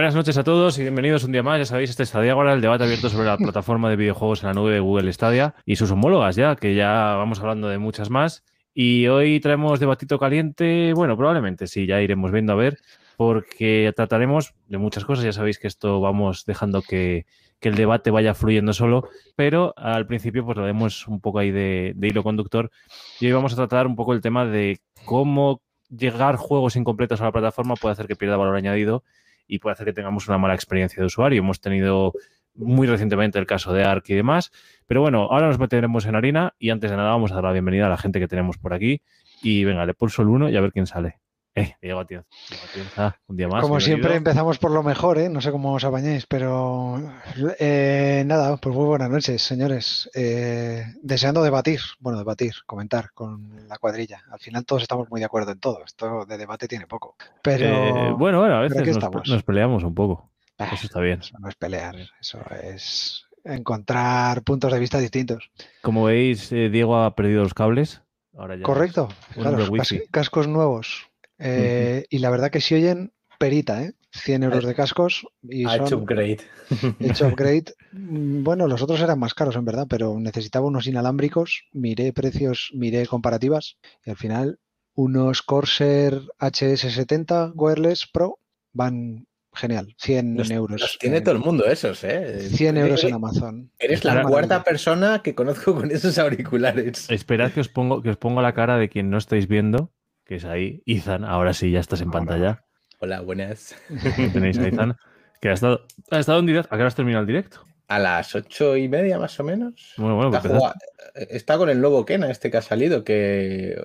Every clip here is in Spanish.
Buenas noches a todos y bienvenidos un día más. Ya sabéis, este es Stadia ahora el debate abierto sobre la plataforma de videojuegos en la nube de Google Stadia y sus homólogas ya, que ya vamos hablando de muchas más. Y hoy traemos debatito caliente, bueno, probablemente sí, ya iremos viendo a ver, porque trataremos de muchas cosas. Ya sabéis que esto vamos dejando que, que el debate vaya fluyendo solo, pero al principio pues lo vemos un poco ahí de, de hilo conductor. Y hoy vamos a tratar un poco el tema de cómo llegar juegos incompletos a la plataforma puede hacer que pierda valor añadido y puede hacer que tengamos una mala experiencia de usuario. Hemos tenido muy recientemente el caso de ARC y demás, pero bueno, ahora nos meteremos en harina y antes de nada vamos a dar la bienvenida a la gente que tenemos por aquí y venga, le pulso el uno y a ver quién sale. Eh, Diego Atienza, Diego un día más. Como siempre empezamos por lo mejor, ¿eh? No sé cómo os apañáis, pero eh, nada, pues muy buenas noches, señores. Eh, deseando debatir, bueno, debatir, comentar con la cuadrilla. Al final todos estamos muy de acuerdo en todo. Esto de debate tiene poco. Pero bueno, bueno, a veces nos, peleamos un poco. bah, Eso está bien. eso no es pelear, eso es encontrar puntos de vista distintos. Como veis, Diego ha perdido los cables. Ahora ya Correcto, wifi. cascos nuevos. Eh, Y la verdad que si oyen perita, ¿eh? 100 euros de cascos y Ha hecho son upgrade. hecho upgrade. Mm, Bueno, los otros eran más caros en verdad, pero necesitaba unos inalámbricos. Miré precios, miré comparativas y al final unos Corsair HS70 Wireless Pro van genial, 100 Los, euros. los tiene en- todo el mundo esos, ¿eh? 100 euros en Amazon. Eres la cuarta persona que conozco con esos auriculares. Esperad que os pongo, que os pongo la cara de quien no estáis viendo, que es ahí, Ethan. Ahora sí, ya estás en Ahora. pantalla. Hola, buenas. Tenéis a Ethan, que ha estado, ha estado en directo. ¿A qué hora has terminado el directo? A las ocho y media más o menos. Bueno, bueno, Está, pues jugua- está con el nuevo Kena este que ha salido, que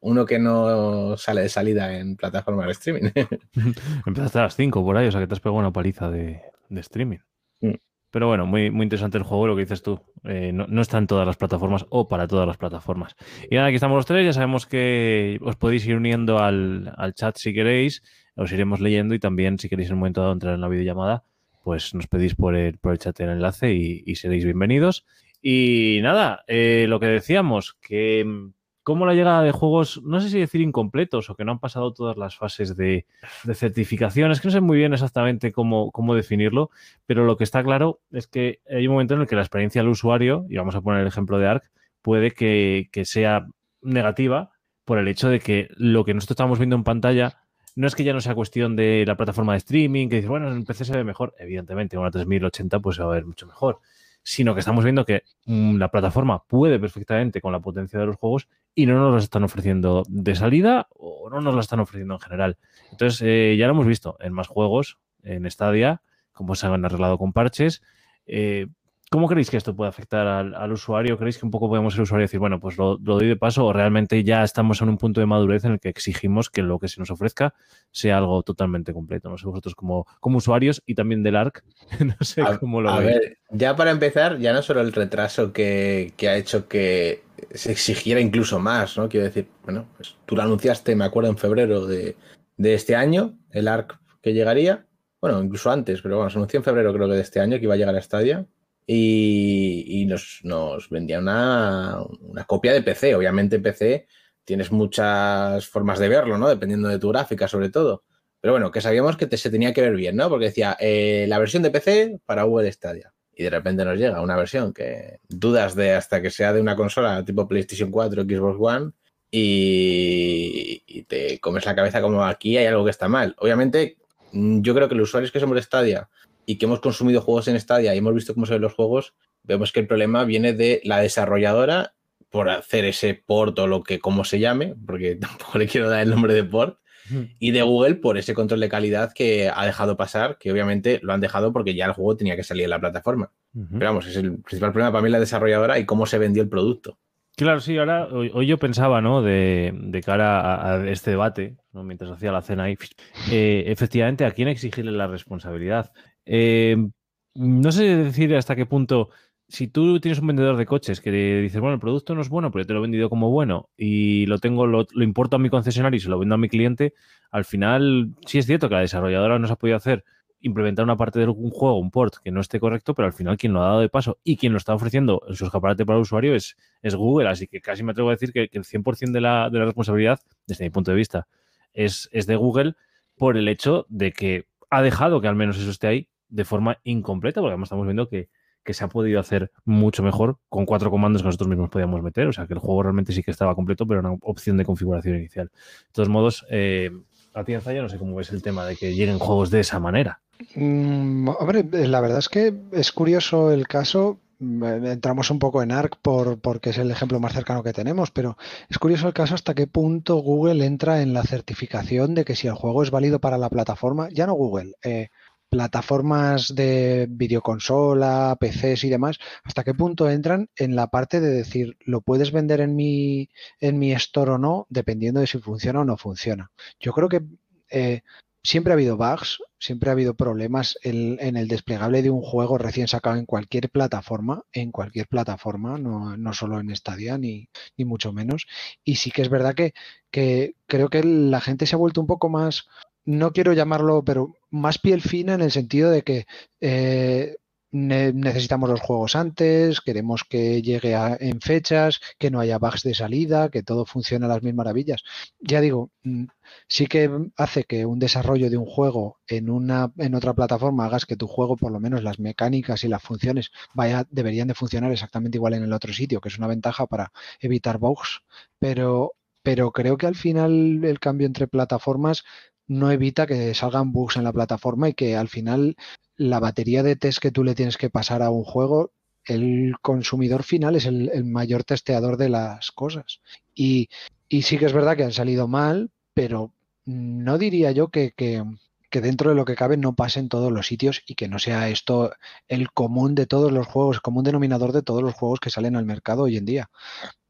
uno que no sale de salida en plataforma de streaming. empezaste a las 5 por ahí, o sea que te has pegado una paliza de, de streaming. Mm. Pero bueno, muy, muy interesante el juego, lo que dices tú. Eh, no, no está en todas las plataformas o para todas las plataformas. Y nada, aquí estamos los tres. Ya sabemos que os podéis ir uniendo al, al chat si queréis. Os iremos leyendo y también si queréis en un momento dado entrar en la videollamada, pues nos pedís por el, por el chat el enlace y, y seréis bienvenidos. Y nada, eh, lo que decíamos, que como la llegada de juegos, no sé si decir incompletos o que no han pasado todas las fases de, de certificación, es que no sé muy bien exactamente cómo, cómo definirlo, pero lo que está claro es que hay un momento en el que la experiencia del usuario, y vamos a poner el ejemplo de ARC, puede que, que sea negativa por el hecho de que lo que nosotros estamos viendo en pantalla no es que ya no sea cuestión de la plataforma de streaming, que dices, bueno, en PC se ve mejor, evidentemente, una 3080 pues se va a ver mucho mejor, sino que estamos viendo que mm, la plataforma puede perfectamente con la potencia de los juegos y no nos las están ofreciendo de salida o no nos la están ofreciendo en general. Entonces, eh, ya lo hemos visto en más juegos, en Stadia, cómo se han arreglado con parches. Eh, ¿Cómo creéis que esto puede afectar al, al usuario? ¿Creéis que un poco podemos ser usuario y decir, bueno, pues lo, lo doy de paso o realmente ya estamos en un punto de madurez en el que exigimos que lo que se nos ofrezca sea algo totalmente completo? No sé vosotros como, como usuarios y también del ARC, no sé A, cómo lo a veis. ver, ya para empezar, ya no solo el retraso que, que ha hecho que se exigiera incluso más, ¿no? Quiero decir, bueno, pues tú lo anunciaste, me acuerdo, en febrero de, de este año, el ARC que llegaría, bueno, incluso antes, pero bueno, se anunció en febrero creo que de este año que iba a llegar a Stadia y, nos, nos vendía una, copia de PC. Obviamente PC tienes muchas formas de verlo, ¿no? Dependiendo de tu gráfica sobre todo. Pero bueno, que sabíamos que te- se tenía que ver bien, ¿no? Porque decía, eh, la versión de PC para Google Stadia. Y de repente nos llega una versión que dudas de hasta que sea de una consola tipo PlayStation 4 Xbox One y, y te comes la cabeza como aquí hay algo que está mal. Obviamente, mm, yo creo que los usuarios que somos de Stadia y que hemos consumido juegos en Stadia y hemos visto cómo se ven los juegos, vemos que el problema viene de la desarrolladora por hacer ese port o lo que como se llame, porque tampoco le quiero dar el nombre de port, y de Google por ese control de calidad que ha dejado pasar, que obviamente lo han dejado porque ya el juego tenía que salir en la plataforma. Pero vamos, es el principal problema para mí la desarrolladora y cómo se vendió el producto. Claro, sí, ahora hoy, hoy yo pensaba, ¿no? De, de cara a, a este debate, ¿no? mientras hacía la cena ahí, eh, efectivamente, ¿a quién exigirle la responsabilidad? Eh, no sé decir hasta qué punto, si tú tienes un vendedor de coches que dices, bueno, el producto no es bueno, pero yo te lo he vendido como bueno y lo tengo, lo, importo a mi concesionario y se lo vendo a mi cliente, al final sí es cierto que la desarrolladora no se ha podido hacer implementar una parte de un juego, un port que no esté correcto, pero al final quien lo ha dado de paso y quien lo está ofreciendo en su escaparate para el usuario es, es Google. Así que casi me atrevo a decir que, que el 100% de la, de la responsabilidad, desde mi punto de vista, es, es de Google por el hecho de que ha dejado que al menos eso esté ahí de forma incompleta, porque además estamos viendo que, se ha podido hacer mucho mejor con cuatro comandos que nosotros mismos podíamos meter. O sea, que el juego realmente sí que estaba completo, pero era una opción de configuración inicial. De todos modos, eh, a ti, no sé cómo ves el tema de que lleguen juegos de esa manera. Mm, hombre, la verdad es que es curioso el caso. Mm, entramos un poco en ARC por, porque es el ejemplo más cercano que tenemos, pero es curioso el caso hasta qué punto Google entra en la certificación de que si el juego es válido para la plataforma, ya no Google, eh, plataformas de videoconsola, PCs y demás, hasta qué punto entran en la parte de decir, lo puedes vender en mi, en mi store o no, dependiendo de si funciona o no funciona. Yo creo que eh, siempre ha habido bugs, siempre ha habido problemas en, el desplegable de un juego recién sacado en cualquier plataforma, en cualquier plataforma, no, no solo en Stadia ni, ni, mucho menos. Y sí que es verdad que, que creo que la gente se ha vuelto un poco más no quiero llamarlo, pero más piel fina en el sentido de que eh, necesitamos los juegos antes, queremos que llegue en fechas, que no haya bugs de salida, que todo funcione a las mil maravillas. Ya digo, mm, sí que hace que un desarrollo de un juego en una en otra plataforma hagas que tu juego, por lo menos las mecánicas y las funciones, vaya, deberían de funcionar exactamente igual en el otro sitio, que es una ventaja para evitar bugs, pero pero creo que al final el cambio entre plataformas no evita que salgan bugs en la plataforma y que al final la batería de test que tú le tienes que pasar a un juego, el consumidor final es el, mayor testeador de las cosas. Y, sí que es verdad que han salido mal, pero no diría yo que, que, que, dentro de lo que cabe no pase en todos los sitios y que no sea esto el común de todos los juegos, el común denominador de todos los juegos que salen al mercado hoy en día.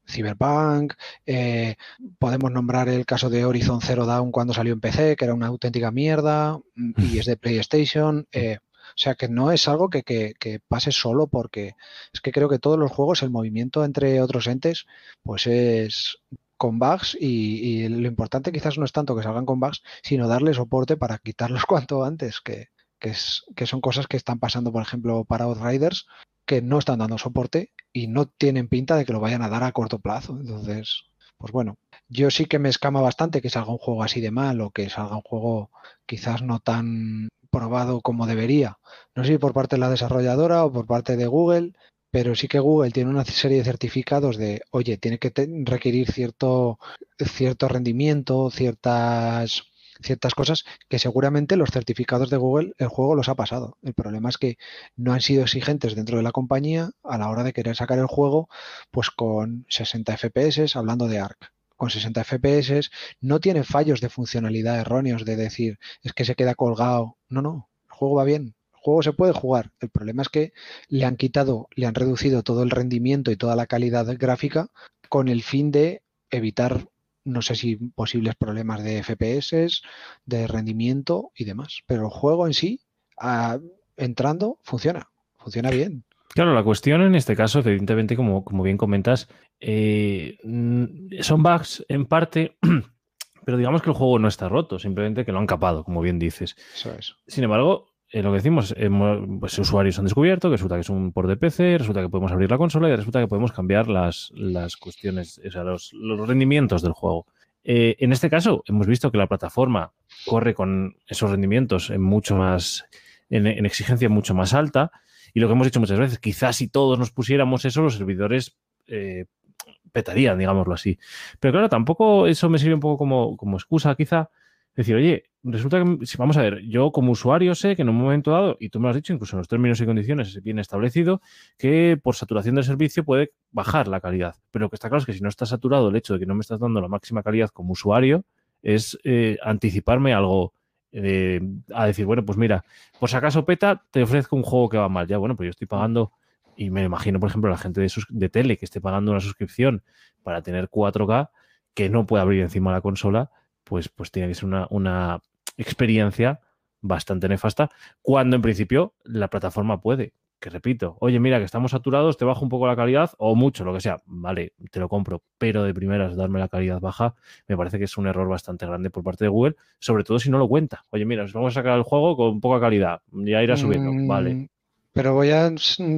Cyberpunk, eh, podemos nombrar el caso de Horizon Zero Dawn cuando salió en PC, que era una auténtica mierda, mm, y es de PlayStation. Eh, o sea que no es algo que, pase solo porque es que creo que todos los juegos, el movimiento entre otros entes, pues es con bugs y, lo importante quizás no es tanto que salgan con bugs, sino darle soporte para quitarlos cuanto antes, que, es, que son cosas que están pasando, por ejemplo, para Outriders, que no están dando soporte y no tienen pinta de que lo vayan a dar a corto plazo. Entonces, pues bueno, yo sí que me escama bastante que salga un juego así de mal o que salga un juego quizás no tan probado como debería. No sé si por parte de la desarrolladora o por parte de Google, pero sí que Google tiene una serie de certificados de, oye, tiene que requerir cierto, cierto rendimiento, ciertas ciertas cosas que seguramente los certificados de Google el juego los ha pasado. El problema es que no han sido exigentes dentro de la compañía a la hora de querer sacar el juego pues con 60 FPS, hablando de ARC. Con 60 FPS no tiene fallos de funcionalidad erróneos de decir es que se queda colgado. No, no, el juego va bien, el juego se puede jugar. El problema es que le han quitado, le han reducido todo el rendimiento y toda la calidad gráfica con el fin de evitar no sé si posibles problemas de FPS, de rendimiento y demás. Pero el juego en sí, entrando, funciona, funciona bien. Claro, la cuestión en este caso, evidentemente, como, como bien comentas, eh, son bugs en parte, pero digamos que el juego no está roto, simplemente que lo han capado, como bien dices. Eso es. Sin embargo, eh, lo que decimos, pues usuarios han descubierto que resulta que es un port de PC, resulta que podemos abrir la consola y resulta que podemos cambiar las, las cuestiones, o sea, los, rendimientos del juego. Eh, en este caso, hemos visto que la plataforma corre con esos rendimientos en mucho más, en, exigencia mucho más alta. Y lo que hemos dicho muchas veces, quizás si todos nos pusiéramos eso, los servidores eh, petarían, digámoslo así. Pero claro, tampoco eso me sirve un poco como, como excusa, quizá, decir, oye, resulta que, vamos a ver, yo como usuario sé que en un momento dado, y tú me lo has dicho, incluso en los términos y condiciones viene establecido, que por saturación del servicio puede bajar la calidad. Pero lo que está claro es que si no está saturado el hecho de que no me estás dando la máxima calidad como usuario, es eh, anticiparme algo. Eh, a decir, bueno, pues mira, por si acaso peta, te ofrezco un juego que va mal. Ya, bueno, pues yo estoy pagando, y me imagino, por ejemplo, la gente de, de tele que esté pagando una suscripción para tener 4K, que no puede abrir encima la consola, pues, pues tiene que ser una, experiencia bastante nefasta, cuando en principio la plataforma puede. Que repito, oye, mira que estamos saturados, te bajo un poco la calidad o mucho, lo que sea, vale, te lo compro, pero de primeras darme la calidad baja me parece que es un error bastante grande por parte de Google, sobre todo si no lo cuenta. Oye, mira, vamos a sacar el juego con poca calidad, ya irá subiendo, vale. Mm, pero voy a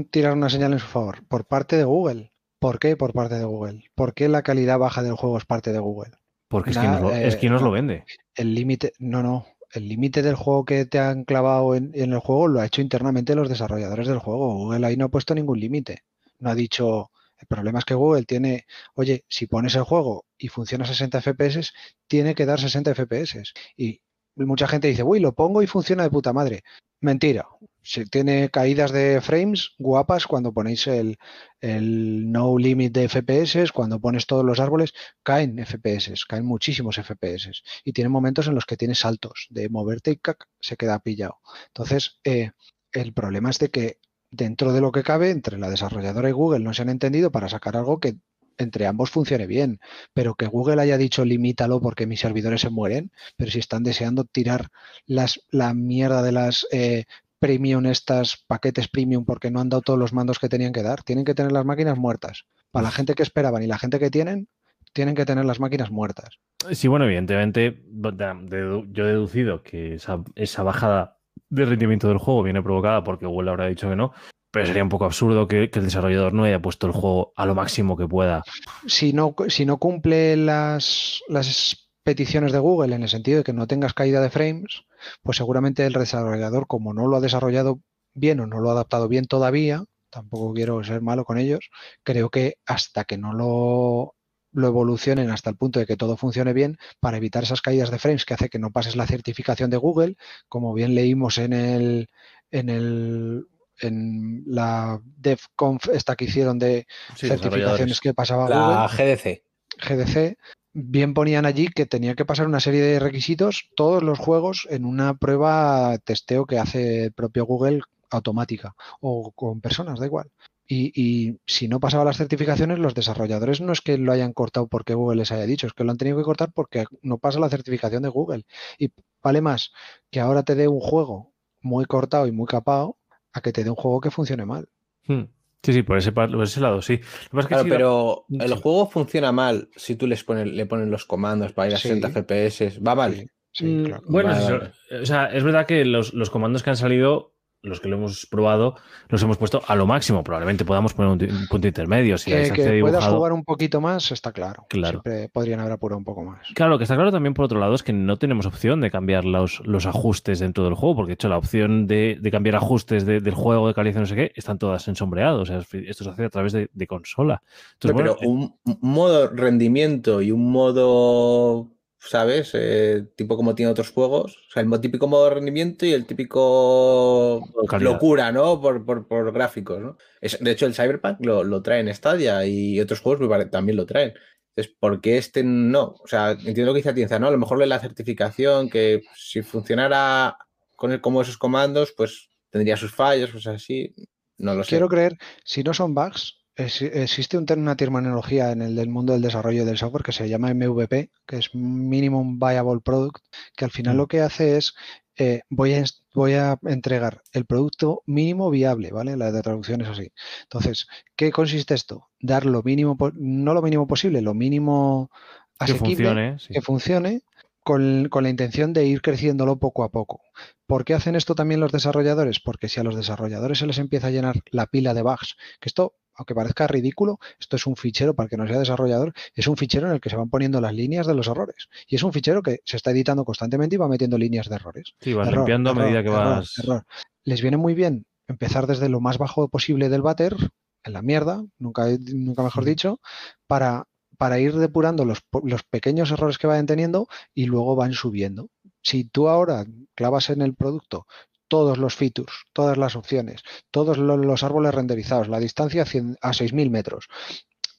tirar una señal en su favor, por parte de Google. ¿Por qué por parte de Google? ¿Por qué la calidad baja del juego es parte de Google? Porque es, quien nos lo, es, quien nos lo, vende. El límite, no, no. el límite del juego que te han clavado en, en, el juego lo ha hecho internamente los desarrolladores del juego. Google ahí no ha puesto ningún límite. No ha dicho, el problema es que Google tiene, oye, si pones el juego y funciona a 60 FPS, tiene que dar 60 FPS. Y mucha gente dice, uy, lo pongo y funciona de puta madre. Mentira. Si tiene caídas de frames guapas cuando ponéis el, el, no limit de FPS, cuando pones todos los árboles, caen FPS, caen muchísimos FPS. Y tiene momentos en los que tienes saltos de moverte y cac, se queda pillado. Entonces, eh, el problema es de que dentro de lo que cabe, entre la desarrolladora y Google no se han entendido para sacar algo que entre ambos funcione bien, pero que Google haya dicho limítalo porque mis servidores se mueren, pero si están deseando tirar las, la mierda de las eh, premium, estas paquetes premium porque no han dado todos los mandos que tenían que dar, tienen que tener las máquinas muertas. Para la gente que esperaban y la gente que tienen, tienen que tener las máquinas muertas. Sí, bueno, evidentemente yo he deducido que esa, esa bajada de rendimiento del juego viene provocada porque Google habrá dicho que no, pero sería un poco absurdo que, que, el desarrollador no haya puesto el juego a lo máximo que pueda. Si no, si no cumple las, las peticiones de Google en el sentido de que no tengas caída de frames, pues seguramente el desarrollador, como no lo ha desarrollado bien o no lo ha adaptado bien todavía, tampoco quiero ser malo con ellos, creo que hasta que no lo, lo evolucionen hasta el punto de que todo funcione bien, para evitar esas caídas de frames que hace que no pases la certificación de Google, como bien leímos en el, en el en la DevConf esta que hicieron de sí, certificaciones que pasaba la Google, GDC. GDC, bien ponían allí que tenía que pasar una serie de requisitos todos los juegos en una prueba testeo que hace el propio Google automática o con personas, da igual. Y, y, si no pasaba las certificaciones, los desarrolladores no es que lo hayan cortado porque Google les haya dicho, es que lo han tenido que cortar porque no pasa la certificación de Google. Y vale más que ahora te dé un juego muy cortado y muy capado a que te dé un juego que funcione mal. Hmm. Sí, sí, por ese, por ese lado, sí. Lo que es que claro, sí, pero el sí. juego funciona mal si tú les pones, le pones los comandos para ir a 60 FPS. Va mal. Sí, claro. Bueno, vale, vale. o sea, es verdad que los, los comandos que han salido los que lo hemos probado, los hemos puesto a lo máximo. Probablemente podamos poner un, un punto intermedio. Si que, que dibujado... puedas jugar un poquito más, está claro. claro. Siempre podrían haber apurado un poco más. Claro, lo que está claro también por otro lado es que no tenemos opción de cambiar los, los ajustes dentro del juego, porque de hecho la opción de, de cambiar ajustes de, del juego, de calidad, no sé qué, están todas ensombreadas. O sea, esto se hace a través de, de consola. Entonces, pero, bueno, pero un, un modo rendimiento y un modo ¿sabes? Eh, tipo como tiene otros juegos. O sea, el típico modo de rendimiento y el típico locura, ¿no? Por, por, por gráficos, ¿no? Es, de hecho, el Cyberpunk lo, lo trae en Stadia y otros juegos también lo traen. Entonces, ¿por qué este no? O sea, entiendo lo que dice Atienza, ¿no? A lo mejor la certificación, que si funcionara con el, como esos comandos, pues tendría sus fallos, cosas así. No lo sé. Quiero creer, si no son bugs, existe una terminología en el del mundo del desarrollo del software que se llama MVP, que es Minimum Viable Product, que al final lo que hace es eh, voy, a, voy a entregar el producto mínimo viable, ¿vale? La de traducción es así. Entonces, ¿qué consiste esto? Dar lo mínimo, no lo mínimo posible, lo mínimo asequible, que funcione, sí. que funcione con, con, la intención de ir creciéndolo poco a poco. ¿Por qué hacen esto también los desarrolladores? Porque si a los desarrolladores se les empieza a llenar la pila de bugs, que esto aunque parezca ridículo, esto es un fichero para el que no sea desarrollador, es un fichero en el que se van poniendo las líneas de los errores. Y es un fichero que se está editando constantemente y va metiendo líneas de errores. Sí, vas error, limpiando error, a medida que error, vas. Les viene muy bien empezar desde lo más bajo posible del váter, en la mierda, nunca, nunca mejor dicho, para, para ir depurando los, los pequeños errores que vayan teniendo y luego van subiendo. Si tú ahora clavas en el producto todos los features, todas las opciones, todos los árboles renderizados, la distancia a 6.000 metros.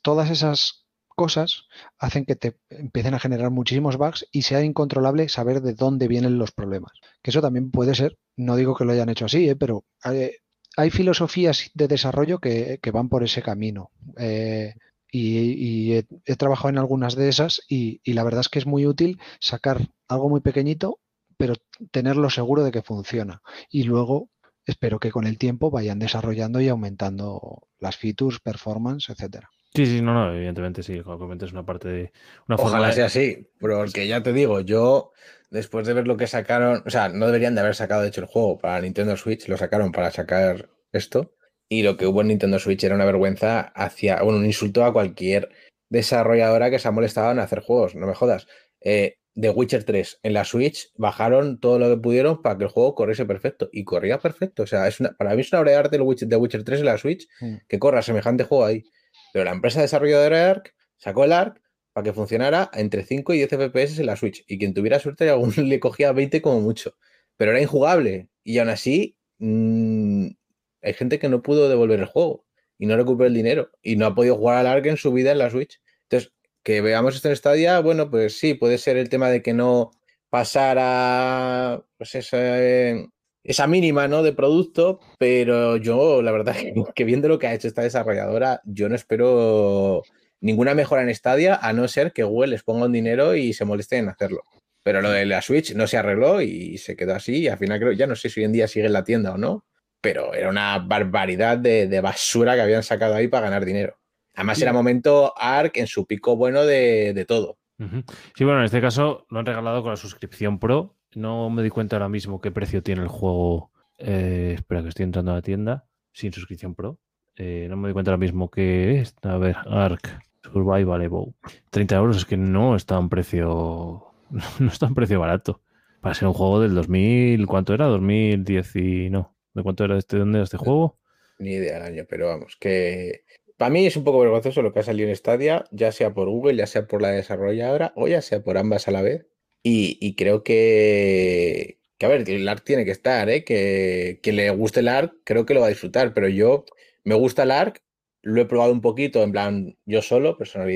Todas esas cosas hacen que te empiecen a generar muchísimos bugs y sea incontrolable saber de dónde vienen los problemas. Que eso también puede ser, no digo que lo hayan hecho así, ¿eh? pero hay, hay, filosofías de desarrollo que, van por ese camino. Eh, y, he, trabajado en algunas de esas y la verdad es que es muy útil sacar algo muy pequeñito pero tenerlo seguro de que funciona. Y luego espero que con el tiempo vayan desarrollando y aumentando las features, performance, etcétera. Sí, sí, no, no, evidentemente sí, como comentas una parte de una Ojalá de... sea así, porque ya te digo, yo después de ver lo que sacaron, o sea, no deberían de haber sacado de hecho el juego para Nintendo Switch, lo sacaron para sacar esto y lo que hubo en Nintendo Switch era una vergüenza hacia, bueno, un insulto a cualquier desarrolladora que se ha molestado en hacer juegos, no me jodas. Eh, de Witcher 3 en la Switch bajaron todo lo que pudieron para que el juego corriese perfecto. Y corría perfecto. O sea, es una, para mí es una obra de arte el de Witcher 3 en la Switch Mm. que corra semejante juego ahí. Pero la empresa desarrolladora de Ark sacó el Ark para que funcionara entre 5 y 10 FPS en la Switch. Y quien tuviera suerte, algún le cogía 20 como mucho. Pero era injugable. Y aún así, mm, hay gente que no pudo devolver el juego y no recuperó el dinero. Y no ha podido jugar al Ark en su vida en la Switch. Entonces, que veamos esto en Stadia, bueno, pues sí, puede ser el tema de que no pasara pues esa, eh, mínima ¿no? de producto, pero yo la verdad que, viendo lo que ha hecho esta desarrolladora, yo no espero ninguna mejora en Stadia, a no ser que Google les ponga un dinero y se moleste en hacerlo. Pero lo de la Switch no se arregló y se quedó así. Y al final creo, ya no sé si hoy en día sigue en la tienda o no, pero era una barbaridad de basura que habían sacado ahí para ganar dinero. Además, era momento ARC en su pico bueno de, de todo. Sí, bueno, en este caso lo han regalado con la suscripción Pro. No me di cuenta ahora mismo qué precio tiene el juego. Eh, espera, que estoy entrando a la tienda sin suscripción Pro. Eh, no me di cuenta ahora mismo que es. A ver, Ark Survival Evo. 30 euros es que no está un precio. No está un precio barato. Para ser un juego del 2000. ¿Cuánto era? 2010 y no. ¿De cuánto era este? ¿Dónde era este juego? Ni idea del año, pero vamos, que para mí es un poco vergonzoso lo que ha salido en Stadia, ya sea por Google, ya sea por la desarrolladora o ya sea por ambas a la vez. Y, creo que, que, a ver, el ARC tiene que estar, ¿eh? que, le guste el ARC, creo que lo va a disfrutar, pero yo me gusta el ARC, lo he probado un poquito, en plan, yo solo, personal,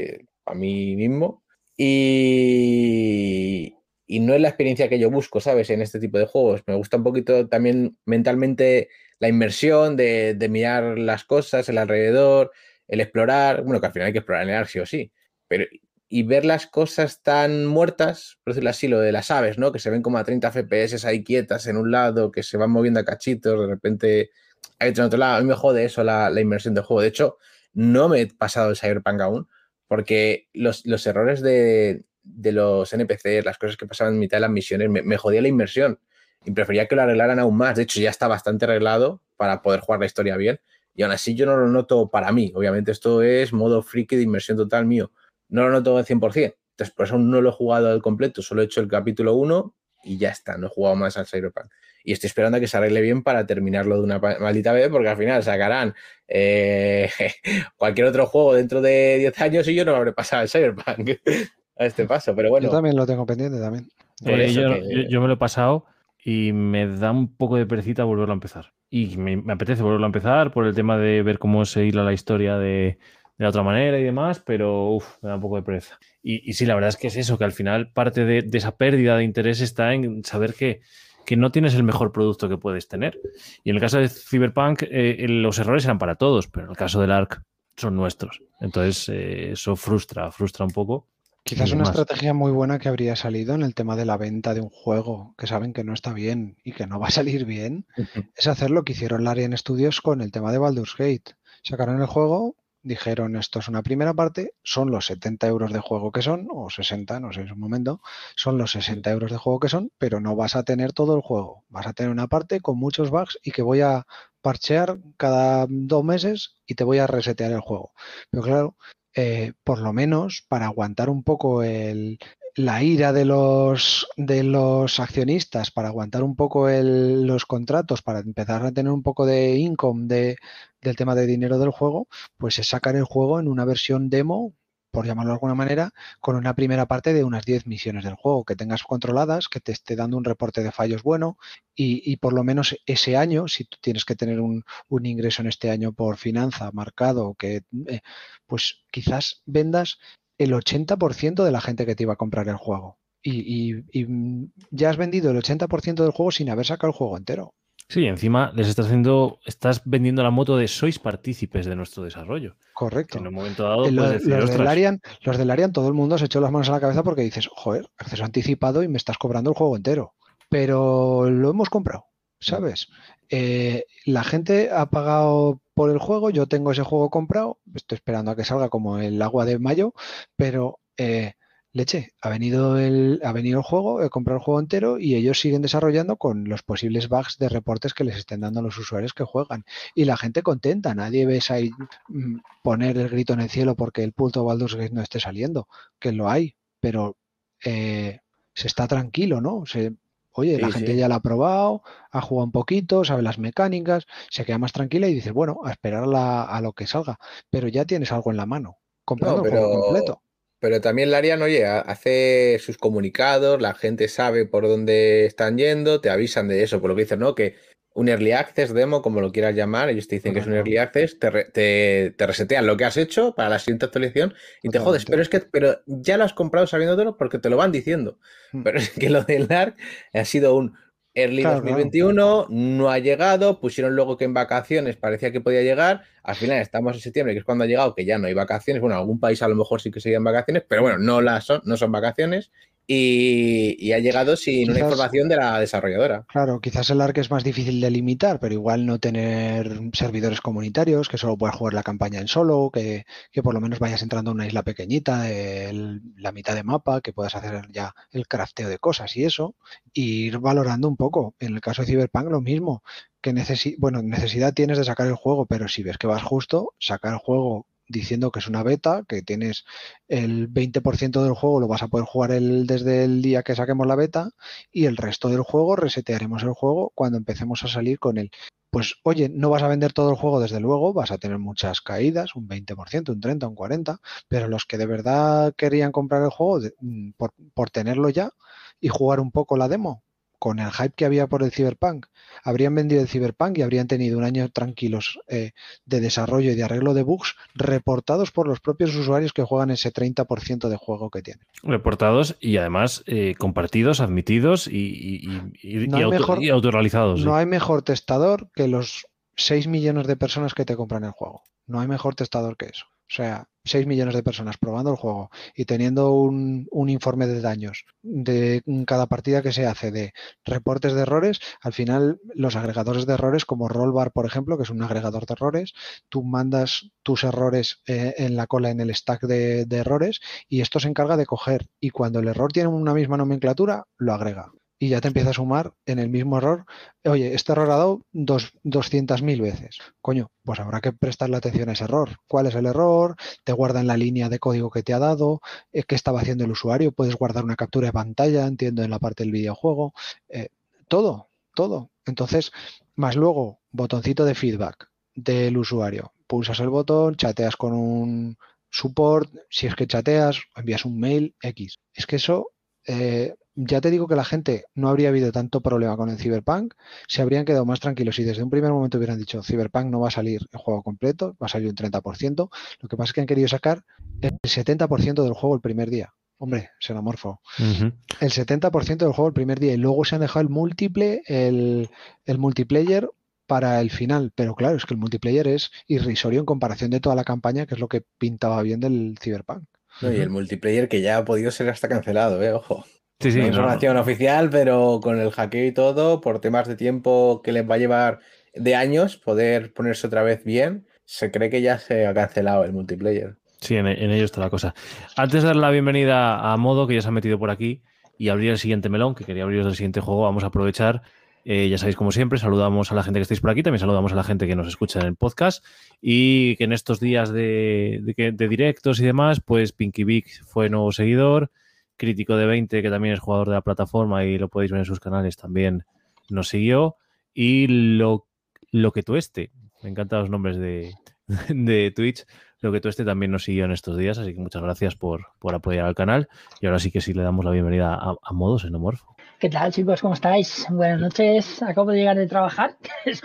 a mí mismo, y, y no es la experiencia que yo busco, ¿sabes? En este tipo de juegos. Me gusta un poquito también mentalmente la inmersión de, de mirar las cosas, el alrededor, el explorar, bueno, que al final hay que explorar en el ARC sí o sí, pero y ver las cosas tan muertas, por decirlo así, lo de las aves, ¿no? Que se ven como a 30 FPS ahí quietas en un lado, que se van moviendo a cachitos, de repente hay otro en otro lado. A mí me jode eso la, la inmersión del juego. De hecho, no me he pasado el Cyberpunk aún, porque los, los errores de, de, los NPCs, las cosas que pasaban en mitad de las misiones, me, me jodía la inmersión y prefería que lo arreglaran aún más. De hecho, ya está bastante arreglado para poder jugar la historia bien. Y aún así yo no lo noto para mí. Obviamente esto es modo friki de inmersión total mío. No lo noto al 100%. Entonces por eso no lo he jugado al completo. Solo he hecho el capítulo 1 y ya está. No he jugado más al Cyberpunk. Y estoy esperando a que se arregle bien para terminarlo de una maldita vez porque al final sacarán eh, cualquier otro juego dentro de 10 años y yo no me habré pasado el Cyberpunk a este paso. Pero bueno. Yo también lo tengo pendiente también. Eh, yo, que... yo, yo me lo he pasado y me da un poco de perecita volverlo a empezar. Y me, apetece volverlo a empezar por el tema de ver cómo se hila la historia de, de la otra manera y demás, pero uf, me da un poco de pereza. Y, y, sí, la verdad es que es eso, que al final parte de, de esa pérdida de interés está en saber que, que, no tienes el mejor producto que puedes tener. Y en el caso de Cyberpunk, eh, los errores eran para todos, pero en el caso del ARC son nuestros. Entonces, eh, eso frustra, frustra un poco. Quizás una estrategia muy buena que habría salido en el tema de la venta de un juego que saben que no está bien y que no va a salir bien, uh -huh. es hacer lo que hicieron Larian Studios con el tema de Baldur's Gate. Sacaron el juego, dijeron esto es una primera parte, son los 70 euros de juego que son, o 60, no sé en su momento, son los 60 euros de juego que son, pero no vas a tener todo el juego. Vas a tener una parte con muchos bugs y que voy a parchear cada dos meses y te voy a resetear el juego. Pero claro, eh, por lo menos para aguantar un poco el, la ira de los, de los accionistas, para aguantar un poco el, los contratos, para empezar a tener un poco de income de, del tema de dinero del juego, pues es sacar el juego en una versión demo, por llamarlo de alguna manera, con una primera parte de unas 10 misiones del juego, que tengas controladas, que te esté dando un reporte de fallos bueno y, por lo menos ese año, si tú tienes que tener un, ingreso en este año por finanza marcado, que eh, pues quizás vendas el 80% de la gente que te iba a comprar el juego. Y, y, y, ya has vendido el 80% del juego sin haber sacado el juego entero. Sí, encima les estás haciendo, estás vendiendo la moto de sois partícipes de nuestro desarrollo. Correcto. Que en un momento dado, los, decir, los, del Arian, los del Arian, todo el mundo se echó las manos a la cabeza porque dices, joder, acceso anticipado y me estás cobrando el juego entero. Pero lo hemos comprado, ¿sabes? Eh, la gente ha pagado por el juego, yo tengo ese juego comprado, estoy esperando a que salga como el agua de mayo, pero eh, leche, ha venido, el, ha venido el juego, he comprado el juego entero y ellos siguen desarrollando con los posibles bugs de reportes que les estén dando a los usuarios que juegan. Y la gente contenta, nadie ves ahí mm, poner el grito en el cielo porque el puto Baldur's Gate no esté saliendo, que lo hay, pero eh, se está tranquilo, ¿no? Se, oye, la gente sí. ya la ha probado, ha jugado un poquito, sabe las mecánicas, se queda más tranquila y dices, bueno, a esperar a, la- a lo que salga. Pero ya tienes algo en la mano, comprando No, el juego completo. Pero también Larian, oye, ha- hace sus comunicados, la gente sabe por dónde están yendo, te avisan de eso, por lo que dices, ¿no? Que un early access demo, como lo quieras llamar, ellos te dicen que es un early access, te, re- te, te resetean lo que has hecho para la siguiente actualización y te jodes, pero es que pero ya lo has comprado sabiéndotelo porque te lo van diciendo. Mm. Pero es que lo del ARC ha sido un early Claro, claro. 2021, no ha llegado, pusieron luego que en vacaciones parecía que podía llegar, al final estamos en septiembre, que es cuando ha llegado, que ya no hay vacaciones, bueno, algún país a lo mejor sí que seguían vacaciones, pero bueno, no las son, no son vacaciones, y, y ha llegado sin una información de la desarrolladora. Claro, quizás el ARC es más difícil de limitar, pero igual no tener servidores comunitarios, que solo puedas jugar la campaña en solo, que, que por lo menos vayas entrando a una isla pequeñita, el- la mitad de mapa, que puedas hacer ya el crafteo de cosas y eso, y ir valorando un poco. En el caso de Cyberpunk lo mismo, que necesi bueno, necesidad tienes de sacar el juego, pero si ves que vas justo, sacar el juego diciendo que es una beta, que tienes el 20% del juego lo vas a poder jugar el, desde el día que saquemos la beta y el resto del juego resetearemos el juego cuando empecemos a salir con él. Pues oye, no vas a vender todo el juego desde luego, vas a tener muchas caídas, un 20%, un 30, un 40, pero los que de verdad querían comprar el juego mm, por, por tenerlo ya y jugar un poco la demo, con el hype que había por el Cyberpunk, habrían vendido el Cyberpunk y habrían tenido un año tranquilos eh, de desarrollo y de arreglo de bugs reportados por los propios usuarios que juegan ese 30% de juego que tienen. Reportados y además eh, compartidos, admitidos y, y, y- y No auto- mejor- y autorrealizados. sí. No hay mejor testador que los 6 millones de personas que te compran el juego. No hay mejor testador que eso. O sea, 6 millones de personas probando el juego y teniendo un, un informe de daños de cada partida que se hace, de reportes de errores, al final los agregadores de errores como Rollbar, por ejemplo, que es un agregador de errores, tú mandas tus errores eh, en la cola, en el stack de, de errores y esto se encarga de coger y cuando el error tiene una misma nomenclatura, lo agrega. Y ya te empieza a sumar en el mismo error oye, este error ha dado dos, 200.000 veces. Coño, pues habrá que prestarle atención a ese error. ¿Cuál es el error? Te guarda en la línea de código que te ha dado, eh, qué estaba haciendo el usuario, puedes guardar una captura de pantalla, entiendo, en la parte del videojuego. Eh, todo, todo. Entonces, más luego, botoncito de feedback del usuario. Pulsas el botón, chateas con un support, si es que chateas, envías un mail, X. Es que eso... eh, ya te digo que la gente no habría habido tanto problema con el Cyberpunk, se habrían quedado más tranquilos si desde un primer momento hubieran dicho Cyberpunk no va a salir el juego completo, va a salir un 30%. Lo que pasa es que han querido sacar el 70% del juego el primer día. Hombre, xenomorfo. El 70% del juego el primer día y luego se han dejado el múltiple, el, el multiplayer para el final. Pero claro, es que el multiplayer es irrisorio en comparación de toda la campaña, que es lo que pintaba bien del Cyberpunk. No, y el multiplayer que ya ha podido ser hasta cancelado, ¿eh? Ojo. Sí, sí, no no, información oficial, pero con el hackeo y todo, por temas de tiempo que les va a llevar de años poder ponerse otra vez bien, se cree que ya se ha cancelado el multiplayer. Sí, en, en ello está la cosa. Antes de dar la bienvenida a Modo, que ya se ha metido por aquí, y abrir el siguiente melón, que quería abriros del siguiente juego, vamos a aprovechar. eh, ya sabéis, como siempre, saludamos a la gente que estáis por aquí, también saludamos a la gente que nos escucha en el podcast y que en estos días de, de directos y demás, pues Pinky Vic fue nuevo seguidor, Crítico de 20, que también es jugador de la plataforma y lo podéis ver en sus canales, también nos siguió. Y lo, lo que tueste, me encantan los nombres de, de Twitch, lo que tueste también nos siguió en estos días, así que muchas gracias por, por apoyar al canal. Y ahora sí que sí le damos la bienvenida a, a Modo Xenomorfo. ¿Qué tal, chicos? ¿Cómo estáis? Buenas noches. Acabo de llegar de trabajar.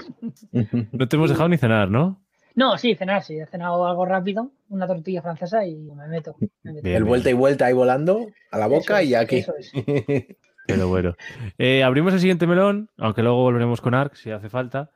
No te hemos dejado ni cenar, ¿no? No, sí, cenar, sí. He cenado algo rápido, una tortilla francesa y me meto. me meto. Bien, el bien. vuelta y vuelta ahí volando a la boca Eso es, y aquí. eso es. Pero bueno. Eh, abrimos el siguiente melón, aunque luego volveremos con Ark si hace falta.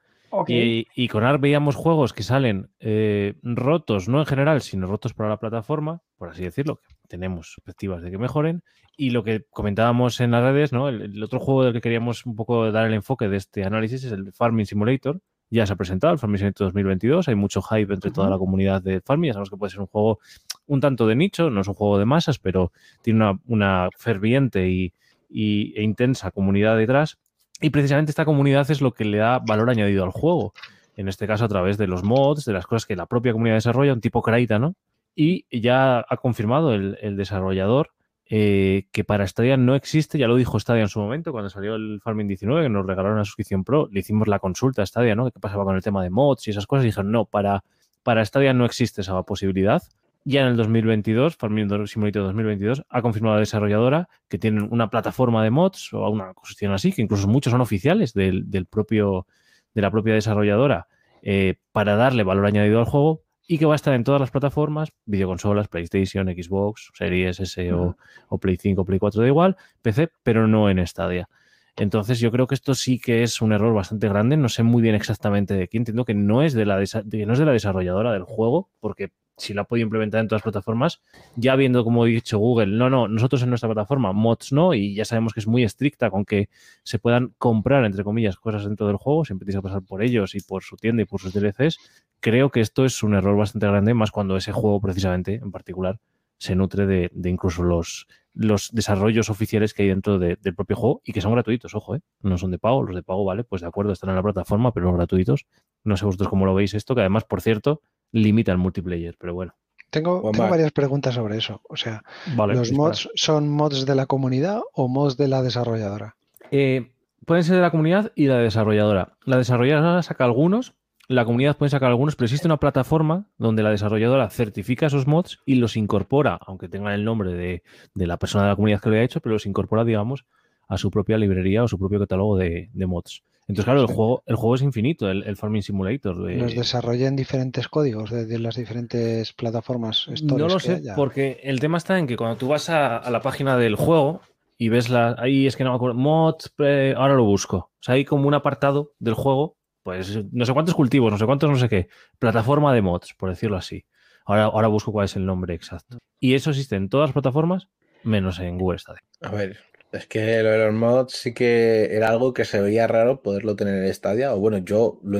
Y, y con ARC veíamos juegos que salen eh, rotos, no en general, sino rotos para la plataforma, por así decirlo, que tenemos perspectivas de que mejoren. Y lo que comentábamos en las redes, ¿no? El, el otro juego del que queríamos un poco dar el enfoque de este análisis es el Farming Simulator. Ya se ha presentado el Farming Simulator 2022. Hay mucho hype entre toda la comunidad de Farming. Ya sabemos que puede ser un juego un tanto de nicho, no es un juego de masas, pero tiene una, una ferviente y, y- e intensa comunidad detrás. Y precisamente esta comunidad es lo que le da valor añadido al juego. En este caso, a través de los mods, de las cosas que la propia comunidad desarrolla, un tipo Kraita, ¿no? Y ya ha confirmado el, el desarrollador eh, que para Stadia no existe, ya lo dijo Stadia en su momento, cuando salió el Farming 19, que nos regalaron la suscripción Pro, le hicimos la consulta a Stadia, ¿no? ¿Qué pasaba con el tema de mods y esas cosas? Y dijeron, no, para, para Stadia no existe esa posibilidad. Ya en el 2022, Farming Simulator 2022, ha confirmado la desarrolladora que tienen una plataforma de mods o una cuestión así, que incluso muchos son oficiales del, del propio, de la propia desarrolladora, eh, para darle valor añadido al juego y que va a estar en todas las plataformas, videoconsolas, PlayStation, Xbox, Series S o, o Play 5, Play 4, da igual, PC, pero no en Stadia. Entonces yo creo que esto sí que es un error bastante grande. No sé muy bien exactamente de quién. Entiendo que no es de la, de- no es de la desarrolladora del juego, porque si la ha podido implementar en todas las plataformas, ya viendo, como he dicho Google, no, no, nosotros en nuestra plataforma, mods no, y ya sabemos que es muy estricta con que se puedan comprar, entre comillas, cosas dentro del juego, siempre tienes que pasar por ellos y por su tienda y por sus DLCs. Creo que esto es un error bastante grande, más cuando ese juego precisamente, en particular, se nutre de, incluso los, los desarrollos oficiales que hay dentro de- del propio juego y que son gratuitos, ojo, ¿eh? no son de pago, los de pago, vale, pues de acuerdo, están en la plataforma, pero los gratuitos, no sé vosotros cómo lo veis esto, que además, por cierto, limita el multiplayer, pero bueno, Tengo, varias preguntas sobre eso. O sea, vale. ¿los dispara. mods son mods de la comunidad o mods de la desarrolladora? Eh, pueden ser de la comunidad y la desarrolladora. La desarrolladora saca algunos, la comunidad puede sacar algunos, pero existe una plataforma donde la desarrolladora certifica esos mods y los incorpora, aunque tengan el nombre de, de la persona de la comunidad que lo haya hecho, pero los incorpora, digamos, a su propia librería o su propio catálogo de, de mods. Entonces, claro, el Sí. juego, el juego es infinito, el, el Farming Simulator. de- ¿Los desarrollan diferentes códigos de, de las diferentes plataformas? No lo sé, haya? porque el tema está en que cuando tú vas a, a la página del juego y ves la. Ahí es que no me acuerdo. Mods, eh, ahora lo busco. O sea, hay como un apartado del juego, pues no sé cuántos cultivos, no sé cuántos, no sé qué. Plataforma de mods, por decirlo así. Ahora, ahora busco cuál es el nombre exacto. Y eso existe en todas las plataformas, menos en Google Stadia. A ver, es que lo de los mods sí que era algo que se veía raro poderlo tener en Stadia. O bueno, yo lo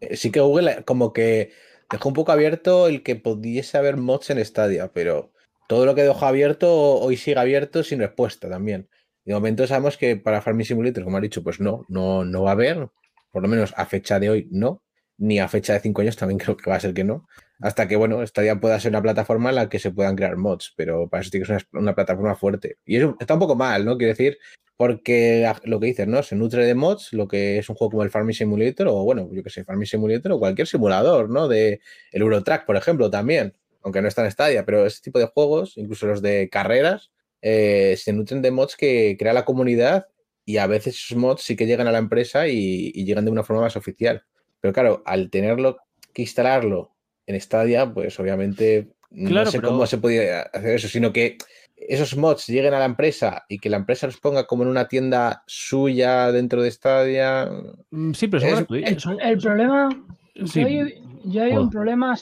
eh, sí que Google como que dejó un poco abierto el que pudiese haber mods en Stadia, pero todo lo que dejó abierto hoy sigue abierto sin respuesta también. De momento sabemos que para Farming Simulator, como ha dicho, pues no, no, no va a haber, por lo menos a fecha de hoy no, ni a fecha de cinco años también creo que va a ser que no. Hasta que, bueno, Stadia pueda ser una plataforma en la que se puedan crear mods, pero para eso tiene que ser una, plataforma fuerte. Y eso está un poco mal, ¿no? Quiero decir, porque lo que dices, ¿no? Se nutre de mods, lo que es un juego como el Farming Simulator, o bueno, yo que sé, Farming Simulator, o cualquier simulador, ¿no? De el Eurotrack, por ejemplo, también, aunque no está en Stadia, pero ese tipo de juegos, incluso los de carreras, eh, se nutren de mods que crea la comunidad y a veces esos mods sí que llegan a la empresa y, y llegan de una forma más oficial. Pero claro, al tenerlo que instalarlo en Stadia, pues obviamente Claro, no sé pero- cómo se podía hacer eso, sino que esos mods lleguen a la empresa y que la empresa los ponga como en una tienda suya dentro de Stadia. Mm, Sí, pero son Es- gratuitos. El, son- el problema, sí, yo hay, yo hay un problema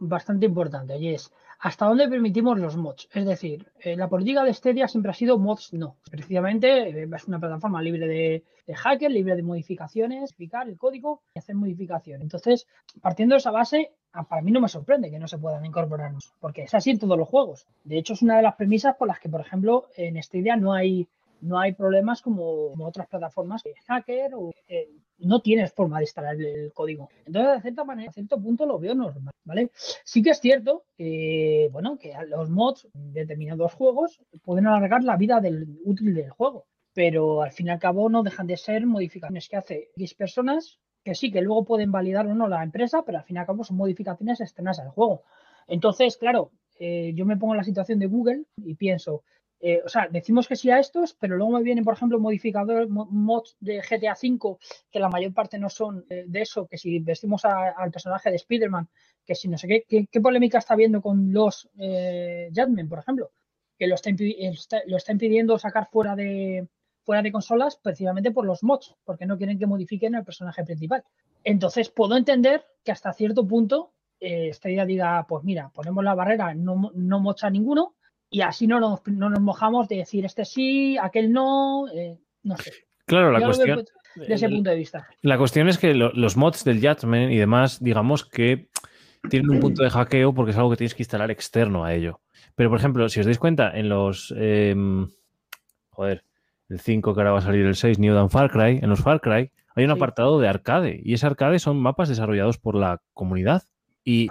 bastante importante y es hasta dónde permitimos los mods. Es decir, eh, la política de Stadia siempre ha sido mods no. Precisamente eh, es una plataforma libre de, de hackers, libre de modificaciones, picar el código y hacer modificaciones. Entonces, partiendo de esa base, a- para mí no me sorprende que no se puedan incorporarnos, porque es así en todos los juegos. De hecho, es una de las premisas por las que, por ejemplo, en Stadia no hay no hay problemas como, otras plataformas de hacker o eh, no tienes forma de instalar el, código. Entonces, de cierta manera, a cierto punto lo veo normal, ¿vale? Sí que es cierto que, bueno, que los mods de determinados juegos pueden alargar la vida del útil del juego, pero al fin y al cabo no dejan de ser modificaciones que hace X personas que sí, que luego pueden validar o no la empresa, pero al fin y al cabo son modificaciones externas al juego. Entonces, claro, eh, yo me pongo en la situación de Google y pienso, eh, o sea, decimos que sí a estos, pero luego me vienen, por ejemplo, modificadores, mo- mods de GTA V, que la mayor parte no son eh, de eso, que si vestimos a- al personaje de Spider-Man, que si no sé qué, qué, polémica está habiendo con los eh, Jetmen, por ejemplo, que lo está, está- sacar fuera de, consolas precisamente por los mods, porque no quieren que modifiquen el personaje principal. Entonces, puedo entender que hasta cierto punto eh, esta idea diga, pues mira, ponemos la barrera, no, no mocha ninguno, y así no nos, no nos mojamos de decir este sí, aquel no, eh, no sé. Claro, la Yo cuestión. desde ese punto de vista. La cuestión es que lo- los mods del Judgment y demás, digamos que tienen un punto de hackeo porque es algo que tienes que instalar externo a ello. Pero, por ejemplo, si os dais cuenta, en los. em, joder, el 5 que ahora va a salir el 6, New Dawn Far Cry, en los Far Cry hay un Sí. apartado de arcade y ese arcade son mapas desarrollados por la comunidad. Y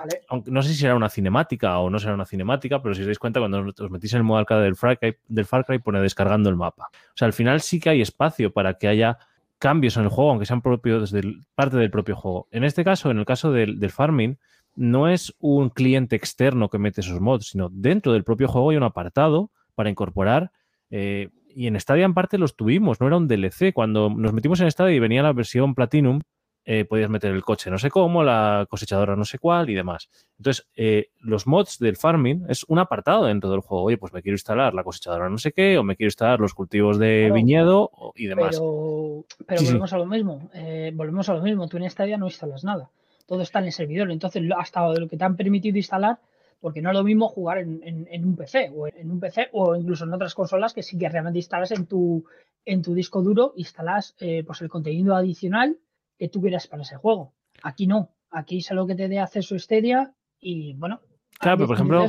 no sé si será una cinemática o no será una cinemática, pero si os dais cuenta, cuando os metís en el modo arcade del Far, Cry, del Far Cry, pone descargando el mapa. O sea, al final sí que hay espacio para que haya cambios en el juego, aunque sean propios desde parte del propio juego. En este caso, en el caso del, farming, no es un cliente externo que mete esos mods, sino dentro del propio juego hay un apartado para incorporar. Eh, y en Stadia en parte los tuvimos, no era un DLC. Cuando nos metimos en Stadia y venía la versión Platinum, eh, podías meter el coche no sé cómo, la cosechadora no sé cuál y demás. Entonces, eh, los mods del farming es un apartado dentro del juego. Oye, pues me quiero instalar la cosechadora no sé qué, o me quiero instalar los cultivos de viñedo y demás. Pero, volvemos a lo mismo. Eh, volvemos a lo mismo. Tú en Stadia no instalas nada. Todo está en el servidor. Entonces, hasta lo que te han permitido instalar, porque no es lo mismo jugar en, un PC o en un PC o incluso en otras consolas que sí que realmente instalas en tu, en tu disco duro, instalas pues el contenido adicional que tú quieras para ese juego. Aquí no. Aquí es lo que te dé acceso Stadia y bueno. Claro, pero por ejemplo,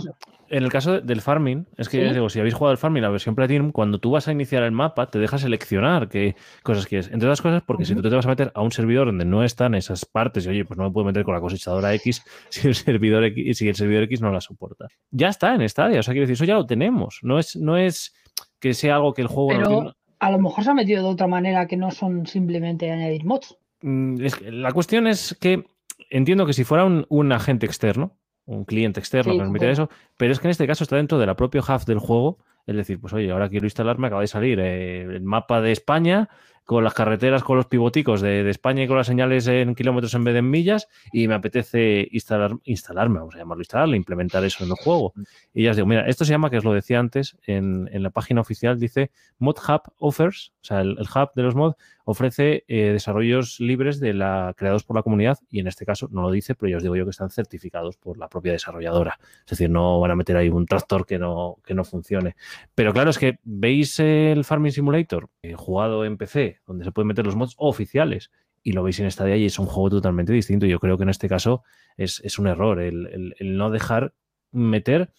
en el caso del farming, es que digo, si habéis jugado el farming, la versión Platinum, cuando tú vas a iniciar el mapa, te deja seleccionar qué cosas quieres. Entre otras cosas, porque si tú te vas a meter a un servidor donde no están esas partes, y oye, pues no me puedo meter con la cosechadora X si el servidor X, si el servidor X no la soporta. Ya está en Stadia, o sea, quiero decir, eso ya lo tenemos. No es, no es que sea algo que el juego no A lo mejor se ha metido de otra manera que no son simplemente añadir mods. Mm, la cuestión es que entiendo que si fuera un, agente externo, un cliente externo que nos permite eso, pero es que en este caso está dentro de la propia hub del juego. Es decir, pues oye, ahora quiero instalarme, acaba de salir eh, el mapa de España con las carreteras, con los pivoticos de, España y con las señales en kilómetros en vez de en millas y me apetece instalar, instalarme, vamos a llamarlo instalarle, implementar eso en el juego. Y ya os digo, mira, esto se llama, que os lo decía antes, en, la página oficial dice Mod Hub Offers, o sea, el, hub de los mods ofrece eh, desarrollos libres de la creados por la comunidad y en este caso no lo dice, pero ya os digo yo que están certificados por la propia desarrolladora. Es decir, no van a meter ahí un tractor que no, que no funcione. Pero claro, es que veis el Farming Simulator jugado en PC donde se pueden meter los mods oficiales y lo veis en Stadia y es un juego totalmente distinto. Yo creo que en este caso es, un error el, no dejar meter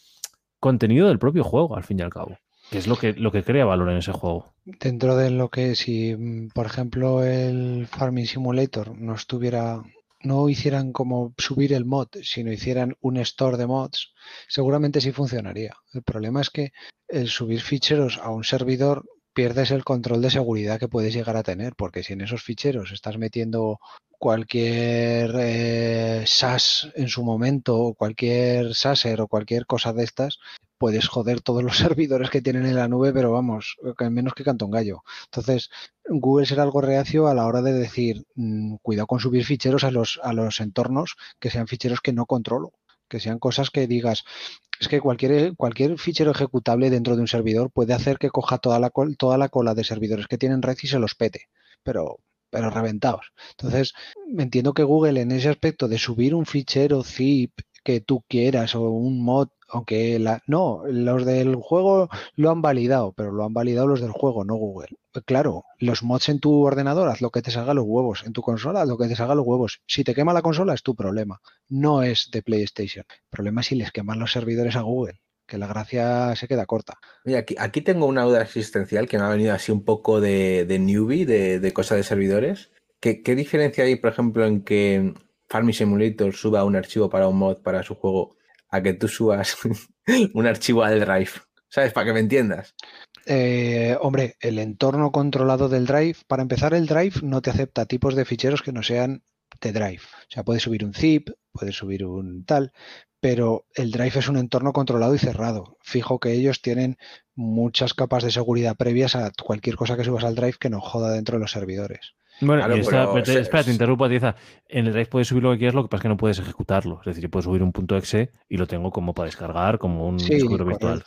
contenido del propio juego, al fin y al cabo, que es lo que, lo que crea valor en ese juego. Dentro de lo que si, por ejemplo, el Farming Simulator no estuviera no hicieran como subir el mod, sino hicieran un store de mods, seguramente sí funcionaría. El problema es que el subir ficheros a un servidor pierdes el control de seguridad que puedes llegar a tener, porque si en esos ficheros estás metiendo cualquier eh, SAS en su momento, o cualquier SASer o cualquier cosa de estas, puedes joder todos los servidores que tienen en la nube, pero vamos, menos que canto un gallo. Entonces, Google será algo reacio a la hora de decir, mm, cuidado con subir ficheros a los, a los entornos que sean ficheros que no controlo que sean cosas que digas, es que cualquier, cualquier fichero ejecutable dentro de un servidor puede hacer que coja toda la, toda la cola de servidores que tienen red y se los pete, pero, pero reventados. Entonces, entiendo que Google en ese aspecto de subir un fichero zip que tú quieras o un mod aunque la, no, los del juego lo han validado, pero lo han validado los del juego, no Google. Claro, los mods en tu ordenador, haz lo que te salga los huevos. En tu consola, haz lo que te salga los huevos. Si te quema la consola, es tu problema. No es de PlayStation. El problema es si les queman los servidores a Google que la gracia se queda corta. Mira, aquí, aquí tengo una duda existencial que me ha venido así un poco de, de newbie, de, de cosa de servidores. ¿Qué, ¿Qué, diferencia hay, por ejemplo, en que Farming Simulator suba un archivo para un mod para su juego a que tú subas un archivo al Drive. ¿Sabes? Para que me entiendas. Eh, hombre, el entorno controlado del Drive, para empezar, el Drive no te acepta tipos de ficheros que no sean de Drive. O sea, puedes subir un zip, puedes subir un tal, pero el Drive es un entorno controlado y cerrado. Fijo que ellos tienen muchas capas de seguridad previas a cualquier cosa que subas al Drive que no joda dentro de los servidores. Bueno, espera, te interrumpo, Tiza. En el Drive puedes subir lo que quieras, lo que pasa es que no puedes ejecutarlo. Es decir, puedes subir un punto .exe y lo tengo como para descargar, como un disco virtual.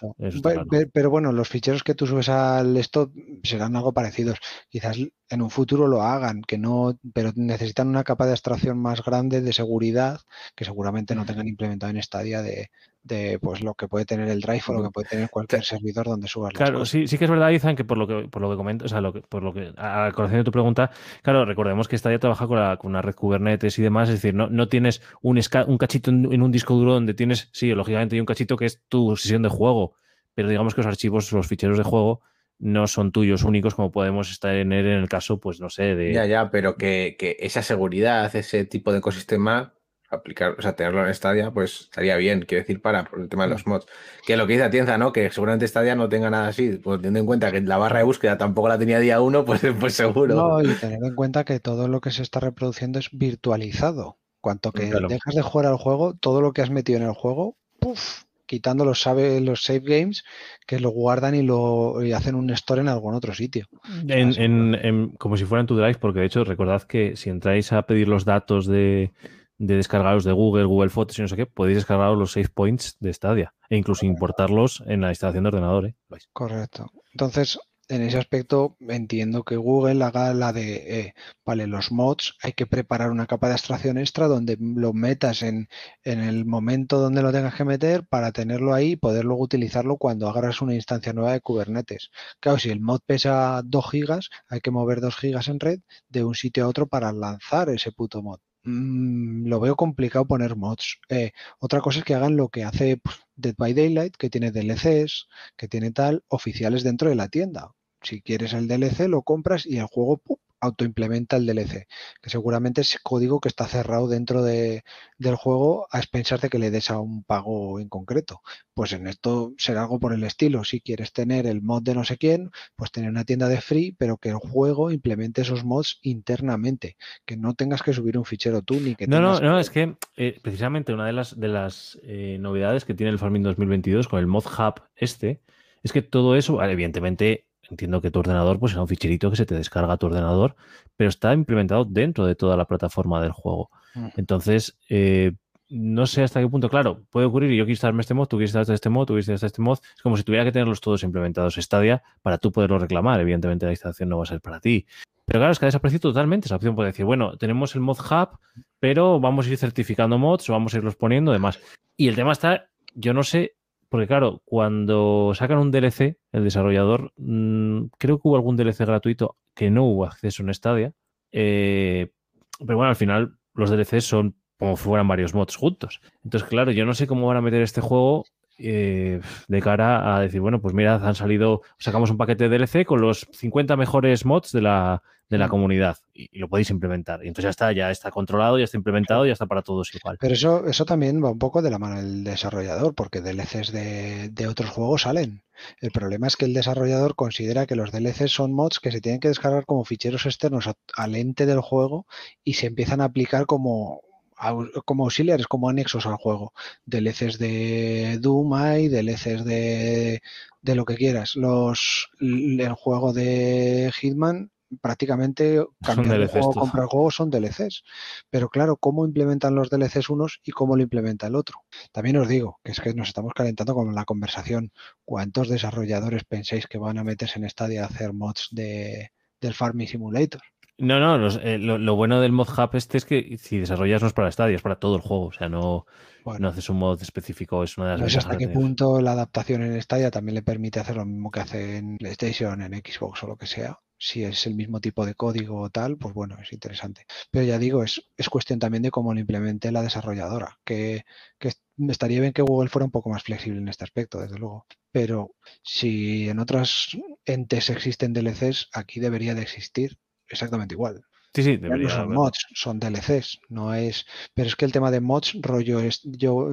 Pero, bueno, los ficheros que tú subes al stock serán algo parecidos. Quizás en un futuro lo hagan, que no, pero necesitan una capa de abstracción más grande de seguridad que seguramente no tengan implementado en Stadia de, de pues lo que puede tener el Drive o lo que puede tener cualquier servidor donde subas Claro, sí, sí que es verdad, Izan, que por lo que por lo que comentas, o sea, lo que, por lo que a colación de tu pregunta, claro, recordemos que Stadia trabaja con, la, con una red Kubernetes y demás, es decir, no, no tienes un, un cachito en, un disco duro donde tienes, sí, lógicamente hay un cachito que es tu sesión de juego, pero digamos que los archivos, los ficheros de juego no son tuyos únicos como podemos estar en el caso, pues no sé, de... Ya, ya, pero que, que esa seguridad, ese tipo de ecosistema aplicar, o sea, tenerlo en Stadia, pues estaría bien, quiero decir, para el tema de los mods. Que lo que dice Atienza, ¿no? Que seguramente Stadia no tenga nada así, pues teniendo en cuenta que la barra de búsqueda tampoco la tenía día uno, pues, pues seguro. No, y tener en cuenta que todo lo que se está reproduciendo es virtualizado. Cuanto que dejas de jugar al juego, todo lo que has metido en el juego, puff, quitando los, sabe, los save games que lo guardan y lo hacen un store en algún otro sitio. como si fueran tu drive, porque de hecho recordad que si entráis a pedir los datos de, de descargaros de Google, Google Fotos y no sé qué, podéis descargar los save points de Stadia e incluso importarlos en la instalación de ordenador. ¿eh? Correcto. Entonces, en ese aspecto entiendo que Google haga la de, eh, vale, los mods, hay que preparar una capa de abstracción extra donde lo metas en, en, el momento donde lo tengas que meter para tenerlo ahí y poder luego utilizarlo cuando agarras una instancia nueva de Kubernetes. Claro, si el mod pesa 2 gigas, hay que mover 2 gigas en red de un sitio a otro para lanzar ese puto mod. Mm, lo veo complicado poner mods. Eh, otra cosa es que hagan lo que hace pues, Dead by Daylight, que tiene DLCs, que tiene tal, oficiales dentro de la tienda. Si quieres el DLC, lo compras y el juego autoimplementa el DLC, que seguramente es código que está cerrado dentro de, del juego a expensar de que le des a un pago en concreto. Pues en esto será algo por el estilo. Si quieres tener el mod de no sé quién, pues tener una tienda de free, pero que el juego implemente esos mods internamente, que no tengas que subir un fichero tú ni que... No, no, no, es que eh, precisamente una de las, de las eh, novedades que tiene el Farming 2022 con el mod hub este, es que todo eso, evidentemente entiendo que tu ordenador pues será un ficherito que se te descarga a tu ordenador, pero está implementado dentro de toda la plataforma del juego. Mm. Entonces, eh, no sé hasta qué punto, claro, puede ocurrir y yo quiero instalarme este mod, tú quieres instalar este mod, tú quieres instalar este mod. Es como si tuviera que tenerlos todos implementados Stadia para tú poderlo reclamar. Evidentemente la instalación no va a ser para ti. Pero claro, es que ha desaparecido totalmente esa opción. Puede decir, bueno, tenemos el mod hub, pero vamos a ir certificando mods o vamos a irlos poniendo demás. Y el tema está, yo no sé porque claro, cuando sacan un DLC, el desarrollador, mm, creo que hubo algún DLC gratuito que no hubo acceso en Stadia. Eh, pero bueno, al final los DLCs son como si fueran varios mods juntos. Entonces, claro, yo no sé cómo van a meter este juego eh, de cara a decir, bueno, pues mirad, han salido, sacamos un paquete de DLC con los 50 mejores mods de la, de la comunidad y, lo podéis implementar. Y entonces ya está, ya está controlado, ya está implementado, ya está para todos igual. Pero eso, eso también va un poco de la mano del desarrollador, porque DLCs de, de otros juegos salen. El problema es que el desarrollador considera que los DLCs son mods que se tienen que descargar como ficheros externos al ente del juego y se empiezan a aplicar como, como auxiliares, como anexos al juego. DLCs de Doom hay, DLCs de, de lo que quieras. Los, el juego de Hitman prácticamente cambiar el juego, comprar el juego son DLCs. Pero claro, ¿cómo implementan los DLCs unos y cómo lo implementa el otro? También os digo que es que nos estamos calentando con la conversación. ¿Cuántos desarrolladores pensáis que van a meterse en Stadia a hacer mods de, del Farming Simulator? No, no, eh, lo, bueno del mod hub este es que si desarrollas no es para Stadia, es para todo el juego. O sea, no, no haces un mod específico, es una de las No sé hasta qué punto la adaptación en Stadia también le permite hacer lo mismo que hace en PlayStation, en Xbox o lo que sea. Si es el mismo tipo de código o tal, pues bueno, es interesante. Pero ya digo, es, es cuestión también de cómo lo implemente la desarrolladora. Que, que estaría bien que Google fuera un poco más flexible en este aspecto, desde luego. Pero si en otras entes existen DLCs, aquí debería de existir exactamente igual. Sí, sí, debería. No son mods, son DLCs, no es. Pero es que el tema de mods, rollo,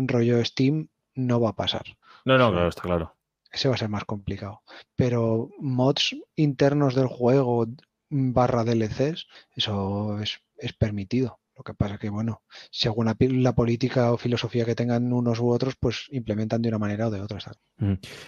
rollo Steam, no va a pasar. No, no, claro, está claro. Ese va a ser más complicado. Pero mods internos del juego barra DLCs, eso es, es permitido. Lo que pasa que, bueno, según la, política o filosofía que tengan unos u otros, pues implementan de una manera o de otra.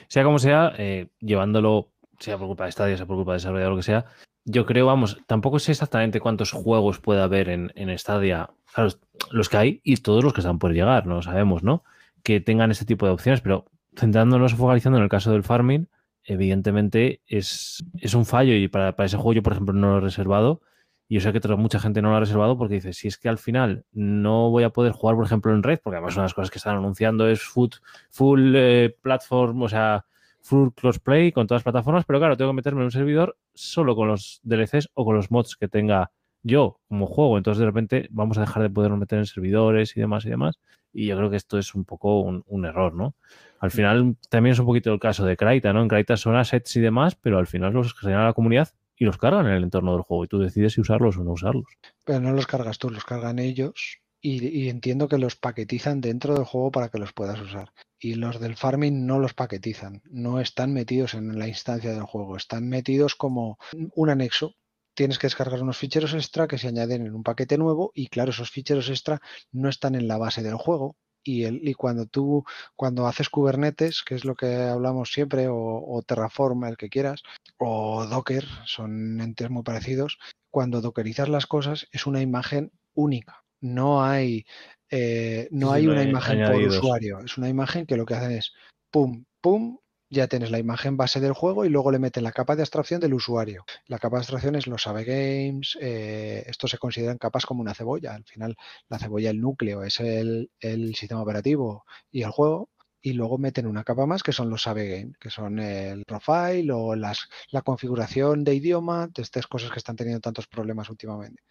Sea como sea, eh, llevándolo, sea por culpa de Stadia, sea por culpa de desarrollador, lo que sea, yo creo, vamos, tampoco sé exactamente cuántos juegos puede haber en, en. Claro, los que hay y todos los que están por llegar, no lo sabemos, ¿no? Que tengan este tipo de opciones, pero centrándonos, focalizando en el caso del farming, evidentemente es, es un fallo y para, para, ese juego yo, por ejemplo, no lo he reservado. Y yo sé que mucha gente no lo ha reservado porque dice, si es que al final no voy a poder jugar, por ejemplo, en red, porque además una de las cosas que están anunciando es full, full eh, platform, o sea, full crossplay con todas las plataformas, pero claro, tengo que meterme en un servidor solo con los DLCs o con los mods que tenga yo como juego. Entonces, de repente, vamos a dejar de podernos meter en servidores y demás y demás. Y yo creo que esto es un poco un, error, ¿no? Al final, también es un poquito el caso de Kraita, ¿no? En Kraita son assets y demás, pero al final los generan a la comunidad y los cargan en el entorno del juego y tú decides si usarlos o no usarlos. Pero no los cargas tú, los cargan ellos y, y entiendo que los paquetizan dentro del juego para que los puedas usar. Y los del farming no los paquetizan, no están metidos en la instancia del juego, están metidos como un anexo. Tienes que descargar unos ficheros extra que se añaden en un paquete nuevo y claro, esos ficheros extra no están en la base del juego, y, el, y, cuando tú, cuando haces Kubernetes, que es lo que hablamos siempre, o, o, Terraform, el que quieras, o Docker, son entes muy parecidos, cuando dockerizas las cosas es una imagen única. No hay, eh, no hay una imagen añadidos. por usuario, es una imagen que lo que hacen es pum, pum, ya tienes la imagen base del juego y luego le meten la capa de abstracción del usuario. La capa de abstracción es los AVE Games, eh, estos se consideran capas como una cebolla. Al final, la cebolla, el núcleo, es el, el sistema operativo y el juego, y luego meten una capa más que son los AVE Game, que son el profile o las, la configuración de idioma, de estas cosas que están teniendo tantos problemas últimamente.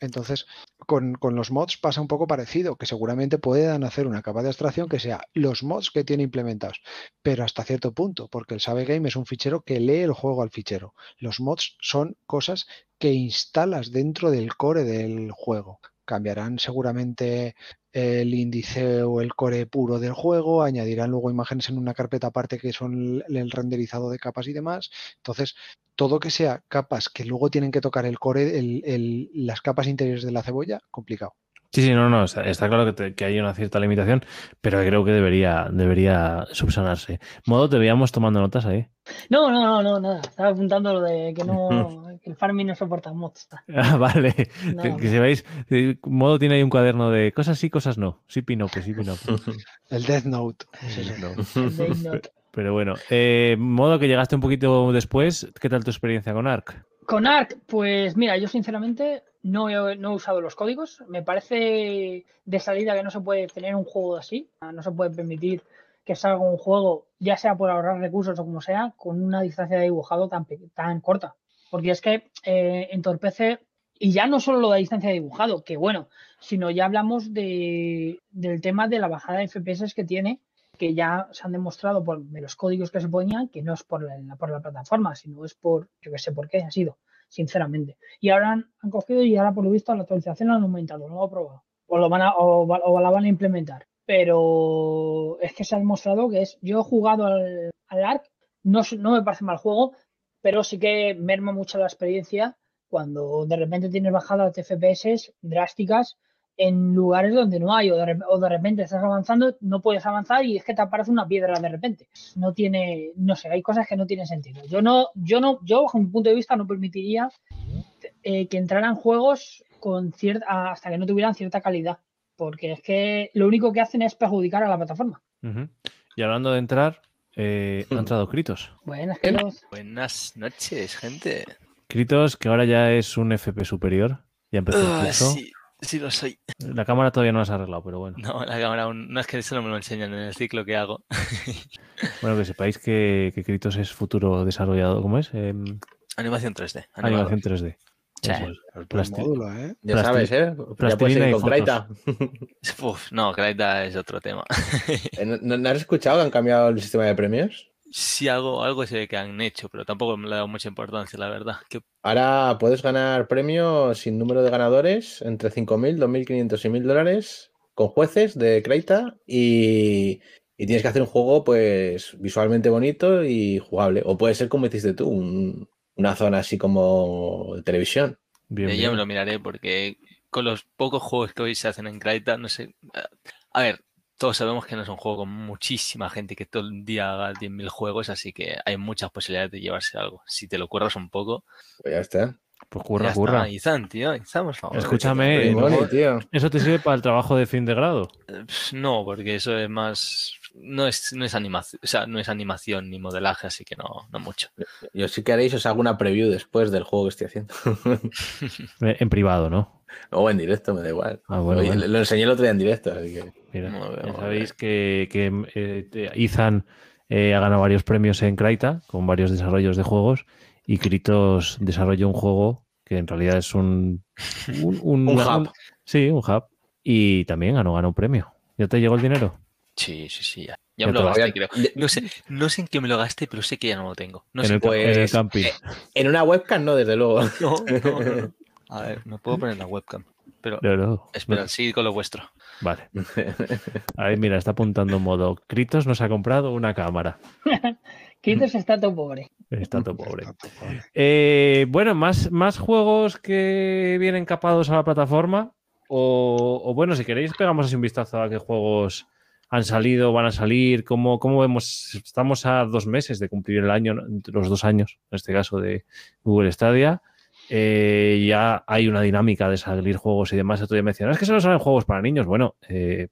Entonces, con, con, los mods pasa un poco parecido, que seguramente puedan hacer una capa de abstracción que sea los mods que tiene implementados, pero hasta cierto punto, porque el Save Game es un fichero que lee el juego al fichero. Los mods son cosas que instalas dentro del core del juego cambiarán seguramente el índice o el core puro del juego, añadirán luego imágenes en una carpeta aparte que son el renderizado de capas y demás. Entonces, todo que sea capas que luego tienen que tocar el core, el, las capas interiores de la cebolla, complicado. Sí, sí, no, no, está, está claro que, te, que, hay una cierta limitación, pero creo que debería, debería subsanarse. Modo, te veíamos tomando notas ahí. No, no, no, no, nada. Estaba apuntando lo de que no, que el farming no soporta mods. Ah, vale. No, que, que si veis, Modo tiene ahí un cuaderno de cosas sí, cosas no. Sí, pinope, sí, pinope. el Death Note. El Death Note. Pero bueno, eh, modo que llegaste un poquito después, ¿qué tal tu experiencia con Ark? Con Ark, pues mira, yo sinceramente no he, no he, usado los códigos. Me parece de salida que no se puede tener un juego así. No se puede permitir que salga un juego, ya sea por ahorrar recursos o como sea, con una distancia de dibujado tan, tan corta. Porque es que eh, entorpece, y ya no solo lo de distancia de dibujado, que bueno, sino ya hablamos de, del tema de la bajada de FPS que tiene, que ya se han demostrado por de los códigos que se ponían, que no es por la, por la plataforma, sino es por, yo que sé por qué ha sido sinceramente. Y ahora han, cogido y ahora por lo visto la actualización la han aumentado, no lo he probado. O, lo van a, o, o, la van a implementar. Pero es que se ha demostrado que es. Yo he jugado al, al ARC, no, no me parece mal juego, pero sí que merma mucho la experiencia cuando de repente tienes bajadas de FPS drásticas en lugares donde no hay o de, o de, repente estás avanzando, no puedes avanzar y es que te aparece una piedra de repente. No tiene, no sé, hay cosas que no tienen sentido. Yo no, yo no, yo bajo mi punto de vista no permitiría eh, que entraran juegos con cierta, hasta que no tuvieran cierta calidad, porque es que lo único que hacen es perjudicar a la plataforma. Uh -huh. Y hablando de entrar, eh, ha entrado Kritos. Buenas, Kritos. Buenas noches, gente. Kritos, que ahora ya es un FP superior. Ya empezó el curso. Uh, sí. Sí, lo soy. La cámara todavía no la has arreglado, pero bueno. No, la cámara aún. No es que eso no me lo enseñan en el ciclo que hago. bueno, que sepáis que, que Kritos es futuro desarrollado. ¿Cómo es? Eh... Animación 3D. Animador. Animación 3D. Sí. El Plasti módulo, ¿eh? Ya Plasti sabes, ¿eh? Ya puedes ir con Kraita. Uf, no, Kraita es otro tema. ¿No, ¿No has escuchado que han cambiado el sistema de premios? Sí, algo, algo sé que han hecho, pero tampoco me le he dado mucha importancia, la verdad. ¿Qué... Ahora puedes ganar premios sin número de ganadores entre 5.000, 2.500 y 1.000 dólares con jueces de Kreita y, y, tienes que hacer un juego pues visualmente bonito y jugable. O puede ser como hiciste tú, un, una zona así como de televisión. Bien, bien. Yo me lo miraré porque con los pocos juegos que hoy se hacen en Kreita, no sé... A ver, todos sabemos que no es un juego con muchísima gente que todo el día haga 10.000 juegos, así que hay muchas posibilidades de llevarse algo. Si te lo curras un poco. Pues ya está. Pues curra, curra. Izan, tío, Izan, por favor. Escúchame, no, tío. ¿eso te sirve para el trabajo de fin de grado? No, porque eso es más. No es, no es animación, o sea, no es animación ni modelaje, así que no, no mucho. Yo sí que haréis, os hago una preview después del juego que estoy haciendo. en privado, ¿no? O en directo, me da igual. Ah, bueno, Oye, bueno. Lo enseñé el otro día en directo, así que. Mira, no, ya sabéis que, que eh, Ethan eh, ha ganado varios premios en Kraita con varios desarrollos de juegos y Kritos desarrolló un juego que en realidad es un... Un, un, un hub. Un, sí, un hub. Y también ganó, ganó un premio. ¿Ya te llegó el dinero? Sí, sí, sí, ya. Ya me lo gasté, creo. No sé, no sé en qué me lo gasté, pero sé que ya no lo tengo. No en, sé el, pues, en el camping. En una webcam no, desde luego. No, no, no. A ver, me puedo poner la webcam. pero No, no. espera, sigue con lo vuestro. Vale. Ahí, mira, está apuntando en modo. Kritos nos ha comprado una cámara. Kritos está todo pobre. Está todo pobre. Eh, bueno, más, más juegos que vienen capados a la plataforma. O, o bueno, si queréis, pegamos así un vistazo a qué juegos han salido, van a salir. ¿Cómo, cómo vemos? Estamos a dos meses de cumplir el año, los dos años, en este caso, de Google Stadia. Eh, ya hay una dinámica de salir juegos y demás. Otro día me decían, "No, es que solo salen juegos para niños. Bueno, eh,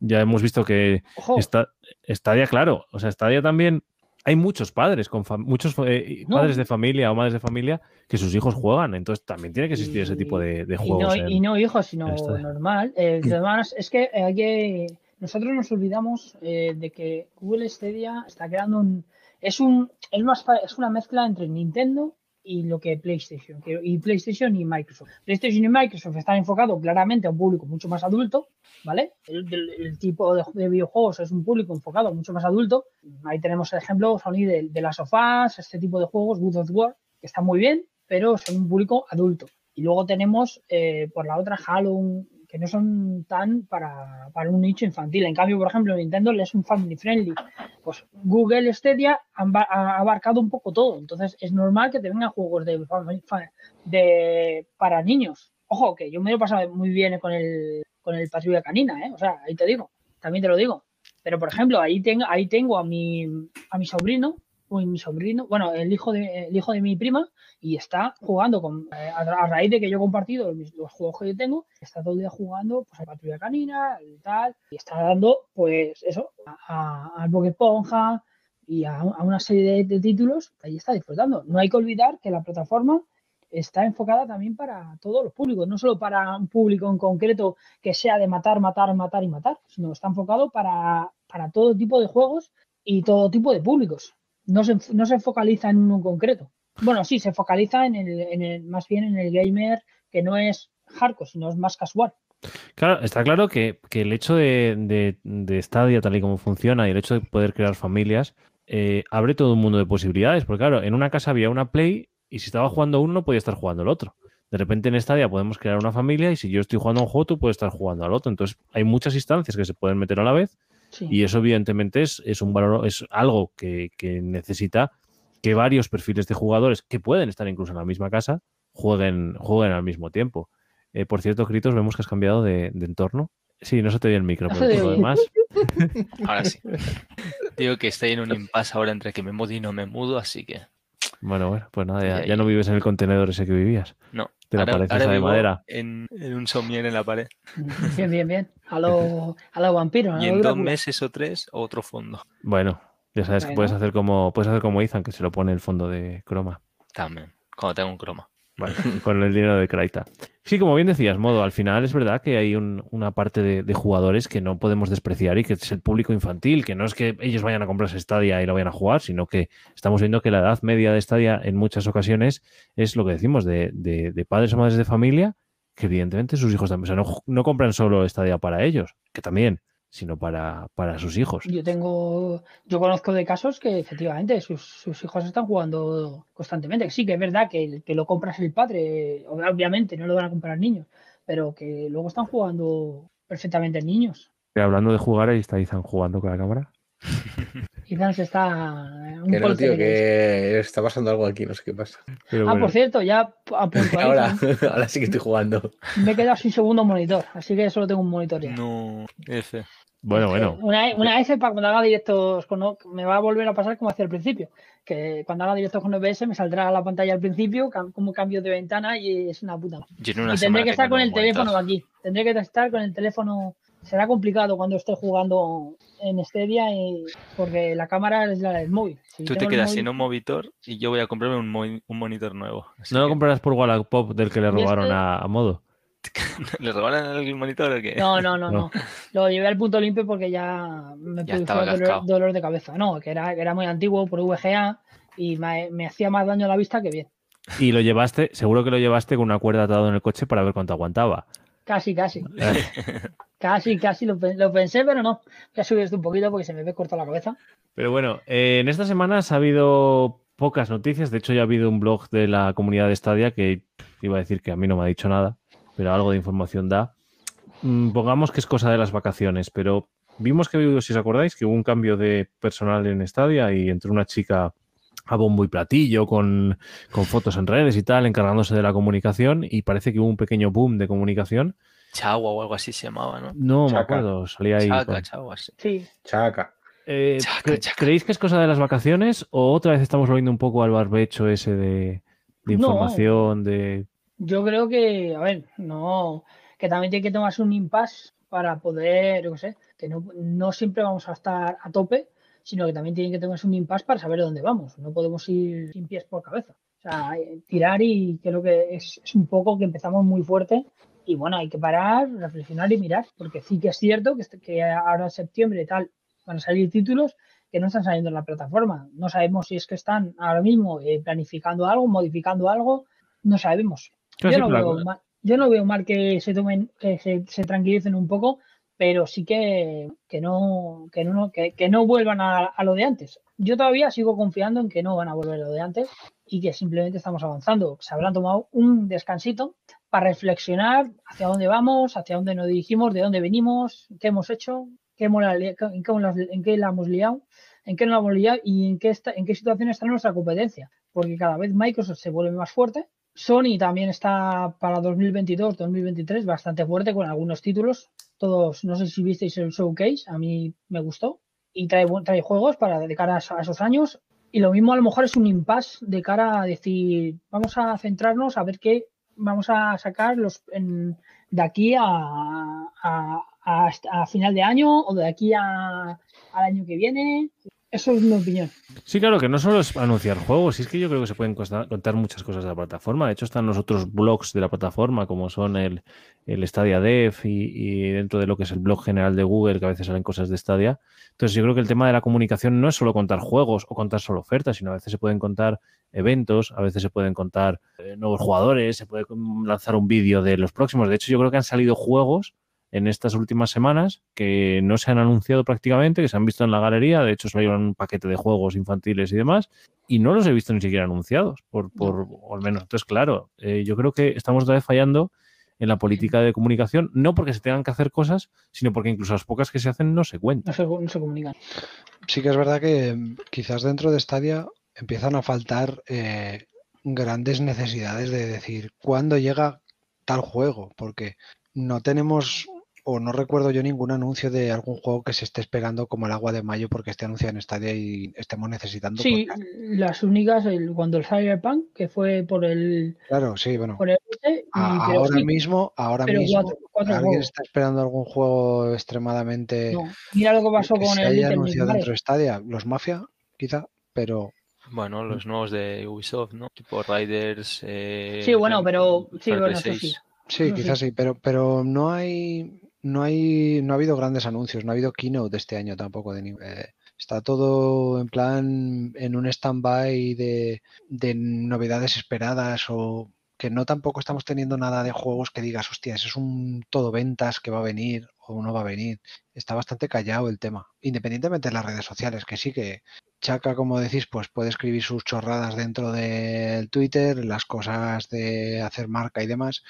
ya hemos visto que Ojo, está, Stadia, claro. O sea, Stadia también. Hay muchos padres, con muchos eh, No. padres de familia o madres de familia que sus hijos juegan. Entonces también tiene que existir ese tipo de, de y juegos. no, en- y no hijos, sino normal. Eh, además, es que hay que. Nosotros nos olvidamos eh, de que Google Stadia está creando un. Es un. Es, más, pa- es una mezcla entre Nintendo y lo que PlayStation. y PlayStation y Microsoft. PlayStation y Microsoft están enfocados claramente a un público mucho más adulto, ¿vale? El, tipo de, de videojuegos es un público enfocado mucho más adulto. Ahí tenemos el ejemplo, Sony, de, de las sofás, este tipo de juegos, Good of War, que está muy bien, pero son un público adulto. Y luego tenemos eh, por la otra Halo, que no son tan para, para un nicho infantil. En cambio, por ejemplo, Nintendo es un family friendly. Pues Google Stadia ha abarcado un poco todo. Entonces es normal que te vengan juegos de, para niños. Ojo, que yo me lo he pasado muy bien con el, con el patrulla canina, ¿eh? O sea, ahí te digo, también te lo digo. Pero, por ejemplo, ahí tengo, ahí tengo a mi, a mi sobrino, mi sobrino, bueno, el hijo de, el hijo de mi prima, y está jugando con, eh, a, raíz de que yo he compartido mis- los juegos que yo tengo, está todo el día jugando pues a Patrulla Canina y tal, y está dando pues eso, al Bob Esponja y a, a una serie de, de títulos, ahí está disfrutando. No hay que olvidar que la plataforma está enfocada también para todos los públicos, no solo para un público en concreto que sea de matar, matar, matar y matar, sino está enfocado para, para todo tipo de juegos y todo tipo de públicos. No se, no se focaliza en uno en concreto. Bueno, sí, se focaliza en el, en el, más bien en el gamer que no es hardcore, sino es más casual. Claro, está claro que, que el hecho de, de, de tal y como funciona, y el hecho de poder crear familias, eh, abre todo un mundo de posibilidades. Porque, claro, en una casa había una Play y si estaba jugando uno, no podía estar jugando el otro. De repente en Stadia podemos crear una familia y si yo estoy jugando a un juego, tú puedes estar jugando al otro. Entonces, hay muchas instancias que se pueden meter a la vez Sí. y eso, evidentemente, es, es un valor, es algo que, que necesita que varios perfiles de jugadores que pueden estar incluso en la misma casa jueguen, jueguen al mismo tiempo. Eh, por cierto, Critos, vemos que has cambiado de, de entorno. Sí, no se te oye el micro, pero por lo demás. Ahora sí. Digo que estoy en un impasse ahora entre que me mudo y no me mudo, así que Bueno, bueno, pues nada, ya, no vives en el contenedor ese que vivías. no. Te la ahora, ahora de madera. En, en un somier en la pared. Bien, bien, bien. A los a lo vampiros. a Y en dos meses o tres, otro fondo. Bueno, ya sabes que puedes hacer como puedes hacer como Ethan, que se lo pone el fondo de croma. También. Cuando tengo un croma. Con el dinero de Kraita. Sí, como bien decías, Modo, al final es verdad que hay un- una parte de, jugadores que no podemos despreciar y que es el público infantil, que no es que ellos vayan a comprarse Stadia y lo vayan a jugar, sino que estamos viendo que la edad media de Stadia en muchas ocasiones es lo que decimos, de, de- padres o madres de familia, que evidentemente sus hijos también, o sea, no compran solo Stadia para ellos, que también, sino para, para sus hijos. Yo tengo, yo conozco de casos que efectivamente sus, sus hijos están jugando constantemente. Sí, que es verdad que, el- que lo compras el padre, obviamente no lo van a comprar niños, pero que luego están jugando perfectamente niños. Hablando de jugar, ahí está Ethan jugando con la cámara. Quizás está un Que no, tío, que está pasando algo aquí, no sé qué pasa. Pero Ah, bueno, por cierto, ya a Ahora, ahora sí que estoy jugando. me he quedado sin segundo monitor, así que solo tengo un monitor ya. No, F. bueno, bueno. Una, una F para cuando haga directos con me va a volver a pasar como hacía al principio. Que cuando haga directos con OBS me saldrá la pantalla al principio como cambio de ventana y es una puta. Yo en una Y tendré que estar con un el teléfono aquí. Tendré que estar con el teléfono. Será complicado cuando esté jugando en Stadia y- porque la cámara es la del móvil. Si Tú te quedas móvil- sin un monitor y yo voy a comprarme un, mo- un monitor nuevo. Así ¿No lo comprarás por Wallapop del que le este- robaron a, a Modo? ¿Le regalan el monitor o qué? No, no, no, No. no. Lo llevé al punto limpio porque ya me Ya estaba dolor, de cabeza. No, que era, que era muy antiguo por VGA y me, me hacía más daño a la vista que bien. Y lo llevaste, seguro que lo llevaste con una cuerda atado en el coche para ver cuánto aguantaba. Casi, casi. Casi, casi lo, pe- lo pensé, pero no. Voy a subir esto un poquito porque se me ve corta la cabeza. Pero bueno, eh, en estas semanas ha habido pocas noticias. De hecho, ya ha habido un blog de la comunidad de Stadia que iba a decir que a mí no me ha dicho nada. pero algo de información da. Mm, pongamos que es cosa de las vacaciones, pero vimos que, si os acordáis, que hubo un cambio de personal en Stadia y entró una chica a bombo y platillo con, con fotos en redes y tal, encargándose de la comunicación y parece que hubo un pequeño boom de comunicación. Chagua o algo así se llamaba, ¿no? No me acuerdo, salía ahí. Chaca, con- chagua, sí. Sí, Chaca. Eh, Chaca, cre- chaca. ¿Creéis que es cosa de las vacaciones o otra vez estamos volviendo un poco al barbecho ese de, de No. información, de... yo creo que, a ver, no, que también tiene que tomarse un impasse para poder, yo qué sé, que no, no siempre vamos a estar a tope, sino que también tiene que tomarse un impasse para saber dónde vamos. No podemos ir sin pies por cabeza. O sea, eh, tirar y creo que es, es un poco que empezamos muy fuerte y bueno, hay que parar, reflexionar y mirar, porque sí que es cierto que, este- que ahora en septiembre y tal van a salir títulos que no están saliendo en la plataforma. No sabemos si es que están ahora mismo eh, planificando algo, modificando algo, no sabemos. Yo no, veo mal, yo no veo mal que se tomen, que se, se tranquilicen un poco, pero sí que, que no, que no, que, no vuelvan a, a lo de antes. Yo todavía sigo confiando en que no van a volver a lo de antes y que simplemente estamos avanzando. Se habrán tomado un descansito para reflexionar hacia dónde vamos, hacia dónde nos dirigimos, de dónde venimos, qué hemos hecho, qué hemos en qué la hemos liado, en qué no la hemos liado y en qué, está, en qué situación está nuestra competencia. Porque cada vez Microsoft se vuelve más fuerte. Sony también está para 2022-2023 bastante fuerte con algunos títulos. Todos, no sé si visteis el showcase, a mí me gustó. Y trae, trae juegos para de cara a esos años. Y lo mismo a lo mejor es un impasse de cara a decir, vamos a centrarnos a ver qué vamos a sacar los, en- de aquí a, a- a final de año o de aquí a, al año que viene. Eso es mi opinión. Sí, claro, que no solo es anunciar juegos, es que yo creo que se pueden contar muchas cosas de la plataforma. De hecho, están los otros blogs de la plataforma, como son el, el Stadia Dev y, dentro de lo que es el blog general de Google, que a veces salen cosas de Stadia. Entonces, yo creo que el tema de la comunicación no es solo contar juegos o contar solo ofertas, sino a veces se pueden contar eventos, a veces se pueden contar eh, nuevos jugadores, se puede lanzar un vídeo de los próximos. De hecho, yo creo que han salido juegos en estas últimas semanas que no se han anunciado prácticamente, que se han visto en la galería. De hecho, salieron un paquete de juegos infantiles y demás, y no los he visto ni siquiera anunciados, por, por o al menos. Entonces, claro, eh, yo creo que estamos otra vez fallando en la política de comunicación, no porque se tengan que hacer cosas, sino porque incluso las pocas que se hacen no se cuentan. No se, no se comunican. Sí que es verdad que mm, quizás dentro de Stadia empiezan a faltar eh, grandes necesidades de decir cuándo llega tal juego, porque no tenemos o no recuerdo yo ningún anuncio de algún juego que se esté esperando como el agua de mayo porque esté anunciado en Stadia y estemos necesitando. Sí, porque- las únicas, el, cuando el Cyberpunk, que fue por el, claro, sí, bueno. por el y- pero ahora sí, mismo, ahora mismo, cuatro, cuatro alguien juegos. está esperando algún juego extremadamente No. Mira lo que pasó que con se el haya anunciado dentro de Stadia, los Mafia, quizá, pero Bueno, los nuevos de Ubisoft, ¿no? Tipo Riders. Eh, Sí, bueno, pero sí, bueno, eso 6. sí. Sí, quizás sí. sí, pero, pero no hay, no hay, no ha habido grandes anuncios, no ha habido keynote este año tampoco de eh, Está todo en plan en un stand-by de, de novedades esperadas o que no tampoco estamos teniendo nada de juegos que digas, hostia, ese es un todo ventas que va a venir o no va a venir. Está bastante callado el tema, independientemente de las redes sociales, que sí que Chaca, como decís, pues puede escribir sus chorradas dentro del Twitter, las cosas de hacer marca y demás,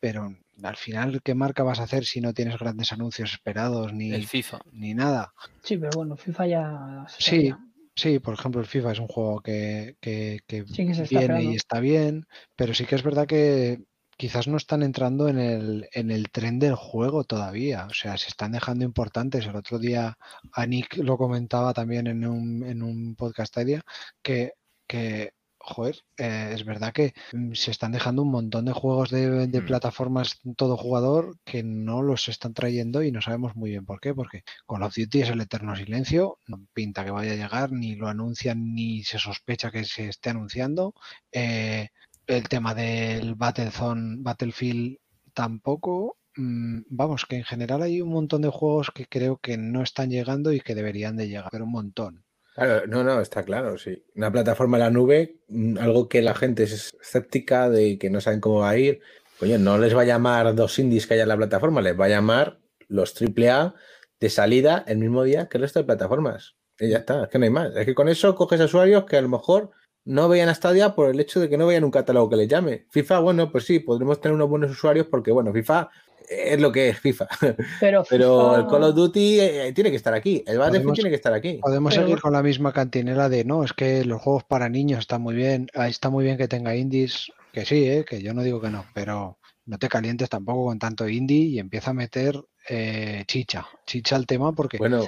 pero al final, ¿qué marca vas a hacer si no tienes grandes anuncios esperados ni, El FIFA. ni nada? Sí, pero bueno, FIFA ya. Sí, sí, por ejemplo, el FIFA es un juego que, que- que Sí que se está viene y está bien, pero sí que es verdad que quizás no están entrando en el, en el tren del juego todavía. O sea, se están dejando importantes. El otro día Anik lo comentaba también en un, en un podcast idea que, que joder, eh, es verdad que mm, se están dejando un montón de juegos de, de Mm. plataformas todo jugador que no los están trayendo y no sabemos muy bien por qué. Porque Call of Duty es el eterno silencio, no pinta que vaya a llegar, ni lo anuncian, ni se sospecha que se esté anunciando. Eh, el tema del Battlezone, Battlefield tampoco. Mm, Vamos, que en general hay un montón de juegos que creo que no están llegando y que deberían de llegar, pero un montón. Claro, no, no, está claro, sí. Una plataforma en la nube, mm, algo que la gente es escéptica de que no saben cómo va a ir. Coño, no les va a llamar dos indies que haya en la plataforma, les va a llamar los AAA de salida el mismo día que el resto de plataformas. Y ya está, es que no hay más. Es que con eso coges usuarios que a lo mejor no veían a Stadia por el hecho de que no veían un catálogo que les llame. FIFA, bueno, pues sí, podremos tener unos buenos usuarios porque, bueno, FIFA es lo que es FIFA. Pero, Pero FIFA- el Call of Duty eh, tiene que estar aquí. El Battlefield tiene que estar aquí. Podemos Pero- seguir con la misma cantinela de no, es que los juegos para niños están muy bien, está muy bien que tenga indies, que sí, ¿eh? que yo no digo que no, pero no te calientes tampoco con tanto indie y empieza a meter eh, chicha, chicha al tema porque Bueno,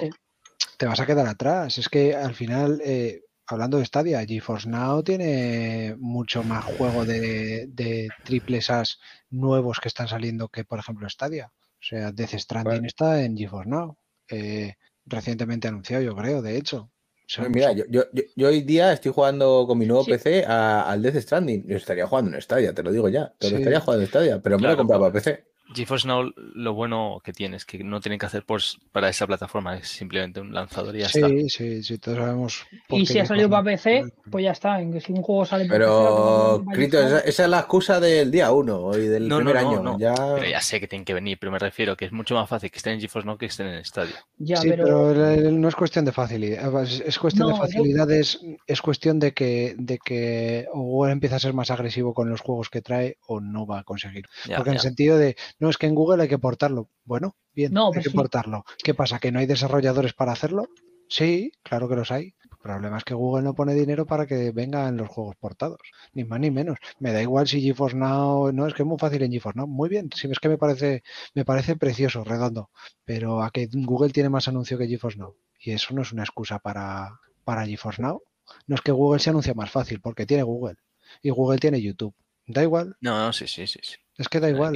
te vas a quedar atrás. Es que al final, eh, hablando de Stadia, GeForce Now tiene mucho más juego de, de triples As nuevos que están saliendo que, por ejemplo, Stadia. O sea, Death Stranding Bueno. está en GeForce Now. eh, recientemente anunciado, yo creo, de hecho. Son- mira, yo, yo, yo- yo hoy día estoy jugando con mi nuevo Sí. PC a- al Death Stranding. Yo estaría jugando en Stadia, te lo digo ya. Te lo Sí. estaría jugando en Stadia, pero me lo he comprado para PC. GeForce Now lo bueno que tiene es que no tienen que hacer ports para esa plataforma, es simplemente un lanzador y ya está. Sí, sí, sí, todos sabemos. Y si ha salido para. PC, pues ya está. En que si un juego sale para PC, Pero, a Crito, esa, esa es la excusa del día uno y del No, primer no, año. no. Ya... Pero ya sé que tienen que venir, pero me refiero que es mucho más fácil que estén en GeForce Now que estén en Stadia. Ya, sí, pero, pero, el- el- no es cuestión de facilidad, es, es cuestión de yo- facilidades, es cuestión de que, de que o Google empieza a ser más agresivo con los juegos que trae o no va a conseguir. Ya, Porque en el sentido de, no, es que en Google hay que portarlo. Bueno, bien, No, hay pues que sí. portarlo. ¿Qué pasa? ¿Que no hay desarrolladores para hacerlo? Sí, claro que los hay. El problema es que Google no pone dinero para que vengan los juegos portados, ni más ni menos. Me da igual si GeForce Now, no, es que es muy fácil en GeForce Now. Muy bien, si es que me parece, me parece precioso, redondo, pero a que Google tiene más anuncio que GeForce Now. Y eso no es una excusa para, para GeForce Now. No es que Google se anuncia más fácil, porque tiene Google. Y Google tiene YouTube. Da igual, No, no, sí, sí, sí. sí. Es que da igual.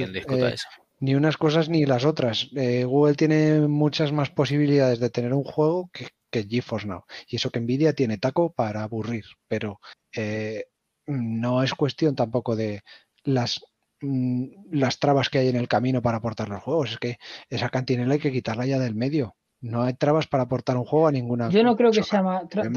eh, eso. ni unas cosas ni las otras. Eh, Google tiene muchas más posibilidades de tener un juego que, que GeForce Now. Y eso que Nvidia tiene taco para aburrir. Pero eh, no es cuestión tampoco de las, mm, las trabas que hay en el camino para aportar los juegos. Es que esa cantinela hay que quitarla ya del medio. No hay trabas para aportar un juego a ninguna. yo no creo que sea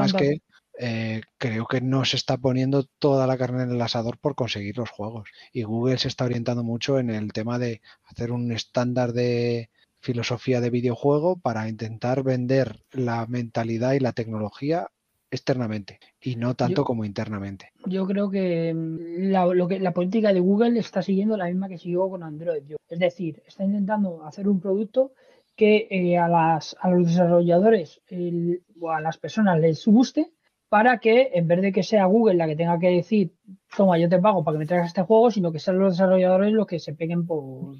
tanta- que eh, creo que no se está poniendo toda la carne en el asador por conseguir los juegos. Y Google se está orientando mucho en el tema de hacer un estándar de filosofía de videojuego para intentar vender la mentalidad y la tecnología externamente y no tanto Yo- como internamente. Yo creo que mm, la, lo que la política de Google está siguiendo la misma que siguió con Android. Yo- Es decir, está intentando hacer un producto que eh, a, las, a los desarrolladores el- o a las personas les guste para que en vez de que sea Google la que tenga que decir, toma, yo te pago para que me traigas este juego, sino que sean los desarrolladores los que se peguen por,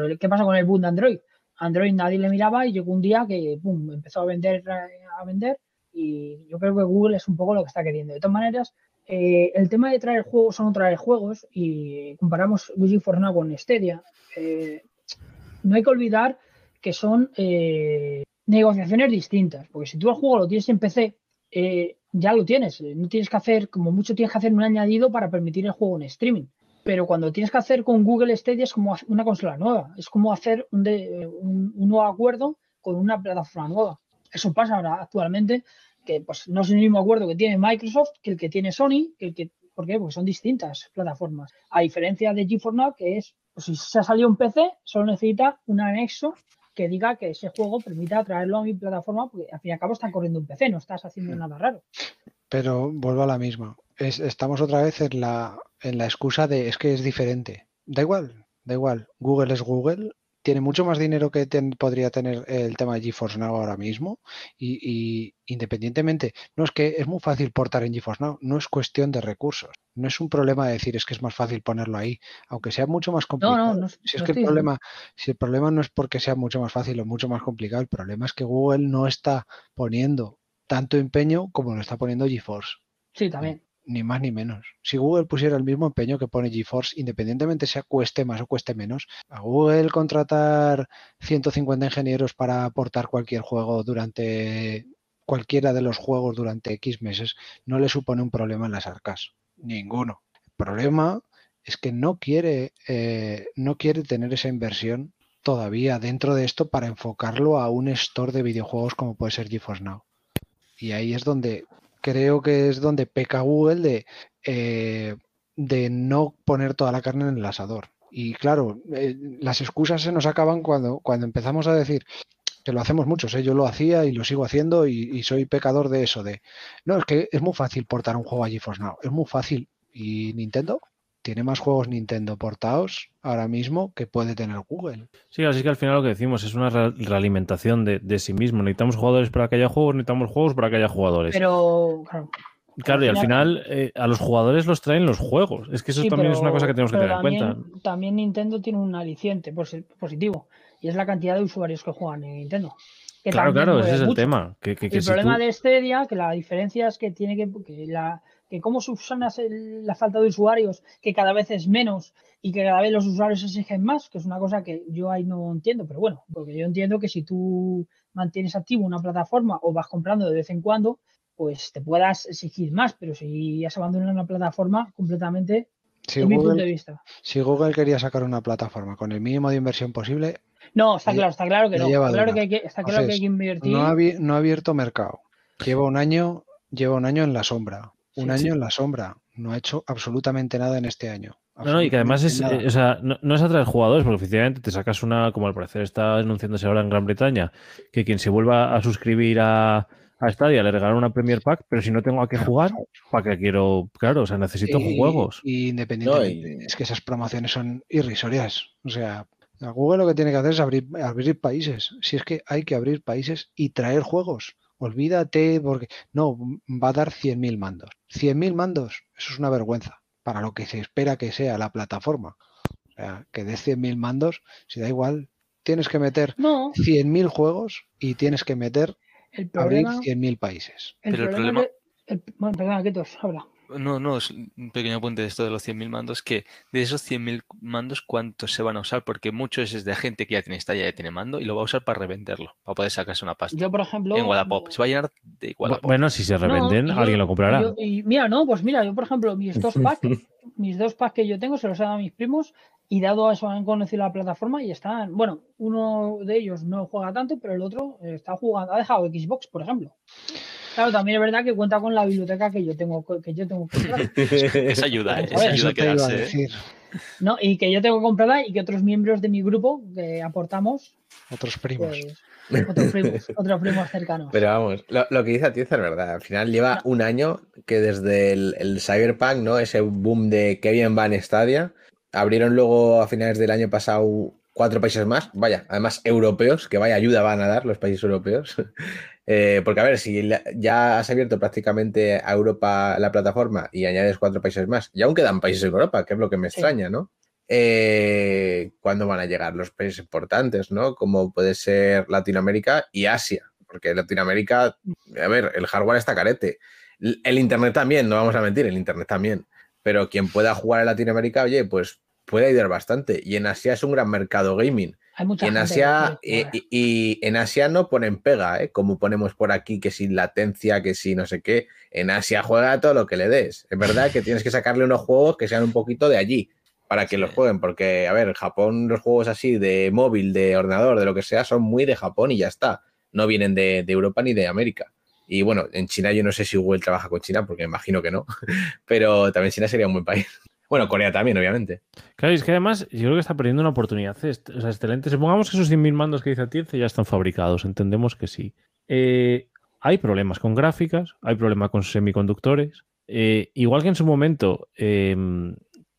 el, ¿qué pasa con el boom de Android? Android nadie le miraba y llegó un día que pum, empezó a vender, a vender y yo creo que Google es un poco lo que está queriendo. De todas maneras, eh, el tema de traer juegos o no traer juegos, y comparamos GeForce Now con Stadia, eh, no hay que olvidar que son eh, negociaciones distintas, porque si tú el juego lo tienes en PC, eh, ya lo tienes, eh, no tienes que hacer, como mucho tienes que hacer un añadido para permitir el juego en streaming. Pero cuando tienes que hacer con Google Stadia es como una consola nueva, es como hacer un- un nuevo acuerdo con una plataforma nueva. Eso pasa ahora actualmente, que pues no es el mismo acuerdo que tiene Microsoft que el que tiene Sony, que el que, ¿por qué? Porque son distintas plataformas. A diferencia de GeForce Now, que es, pues si se ha salido un PC, solo necesita un anexo que diga que ese juego permita traerlo a mi plataforma, porque al fin y al cabo está corriendo un PC, no estás haciendo nada raro. Pero vuelvo a la misma. Es- estamos otra vez en la, en la excusa de es que es diferente. Da igual, da igual. Google es Google. Tiene mucho más dinero que ten- podría tener el tema de GeForce Now ahora mismo. Y, y independientemente, no es que es muy fácil portar en GeForce Now, no es cuestión de recursos. No es un problema de decir es que es más fácil ponerlo ahí, aunque sea mucho más No, complicado. no, no, Si es no que el problema, si el problema no es porque sea mucho más fácil o mucho más complicado, el problema es que Google no está poniendo tanto empeño como lo está poniendo GeForce, Sí, también. Ni más ni menos. Si Google pusiera el mismo empeño que pone GeForce, independientemente sea cueste más o cueste menos, a Google contratar 150 ingenieros para aportar cualquier juego durante cualquiera de los juegos durante X meses no le supone un problema en las arcas. Ninguno. El problema es que no quiere, eh, no quiere tener esa inversión todavía dentro de esto para enfocarlo a un store de videojuegos como puede ser GeForce Now. Y ahí es donde creo que es donde peca Google de, eh, de no poner toda la carne en el asador. Y claro, eh, las excusas se nos acaban cuando, cuando empezamos a decir que lo hacemos muchos, ¿eh? yo lo hacía y lo sigo haciendo y, y soy pecador de eso, de, no, es que es muy fácil portar un juego a GeForce Now, es muy fácil. ¿Y Nintendo? Tiene más juegos Nintendo portados ahora mismo que puede tener Google. Sí, así que al final lo que decimos es una re- realimentación de, de sí mismo. Necesitamos jugadores para que haya juegos, necesitamos juegos para que haya jugadores. Pero, claro, claro, y al al final eh, a los jugadores los traen los juegos. Es que eso sí, también es una cosa que tenemos que tener en cuenta. También Nintendo tiene un aliciente posi- positivo y es la cantidad de usuarios que juegan en Nintendo. que Claro, claro, ese es el tema. Que, que- que el si problema tú- de Stadia, que la diferencia es que tiene que, que la que cómo subsanas el- la falta de usuarios, que cada vez es menos y que cada vez los usuarios exigen más, que es una cosa que yo ahí no entiendo, pero bueno, porque yo entiendo que si tú mantienes activo una plataforma o vas comprando de vez en cuando, pues te puedas exigir más, pero si has abandonado una plataforma completamente, Si es mi punto de Google, vista. si Google quería sacar una plataforma con el mínimo de inversión posible, No, está La claro, está claro que no. Está claro que hay que, está claro que hay Entonces, que invertir. no ha, no ha abierto mercado. Lleva un año, lleva un año en la sombra. Un Sí, año sí. en la sombra. No ha hecho absolutamente nada en este año. No, no, y que además es, eh, o sea, no, no es atraer jugadores, porque efectivamente te sacas una, como al parecer está anunciándose ahora en Gran Bretaña, que quien se vuelva a suscribir a, a Stadia le regalan una Premier Pack, pero si no tengo a qué jugar, ¿para qué quiero? Claro, o sea, necesito Y- juegos. Y independientemente, No, y- es que esas promociones son irrisorias. O sea, Google lo que tiene que hacer es abrir, abrir países. Si es que hay que abrir países y traer juegos. Olvídate, porque no, va a dar 100.000 mandos. 100.000 mandos, eso es una vergüenza para lo que se espera que sea la plataforma. O sea, que des 100.000 mandos, si da igual, tienes que meter No, 100.000 juegos y tienes que meter, el abrir problema, 100.000 países. el Pero el problema problema- que- el- bueno, perdona, que tos, habla. No, no, es un pequeño apunte de esto de los 100.000 mandos, que de esos 100.000 mandos, ¿cuántos se van a usar? Porque muchos es de gente que ya tiene Stadia, ya tiene mando, y lo va a usar para revenderlo, para poder sacarse una pasta. Yo, por ejemplo. en Wallapop. Se va a llenar de Wallapop. Bueno, si se No, revenden, yo- alguien lo comprará. y yo- y mira, no, pues mira, yo, por ejemplo, mis dos packs, mis dos packs que yo tengo se los he dado a mis primos y dado a eso han conocido la plataforma y están. Bueno, uno de ellos no juega tanto, pero el otro está jugando, ha dejado Xbox, por ejemplo. Claro, también es verdad que cuenta con la biblioteca que yo tengo que yo tengo comprada. Esa ayuda, Esa ayuda Eso a te iba a quedarse. ¿eh? decir. ¿no? Y que yo tengo comprada y que otros miembros de mi grupo que aportamos, Otros primos. pues otros primos, otros primos cercanos. Pero vamos, lo, lo que dice Atienza es verdad. Al final lleva un año que desde el, el Cyberpunk, ¿no? Ese boom de que bien va en Stadia, abrieron luego a finales del año pasado cuatro países más, vaya, además europeos, que vaya ayuda van a dar los países europeos. Eh, porque a ver, si la- ya has abierto prácticamente a Europa la plataforma y añades cuatro países más, y aún quedan países en Europa, que es lo que me Sí. extraña, ¿no? Eh, ¿Cuándo van a llegar los países importantes, ¿no? Como puede ser Latinoamérica y Asia, porque Latinoamérica, a ver, el hardware está carete. El Internet también, no vamos a mentir, el Internet también. Pero quien pueda jugar en Latinoamérica, oye, pues puede ayudar bastante. Y en Asia es un gran mercado gaming. Hay mucha Y en gente Asia, quiere y, jugar. y- y en Asia no ponen pega, ¿eh? como ponemos por aquí, que sin latencia, que si no sé qué. En Asia juega todo lo que le des. Es verdad que tienes que sacarle unos juegos que sean un poquito de allí para que Sí. los jueguen, porque, a ver, en Japón los juegos así de móvil, de ordenador, de lo que sea, son muy de Japón y ya está. No vienen de, de Europa ni de América. Y bueno, en China yo no sé si Google trabaja con China, porque me imagino que no, pero también China sería un buen país. Bueno, Corea también, obviamente. Claro, y es que además yo creo que está perdiendo una oportunidad o sea, excelente. Supongamos que esos 100.000 mandos que dice Atienza ya están fabricados, entendemos que sí. Eh, hay problemas con gráficas, hay problemas con semiconductores. Eh, igual que en su momento, eh,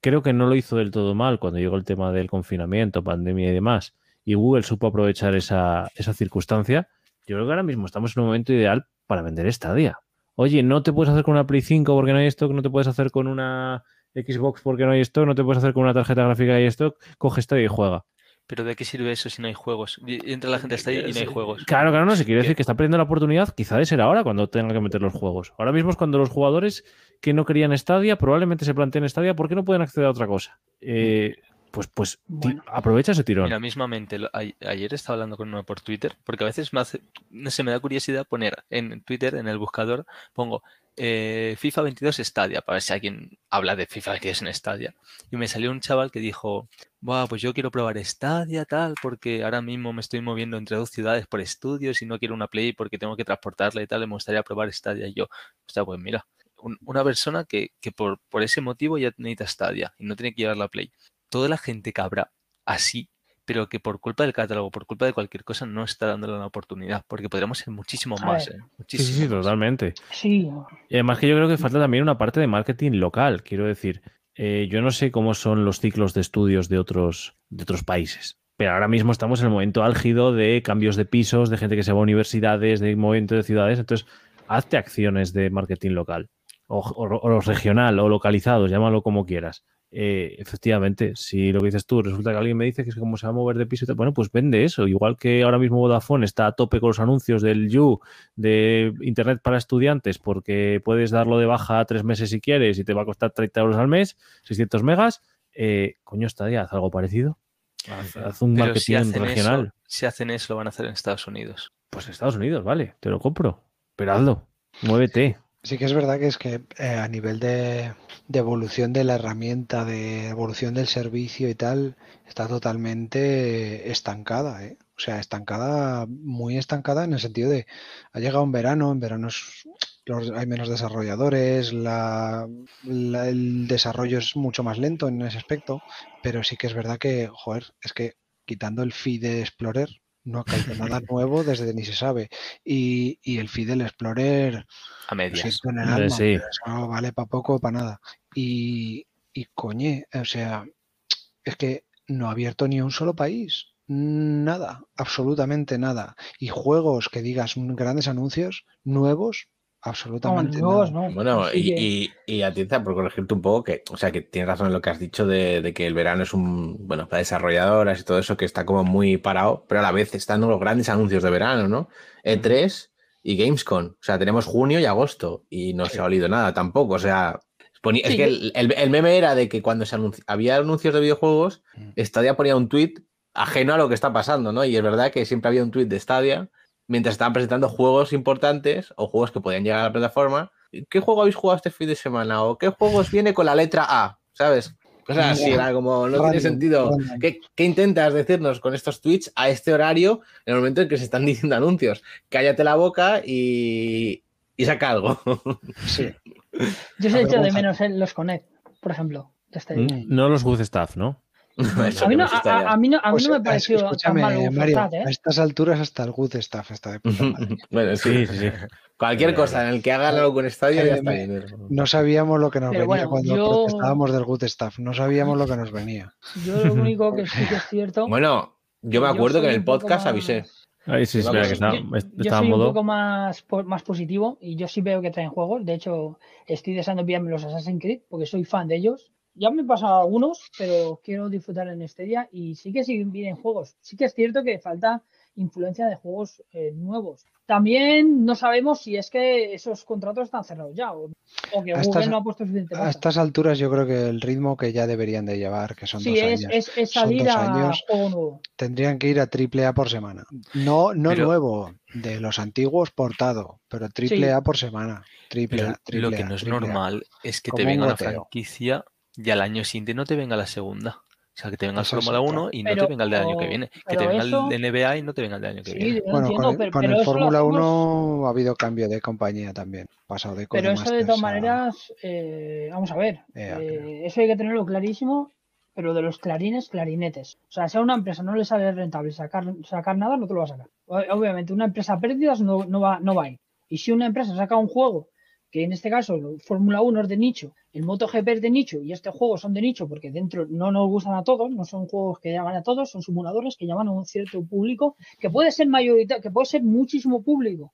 creo que no lo hizo del todo mal cuando llegó el tema del confinamiento, pandemia y demás, y Google supo aprovechar esa, esa circunstancia. Yo creo que ahora mismo estamos en un momento ideal para vender Stadia. Oye, no te puedes hacer con una Play 5 porque no hay stock, no te puedes hacer con una Xbox porque no hay stock, no te puedes hacer con una tarjeta gráfica y hay stock, coge Stadia y juega. Pero ¿de qué sirve eso si no hay juegos? Y- Entra la gente hasta ahí y no hay juegos. Claro, claro, no, se quiere decir que está perdiendo la oportunidad, quizá de ser ahora cuando tenga que meter los juegos. Ahora mismo es cuando los jugadores que no querían Stadia probablemente se planteen Stadia porque no pueden acceder a otra cosa. Eh, pues pues Bueno. aprovecha ese tirón. Mira, mismamente, lo- a- ayer estaba hablando con uno por Twitter, porque a veces me hace, no sé, me da curiosidad poner en Twitter, en el buscador, pongo eh, FIFA 22 Stadia, para ver si alguien habla de FIFA 22 en Stadia. Y me salió un chaval que dijo, Buah, pues yo quiero probar Stadia, tal, porque ahora mismo me estoy moviendo entre dos ciudades por estudios y no quiero una Play porque tengo que transportarla y tal, y me gustaría probar Stadia. Y yo, o sea, pues mira, un- una persona que, que por, por ese motivo ya necesita Stadia y no tiene que llevar la Play. Toda la gente que habrá así pero que por culpa del catálogo, por culpa de cualquier cosa, no está dándole una oportunidad, porque podríamos ser muchísimo A más. ¿eh? Sí, sí, sí, más. totalmente. Sí, Y además que yo creo que falta también una parte de marketing local. Quiero decir, eh, yo no sé cómo son los ciclos de estudios de otros, de otros países. Pero ahora mismo estamos en el momento álgido de cambios de pisos, de gente que se va a universidades, de movimiento de ciudades. Entonces, hazte acciones de marketing local o, o- o regional o localizados, llámalo como quieras. Eh, efectivamente, si lo que dices tú, resulta que alguien me dice que es como se va a mover de piso, y tal, bueno, pues vende eso. Igual que ahora mismo Vodafone está a tope con los anuncios del You, de Internet para estudiantes, porque puedes darlo de baja tres meses si quieres y te va a costar 30 euros al mes, 600 megas. Eh, coño, está haz algo parecido. Haz, haz un Pero marketing si regional. eso, si hacen eso, lo van a hacer en Estados Unidos. Pues Estados Unidos, vale, te lo compro. Pero hazlo, muévete. Sí que es verdad que es que eh, a nivel de, evolución de la herramienta, de evolución del servicio y tal, está totalmente estancada, ¿eh? O sea, estancada, muy estancada en el sentido de, ha llegado un verano, en verano hay menos desarrolladores, la- la- el desarrollo es mucho más lento en ese aspecto, pero sí que es verdad que, joder, es que quitando el feed de Explorer, no ha caído nada nuevo desde ni se sabe. Y, y el feed del Explorer, A medias. siento en el alma, sí. pero eso no vale para poco, para nada. Y, y coñe, o sea, es que no ha abierto ni un solo país. Nada, absolutamente nada. Y juegos que digas mm, grandes anuncios, nuevos, absolutamente nada. no. Bueno, Así y, que- y, y a ti, Za, por corregirte un poco, que, o sea, que tienes razón en lo que has dicho de, de que el verano es un, bueno, para desarrolladoras y todo eso, que está como muy parado, pero a la vez están los grandes anuncios de verano, ¿no? E3 y Gamescom. O sea, tenemos junio y agosto y no se ha olido nada tampoco. O sea, ponía- es que el- el meme era de que cuando se anunci- había anuncios de videojuegos, Mm. Stadia ponía un tweet ajeno a lo que está pasando, ¿no? Y es verdad que siempre había un tweet de Stadia mientras estaban presentando juegos importantes o juegos que podían llegar a la plataforma. ¿Qué juego habéis jugado este fin de semana? ¿O qué juegos viene con la letra A? ¿Sabes? Cosas así, era como, no tiene sentido. ¿Qué, qué intentas decirnos con estos tweets a este horario en el momento en que se están diciendo anuncios? Cállate la boca y, y saca algo. Sí. Yo se echo de vergüenza. menos eh, los Connect, por ejemplo. de este- Mm, No los good stuff, ¿no? Eso A mí no, a, a- mí no, a mí Pues, no me pareció tan escúchame, mal Mario, Overstat, ¿eh? a estas alturas hasta el good stuff está de puta madre. Bueno, sí, Sí, sí, sí. Cualquier Eh, cosa en el que hagan algo con Stadia ya eh, está bien. No sabíamos lo que nos Pero venía bueno, cuando yo- protestábamos del good stuff. No sabíamos lo que nos venía. Yo lo único que sí que es cierto. Bueno, yo me yo acuerdo que en el un podcast más- avisé. Ahí sí, Yo espera, me que está, yo, está yo soy un modo. poco más, más positivo y yo sí veo que traen juegos. De hecho, estoy deseando pillarme los Assassin's Creed porque soy fan de ellos. Ya me he pasado algunos, pero quiero disfrutar en este día y sí que siguen bien juegos. Sí que es cierto que falta influencia de juegos eh, nuevos. También no sabemos si es que esos contratos están cerrados ya o, o que A Google estas- no ha puesto suficiente A estas alturas yo creo que el ritmo que ya deberían de llevar, que son Sí, dos es, años, es, es son salir dos a años. juego nuevo. tendrían que ir a triple A por semana. No, no Pero- nuevo, de los antiguos portado, pero triple Sí. A por semana. Triple Pero A, triple lo que A, no es A. normal es que Como te un venga una goteo. franquicia y al año siguiente no te venga la segunda. O sea, que te venga el Fórmula otra. 1 y no Pero- te venga el del año que viene. Que te venga eso- el de NBA y no te venga el del año que Sí, viene. Bueno, entiendo, con el, pero, con pero el Fórmula hacemos- 1 ha habido cambio de compañía también. Pasado de Pero eso de todas a- maneras, eh, vamos a ver, Ea, eh, eso hay que tenerlo clarísimo, pero de los clarines, clarinetes. O sea, si a una empresa no le sale rentable sacar, sacar nada, no te lo va a sacar. Obviamente, una empresa a pérdidas no, no, va, no va a ir. Y si una empresa saca un juego, que en este caso Fórmula 1 es de nicho, el MotoGP es de nicho y este juego son de nicho porque dentro no nos gustan a todos, no son juegos que llaman a todos, son simuladores que llaman a un cierto público, que puede ser mayoritario, que puede ser muchísimo público,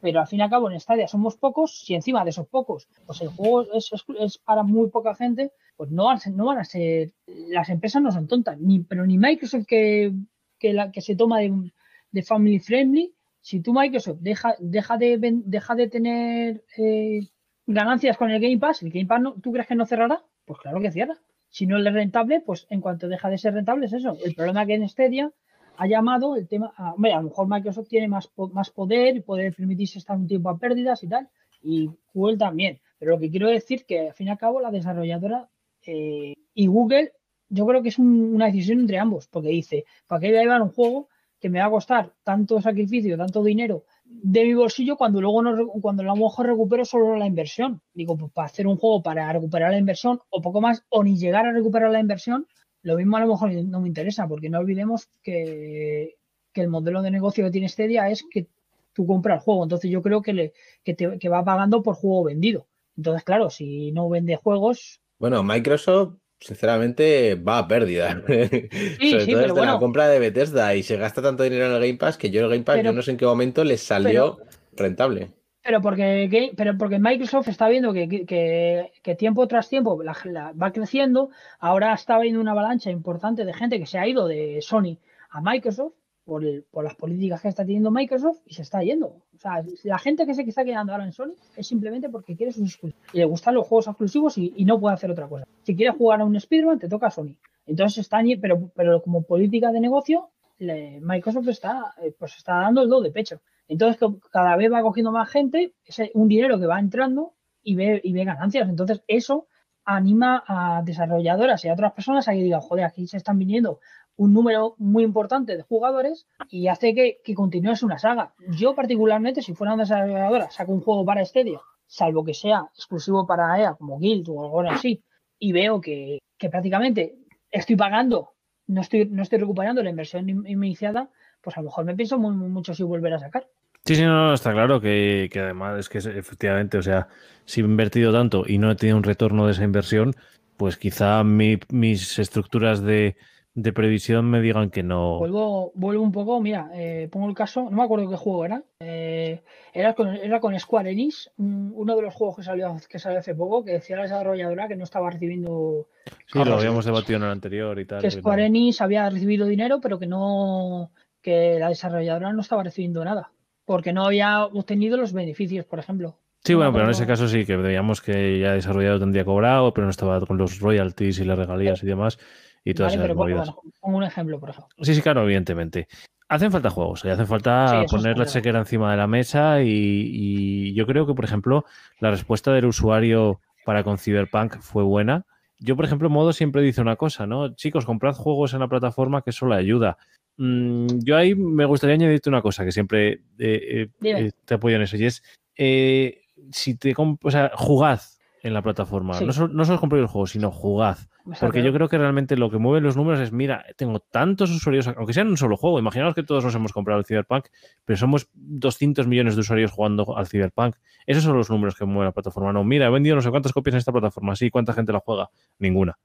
pero al fin y al cabo en Stadia somos pocos, si encima de esos pocos, pues el juego es, es- es para muy poca gente, pues no no van a ser, las empresas no son tontas, ni, pero ni Microsoft que, que, se toma de family friendly, si tú Microsoft deja, deja, de, deja de tener eh, ganancias con el Game Pass, ¿el Game Pass no, tú crees que no cerrará? Pues claro que cierra. Si no es rentable, pues en cuanto deja de ser rentable es eso. El problema que en Stadia ha llamado el tema, a, a lo mejor Microsoft tiene más, más poder y puede permitirse estar un tiempo a pérdidas y tal, y Google también. Pero lo que quiero decir que al fin y al cabo la desarrolladora eh, y Google, yo creo que es un- una decisión entre ambos, porque dice, ¿para qué voy a llevar un juego que me va a costar tanto sacrificio, tanto dinero de mi bolsillo cuando luego no, cuando a lo mejor recupero solo la inversión? Digo, pues para hacer un juego para recuperar la inversión o poco más, o ni llegar a recuperar la inversión, lo mismo a lo mejor no me interesa, porque no olvidemos que, que el modelo de negocio que tiene Stadia es que tú compras el juego. Entonces yo creo que, le, que, te, que va pagando por juego vendido. Entonces, claro, si no vende juegos. Bueno, Microsoft sinceramente va a pérdida. Sí, Sobre sí, todo desde bueno. la compra de Bethesda y se gasta tanto dinero en el Game Pass que yo el Game Pass Pero- yo no sé en qué momento les salió rentable. Pero porque, que- pero porque Microsoft está viendo que, que- que, que tiempo tras tiempo la- la- va creciendo. Ahora está habiendo una avalancha importante de gente que se ha ido de Sony a Microsoft por, el- por las políticas que está teniendo Microsoft y se está yendo. O sea, la gente que se está quedando ahora en Sony es simplemente porque quiere sus exclusivos. Y le gustan los juegos exclusivos y, no puede hacer otra cosa. Si quieres jugar a un Spider-Man, te toca a Sony. Entonces están, y- pero, pero como política de negocio, le- Microsoft está, eh, pues está dando el do de pecho. Entonces cada vez va cogiendo más gente, ese, un dinero que va entrando y ve, y ve ganancias. Entonces eso anima a desarrolladoras y a otras personas a que digan, joder, aquí se están viniendo un número muy importante de jugadores y hace que, que continúes una saga. Yo particularmente, si fuera una desarrolladora, saco un juego para Stadia, salvo que sea exclusivo para EA, como Guild o algo así, y veo que, que prácticamente estoy pagando, no estoy, no estoy recuperando la inversión in- iniciada, pues a lo mejor me pienso muy- mucho si volver a sacar. Sí, sí, no, no, está claro que, que además es que efectivamente, o sea, si he invertido tanto y no he tenido un retorno de esa inversión, pues quizá mi- mis estructuras de, de previsión me digan que no. Vuelvo, vuelvo un poco, mira, eh, pongo el caso, no me acuerdo qué juego era. eh, era, con, era con Square Enix, un- uno de los juegos que salió, que salió hace poco, que decía la desarrolladora que no estaba recibiendo, Sí, lo habíamos debatido en el anterior y tal. que Square no. Enix había recibido dinero, pero que no, que la desarrolladora no estaba recibiendo nada, porque no había obtenido los beneficios, por ejemplo. Sí, bueno, pero en ese caso sí, que veíamos que ya desarrollado tendría cobrado, pero no estaba con los royalties y las regalías y demás, y todas Vale, esas pero pongo, movidas. bueno, pongo un ejemplo, por ejemplo. Sí, sí, claro, evidentemente. Hacen falta juegos, y hacen Sí, falta poner la chequera encima de la mesa y, y yo creo que, por ejemplo, la respuesta del usuario para con Cyberpunk fue buena. Yo, por ejemplo, Modo siempre dice una cosa, ¿no? Chicos, comprad juegos en la plataforma que eso le ayuda. Mm, yo ahí me gustaría añadirte una cosa que siempre eh, eh, eh, te apoyo en eso y es, eh, si te o sea, jugad en la plataforma. Sí. No, solo, no solo compréis el juego, sino jugad. Porque yo creo que realmente lo que mueve los números es, mira, tengo tantos usuarios, aunque sea en un solo juego, imaginaos que todos nos hemos comprado el Cyberpunk, pero somos 200 millones de usuarios jugando al Cyberpunk. Esos son los números que mueve la plataforma. No, mira, he vendido no sé cuántas copias en esta plataforma. Sí, ¿cuánta gente la juega? Ninguna.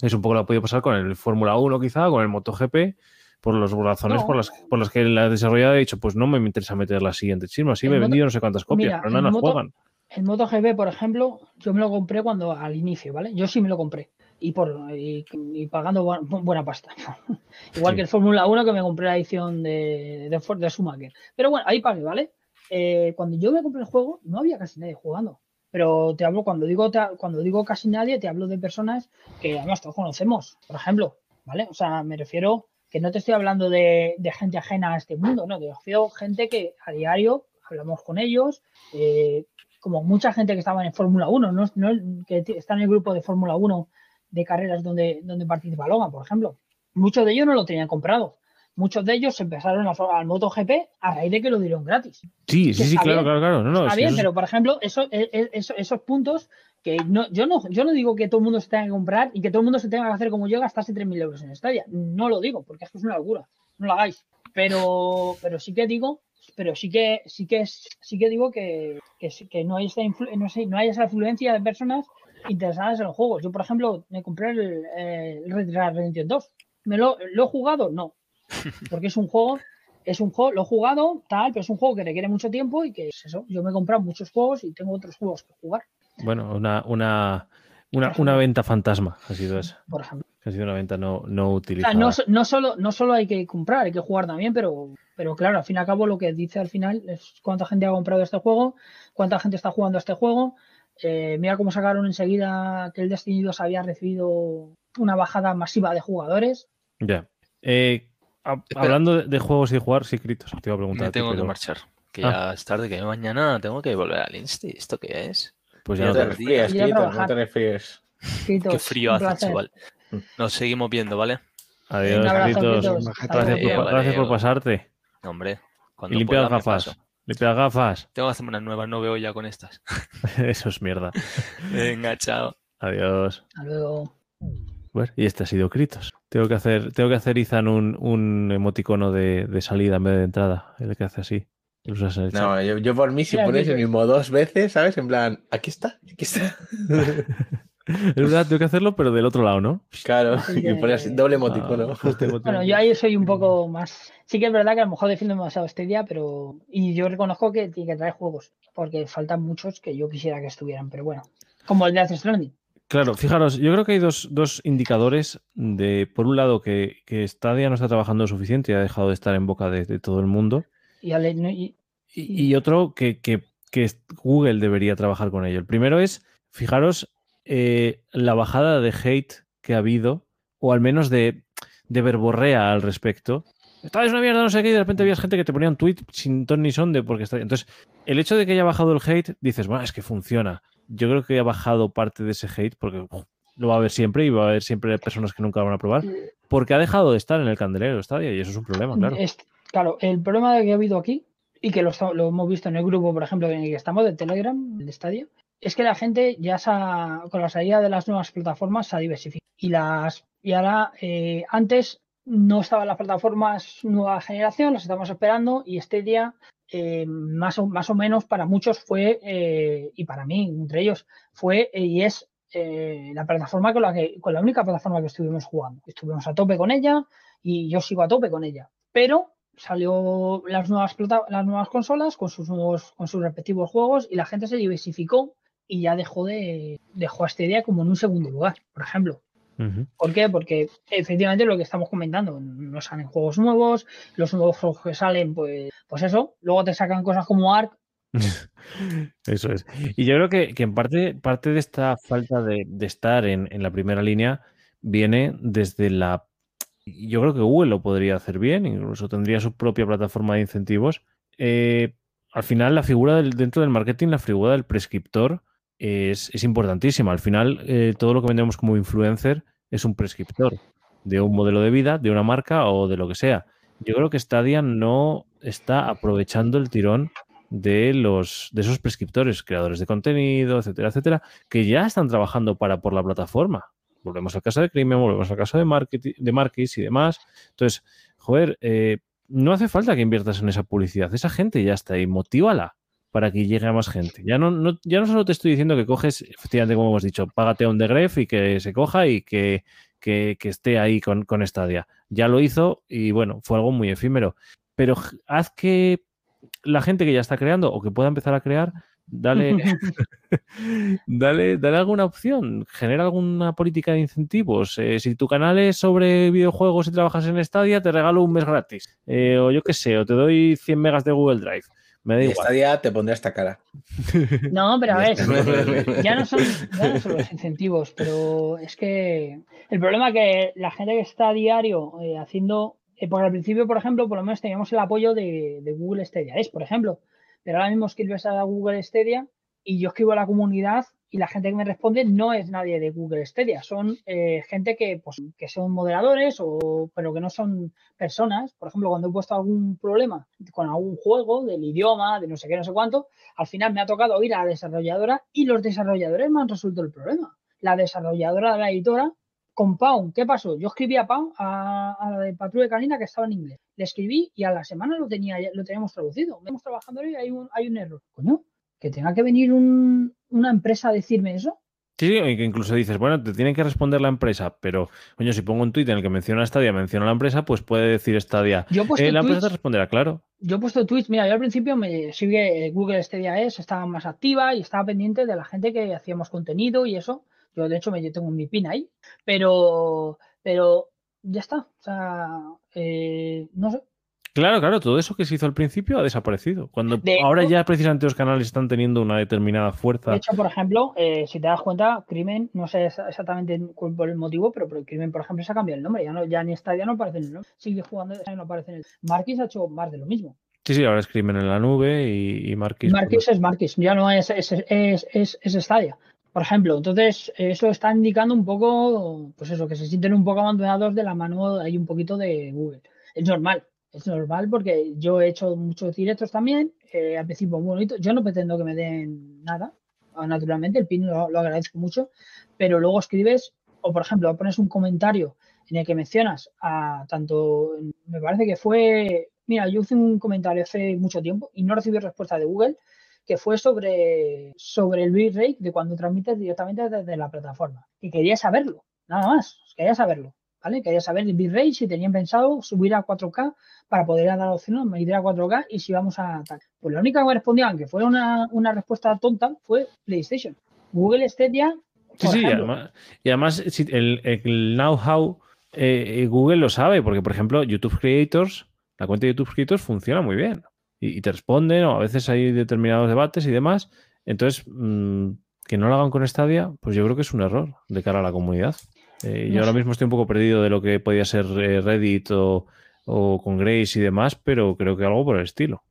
Es un poco lo que ha podido pasar con el Fórmula 1 quizá, con el MotoGP, por las razones No. por, las, por las que la desarrolladora ha dicho, pues no me interesa meter la siguiente chisma. Sí, me he vendido no sé cuántas copias, Mira, pero no las Moto- juegan. El MotoGP, por ejemplo, yo me lo compré cuando al inicio, ¿vale? Yo sí me lo compré. Y por y, y pagando bu- buena pasta. Igual Sí. que el Fórmula 1 que me compré la edición de, de, Ford- de Schumacher. Pero bueno, ahí pagué, ¿vale? Eh, cuando yo me compré el juego, no había casi nadie jugando. Pero te hablo, cuando digo, te- cuando digo casi nadie, te hablo de personas que además todos conocemos, por ejemplo, ¿vale? O sea, me refiero que no te estoy hablando de, de gente ajena a este mundo, no, te refiero a gente que a diario hablamos con ellos, eh, como mucha gente que estaba en Fórmula 1, no, no- que está en el grupo de Fórmula 1 de carreras donde, donde participa Logan, por ejemplo. Muchos de ellos no lo tenían comprado. Muchos de ellos empezaron a, al MotoGP a raíz de que lo dieron gratis. Sí, sí, sí, claro, bien. claro, claro. No, no, Está bien, eso pero por ejemplo, eso, e- e- eso- esos puntos que no, yo no, yo no digo que todo el mundo se tenga que comprar y que todo el mundo se tenga que hacer como yo, gastarse 3.000 euros en Stadia. No lo digo, porque es que es una locura. No lo hagáis. Pero, pero sí que digo, pero sí que, sí que, es- sí que digo que, que, no, hay esa influ- no, sé, no hay esa influencia de personas interesadas en los juegos. Yo, por ejemplo, me compré el, el Red Dead Redemption 2. ¿Me lo, ¿Lo he jugado? No. Porque es un juego es un juego, lo he jugado, tal, pero es un juego que requiere mucho tiempo y que es eso. Yo me he comprado muchos juegos y tengo otros juegos que jugar, Bueno, una, una, una, una venta fantasma ha sido esa. por ejemplo. Ha sido una venta no, no O utilizada. sea, no, no solo, no solo hay que comprar, hay que jugar también, pero, pero claro, al fin y al cabo lo que dice al final es cuánta gente ha comprado este juego, cuánta gente está jugando a este juego. Eh, mira cómo sacaron enseguida que el Destiny 2 había recibido una bajada masiva de jugadores. Ya. Eh, a- hablando de, de juegos y jugar, sí, Critos, te iba a preguntar. Me a ti, tengo que pero- marchar. Que Ah. ya es tarde, que mañana tengo que volver al Insti. ¿Esto qué es? Pues ya No te a Quito, no te. Critos, Qué frío hace, placer. chaval. Nos seguimos viendo, ¿vale? Adiós, Critos. Critos. Gracias, por, gracias por vale. pasarte. No, hombre. Y Cuando limpia las gafas. Limpia las gafas. Tengo que hacerme unas nuevas, no veo ya con estas. Eso es mierda. Venga, chao. Adiós. Hasta luego. Bueno, y este ha sido Kritos. Tengo que hacer, tengo que hacer Izan un, un emoticono de, de salida en vez de entrada. El que hace así. el. No, yo, yo por mí, si Mira, pones el mismo dos veces, ¿sabes? En plan, aquí está, aquí está. Es verdad, tengo que hacerlo, pero del otro lado, ¿no? claro, y pones que- doble emoticono. Ah. Bueno, yo ahí soy un poco más. Sí que es verdad que a lo mejor defiendo demasiado este día, pero. Y yo reconozco que tiene que traer juegos, porque faltan muchos que yo quisiera que estuvieran, pero bueno. Como el de Death Stranding. Claro, fijaros, yo creo que hay dos, dos indicadores de, por un lado, que, que Stadia no está trabajando lo suficiente y ha dejado de estar en boca de, de todo el mundo. Y, ale- no- y- Y, y otro que, que- Google debería trabajar con ello. El primero es, fijaros, eh, la bajada de hate que ha habido, o al menos de, de verborrea al respecto. Esta es una mierda, no sé qué, y de repente había gente que te ponía un tweet sin ton ni son de porque está. Entonces, el hecho de que haya bajado el hate, dices, bueno, es que funciona. Yo creo que ha bajado parte de ese hate porque lo va a haber siempre y va a haber siempre personas que nunca lo van a probar. Porque ha dejado de estar en el candelero Stadia y eso es un problema, claro. claro, el problema que ha habido aquí, y que lo, lo hemos visto en el grupo, por ejemplo, en el que estamos de Telegram, de Stadia, es que la gente ya se ha- con la salida de las nuevas plataformas se ha diversificado. Y las y ahora, eh, antes no estaban las plataformas nueva generación, las estamos esperando, y este día, eh, más, o, más o menos para muchos fue, eh, y para mí, entre ellos, fue y es la plataforma con la que, con la única plataforma que estuvimos jugando. Estuvimos a tope con ella y yo sigo a tope con ella. Pero salió las nuevas las nuevas consolas con sus nuevos, con sus respectivos juegos y la gente se diversificó y ya dejó de dejó a este día como en un segundo lugar, por ejemplo. ¿Por qué? Porque efectivamente lo que estamos comentando, no salen juegos nuevos, los nuevos juegos que salen, pues, pues eso, luego te sacan cosas como Ark, Eso es. Y yo creo que, que en parte, parte de esta falta de, de estar en, en la primera línea viene desde la... Yo creo que Google lo podría hacer bien, incluso tendría su propia plataforma de incentivos. Eh, al final, la figura del, dentro del marketing, la figura del prescriptor es, es importantísima. Al final, eh, todo lo que vendemos como influencer es un prescriptor de un modelo de vida, de una marca o de lo que sea. Yo creo que Stadia no está aprovechando el tirón de los de esos prescriptores, creadores de contenido, etcétera, etcétera, que ya están trabajando para por la plataforma. Volvemos al caso de Crimen, volvemos al caso de marketing, de Marquis y demás. Entonces, joder, eh, no hace falta que inviertas en esa publicidad. Esa gente ya está ahí, motívala para que llegue a más gente. Ya no, no, ya no solo te estoy diciendo que coges, efectivamente, como hemos dicho, págate a un degref y que se coja y que, que, que esté ahí con, con Stadia. Ya lo hizo y bueno, fue algo muy efímero. Pero haz que la gente que ya está creando o que pueda empezar a crear, dale, dale, dale alguna opción, genera alguna política de incentivos. Eh, si tu canal es sobre videojuegos y trabajas en Stadia, te regalo un mes gratis. Eh, o yo qué sé, o te doy 100 megas de Google Drive. Me da Y igual. esta día te pondré esta cara. No, pero a ver, Ya no, son, ya no son los incentivos, pero es que el problema es que la gente que está a diario eh, haciendo, eh, porque al principio, por ejemplo, por lo menos teníamos el apoyo de, de Google Stadia, es por ejemplo, pero ahora mismo escribes a Google Stadia y yo escribo a la comunidad y la gente que me responde no es nadie de Google Stadia, son eh, gente que, pues, que son moderadores, o, pero que no son personas. Por ejemplo, cuando he puesto algún problema con algún juego del idioma, de no sé qué, no sé cuánto, al final me ha tocado ir a la desarrolladora y los desarrolladores me han resuelto el problema. La desarrolladora de la editora con Pau, ¿qué pasó? Yo escribí a Pau, a, a la de Patrulla Canina que estaba en inglés. Le escribí y a la semana lo tenía, lo teníamos traducido. Estamos trabajando y hay un, hay un error. Coño, que tenga que venir un- una empresa a decirme eso. Sí, incluso dices, bueno, te tiene que responder la empresa, pero, coño, si pongo un tuit en el que menciona Stadia, menciona la empresa, pues puede decir Stadia. Yo Eh, la empresa te responderá, claro. yo he puesto tweets, mira, yo al principio me sigue Google Stadia es, estaba más activa y estaba pendiente de la gente que hacíamos contenido y eso. Yo de hecho me yo tengo mi pin ahí, pero pero ya está. O sea, eh, no sé. Claro, claro, todo eso que se hizo al principio ha desaparecido. Cuando De ahora hecho- ya precisamente los canales están teniendo una determinada fuerza. De hecho, por ejemplo, eh, si te das cuenta, Crimen, no sé exa- exactamente cuál- por el motivo, pero, pero Crimen, por ejemplo, se ha cambiado el nombre. Ya no, ya ni Stadia no aparece en el nombre. Sigue jugando, ya no aparece en el. Marquis ha hecho más de lo mismo. Sí, sí, ahora es crimen en la nube y, y Marquis. pues, Marquis es Marquis, ya no es, es, es, es, es Stadia. Por ejemplo, entonces eso está indicando un poco, pues eso, que se sienten un poco abandonados de la mano ahí un poquito de Google. Es normal, es normal porque yo he hecho muchos directos también, eh, al principio muy bonito. Yo no pretendo que me den nada, ah, naturalmente, el pin lo, lo agradezco mucho, pero luego escribes o por ejemplo, pones un comentario en el que mencionas a tanto, me parece que fue, mira, yo hice un comentario hace mucho tiempo y no recibí respuesta de Google, que fue sobre, sobre el bitrate de cuando transmites directamente desde la plataforma. Y quería saberlo, nada más, quería saberlo. ¿Vale? Quería saber el bitrate, si tenían pensado subir a 4K para poder dar la opción de medir a 4K y si vamos a tal. Pues la única que me respondían que fue una, una respuesta tonta fue PlayStation. Google Stadia. Sí, sí, además, y además el, el know-how eh, Google lo sabe, porque por ejemplo, YouTube Creators, la cuenta de YouTube Creators funciona muy bien y, y te responden, o a veces hay determinados debates y demás. Entonces, mm, que no lo hagan con Stadia, pues yo creo que es un error de cara a la comunidad. Eh, No yo ahora mismo estoy un poco perdido de lo que podía ser eh, Reddit o, o con Grace y demás, pero creo que algo por el estilo.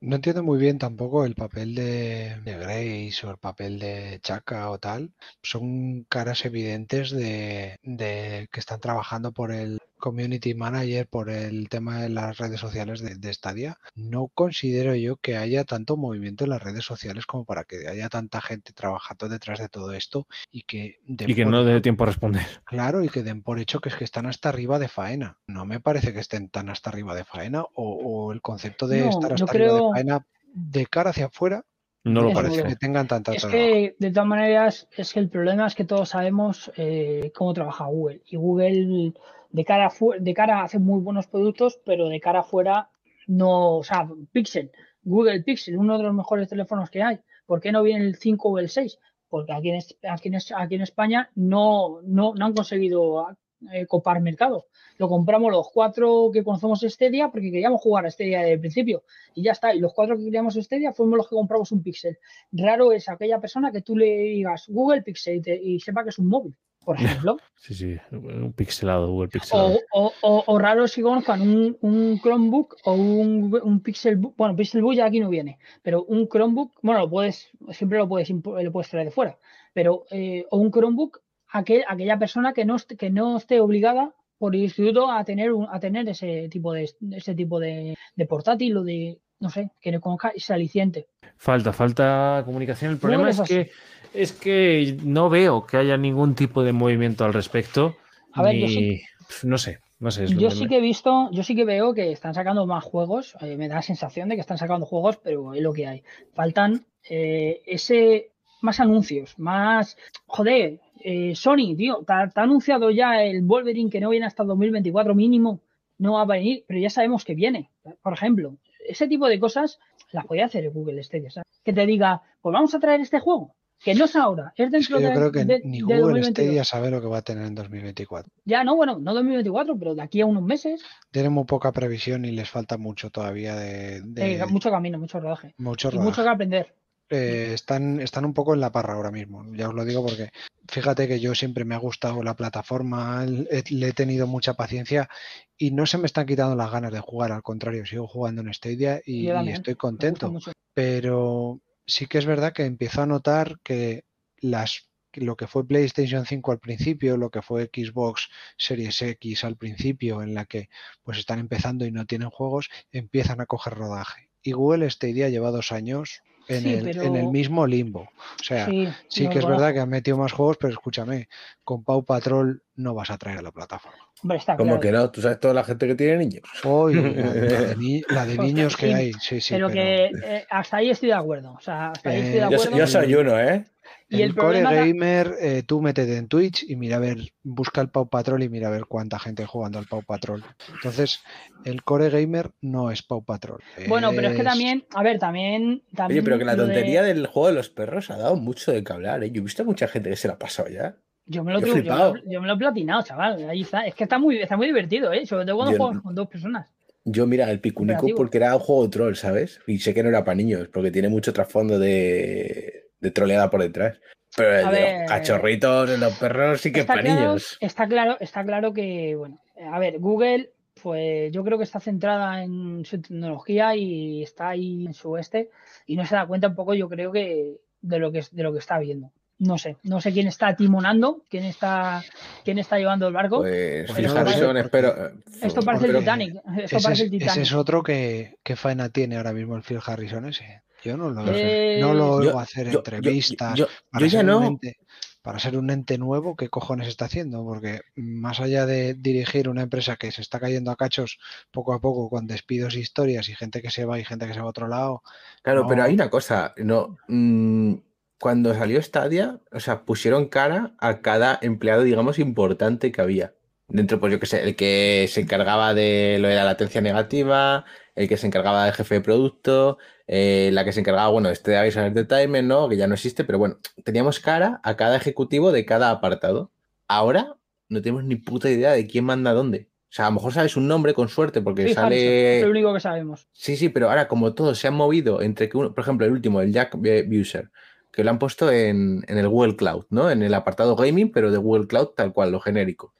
No entiendo muy bien tampoco el papel de, de Grace o el papel de Chaka o tal. Son caras evidentes de, de que están trabajando por el community manager, por el tema de las redes sociales de, de Stadia. No considero yo que haya tanto movimiento en las redes sociales como para que haya tanta gente trabajando detrás de todo esto y que Y que por no dé tiempo a responder. Claro, y que den por hecho que es que están hasta arriba de faena. No me parece que estén tan hasta arriba de faena o, o el concepto de No, estar hasta arriba de faena de cara hacia afuera No lo parece parece. que tengan tanta Es trabajo. que, de todas maneras, es que el problema es que todos sabemos eh, cómo trabaja Google. Y Google, de cara, de cara hace muy buenos productos, pero de cara afuera no. O sea, Pixel, Google Pixel, uno de los mejores teléfonos que hay. ¿Por qué no viene el 5 o el 6? Porque aquí en, aquí en, aquí en España no, no, no han conseguido eh, copar mercado. Lo compramos los cuatro que conocemos Stadia porque queríamos jugar a Stadia desde el principio. Y ya está. Y los cuatro que queríamos Stadia fuimos los que compramos un Pixel raro es aquella persona que tú le digas Google Pixel y sepa que es un móvil, por ejemplo. Sí, sí, un pixelado, Google Pixelado. o, o- o- o raro es que conozcan un, un Chromebook o un, un Pixelbook. Bueno, Pixelbook ya aquí no viene, pero un Chromebook, bueno, lo puedes, siempre lo puedes, lo puedes traer de fuera, pero eh, o un Chromebook, aquel, aquella persona que no, esté, que no esté obligada por el instituto a tener un- a tener ese tipo de ese tipo de, de portátil o de no sé, que no conozca ese aliciente. Falta, falta comunicación. El problema es es que, es que no veo que haya ningún tipo de movimiento al respecto. A ver, yo sí- No sé, no sé. Yo sí me- que he visto, yo sí que veo que están sacando más juegos. eh, me da la sensación de que están sacando juegos, pero es lo que hay. Faltan eh, ese más anuncios, más joder, eh, Sony, tío, te ha, te ha anunciado ya el Wolverine que no viene hasta el 2024 mínimo, no va a venir, pero ya sabemos que viene. Por ejemplo, ese tipo de cosas las podía hacer Google Stadia, ¿sabes? Que te diga, pues vamos a traer este juego, que no es ahora, es Es dentro que yo de, creo que de- ni Google 2022. Stadia sabe lo que va a tener en 2024. Ya no, bueno, no 2024, pero de aquí a unos meses, Tienen muy poca previsión y les falta mucho todavía de, de eh, mucho camino, mucho rodaje. mucho Y mucho rodaje. que aprender. eh, están, están un poco en la parra ahora mismo. Ya os lo digo porque fíjate que yo siempre me ha gustado la plataforma, he- le he tenido mucha paciencia y no se me están quitando las ganas de jugar, al contrario, sigo jugando en Stadia y, Yo y estoy contento. Pero sí que es verdad que empiezo a notar que las lo que fue PlayStation 5 al principio, lo que fue Xbox Series X al principio, en la que pues están empezando y no tienen juegos, empiezan a coger rodaje. Y Google Stadia lleva dos años en, Sí, el, en pero- el mismo limbo. O sea, sí, que es verdad que han metido más juegos, pero escúchame, con Pau Patrol no vas a traer a la plataforma. Hombre, está Como claro. que no, tú sabes toda la gente que tiene niños. La, la de, ni- la de niños que hay, sí, sí. pero, pero que eh, hasta ahí estoy de acuerdo. O sea, hasta ahí estoy de Eh, Yo, acuerdo. yo soy uno, ¿eh? Y el, el Core Gamer, eh, tú métete en Twitch y mira a ver, busca el Pau Patrol y mira a ver cuánta gente jugando al Pau Patrol. Entonces, el Core Gamer no es Pau Patrol. Bueno, pero es que también, a ver, también. también Oye, pero que la de- tontería del juego de los perros ha dado mucho de que hablar, ¿eh? Yo he visto a mucha gente que se la ha pasado ya. Yo me, lo yo yo, me lo, flipado. yo me lo he platinado, chaval. Ahí está. Es que está muy, está muy divertido, ¿eh? Sobre todo cuando juegas no. con dos personas. Yo, mira, el Picunico porque era un juego troll, ¿sabes? Y sé que no era para niños, porque tiene mucho trasfondo de, de troleada por detrás. Pero el A de ver. los cachorritos, de los perros, sí que es está, claro, niños. está claro, está claro que, bueno, a ver, Google, pues yo creo que está centrada en su tecnología y está ahí en su este y no se da cuenta un poco, yo creo que de lo que de lo que está viendo. No sé, no sé quién está timonando, quién está, quién está llevando el barco. Pues Harrison, sé, espero. Esto eh, parece el Titanic. Esto ese, parece es, el ese Titanic. es otro que, que faena tiene ahora mismo el Phil Harrison ese. Yo no lo, Eh, no lo Yo- oigo hacer yo- yo- entrevistas. yo- para yo ya ser no. un ente- para ser un ente nuevo, ¿qué cojones está haciendo? Porque más allá de dirigir una empresa que se está cayendo a cachos poco a poco con despidos, e historias y gente que se va y gente que se va a otro lado. Claro, pero hay una cosa, no, mm, cuando salió Stadia, o sea, pusieron cara a cada empleado, digamos, importante que había. Dentro, pues yo qué sé, el que se encargaba de lo de la latencia negativa, el que se encargaba del jefe de producto, eh, la que se encargaba, bueno, este de Avisar Entertainment, ¿no? Que ya no existe, pero bueno, teníamos cara a cada ejecutivo de cada apartado. Ahora no tenemos ni puta idea de quién manda dónde. O sea, a lo mejor sabes un nombre con suerte porque Harrison, sale. es lo único que sabemos. Sí, sí, pero ahora como todos se han movido entre que uno, por ejemplo, el último, el Jack Buser, que lo han puesto en, en el Google Cloud, ¿no? En el apartado gaming, pero de Google Cloud tal cual, lo genérico.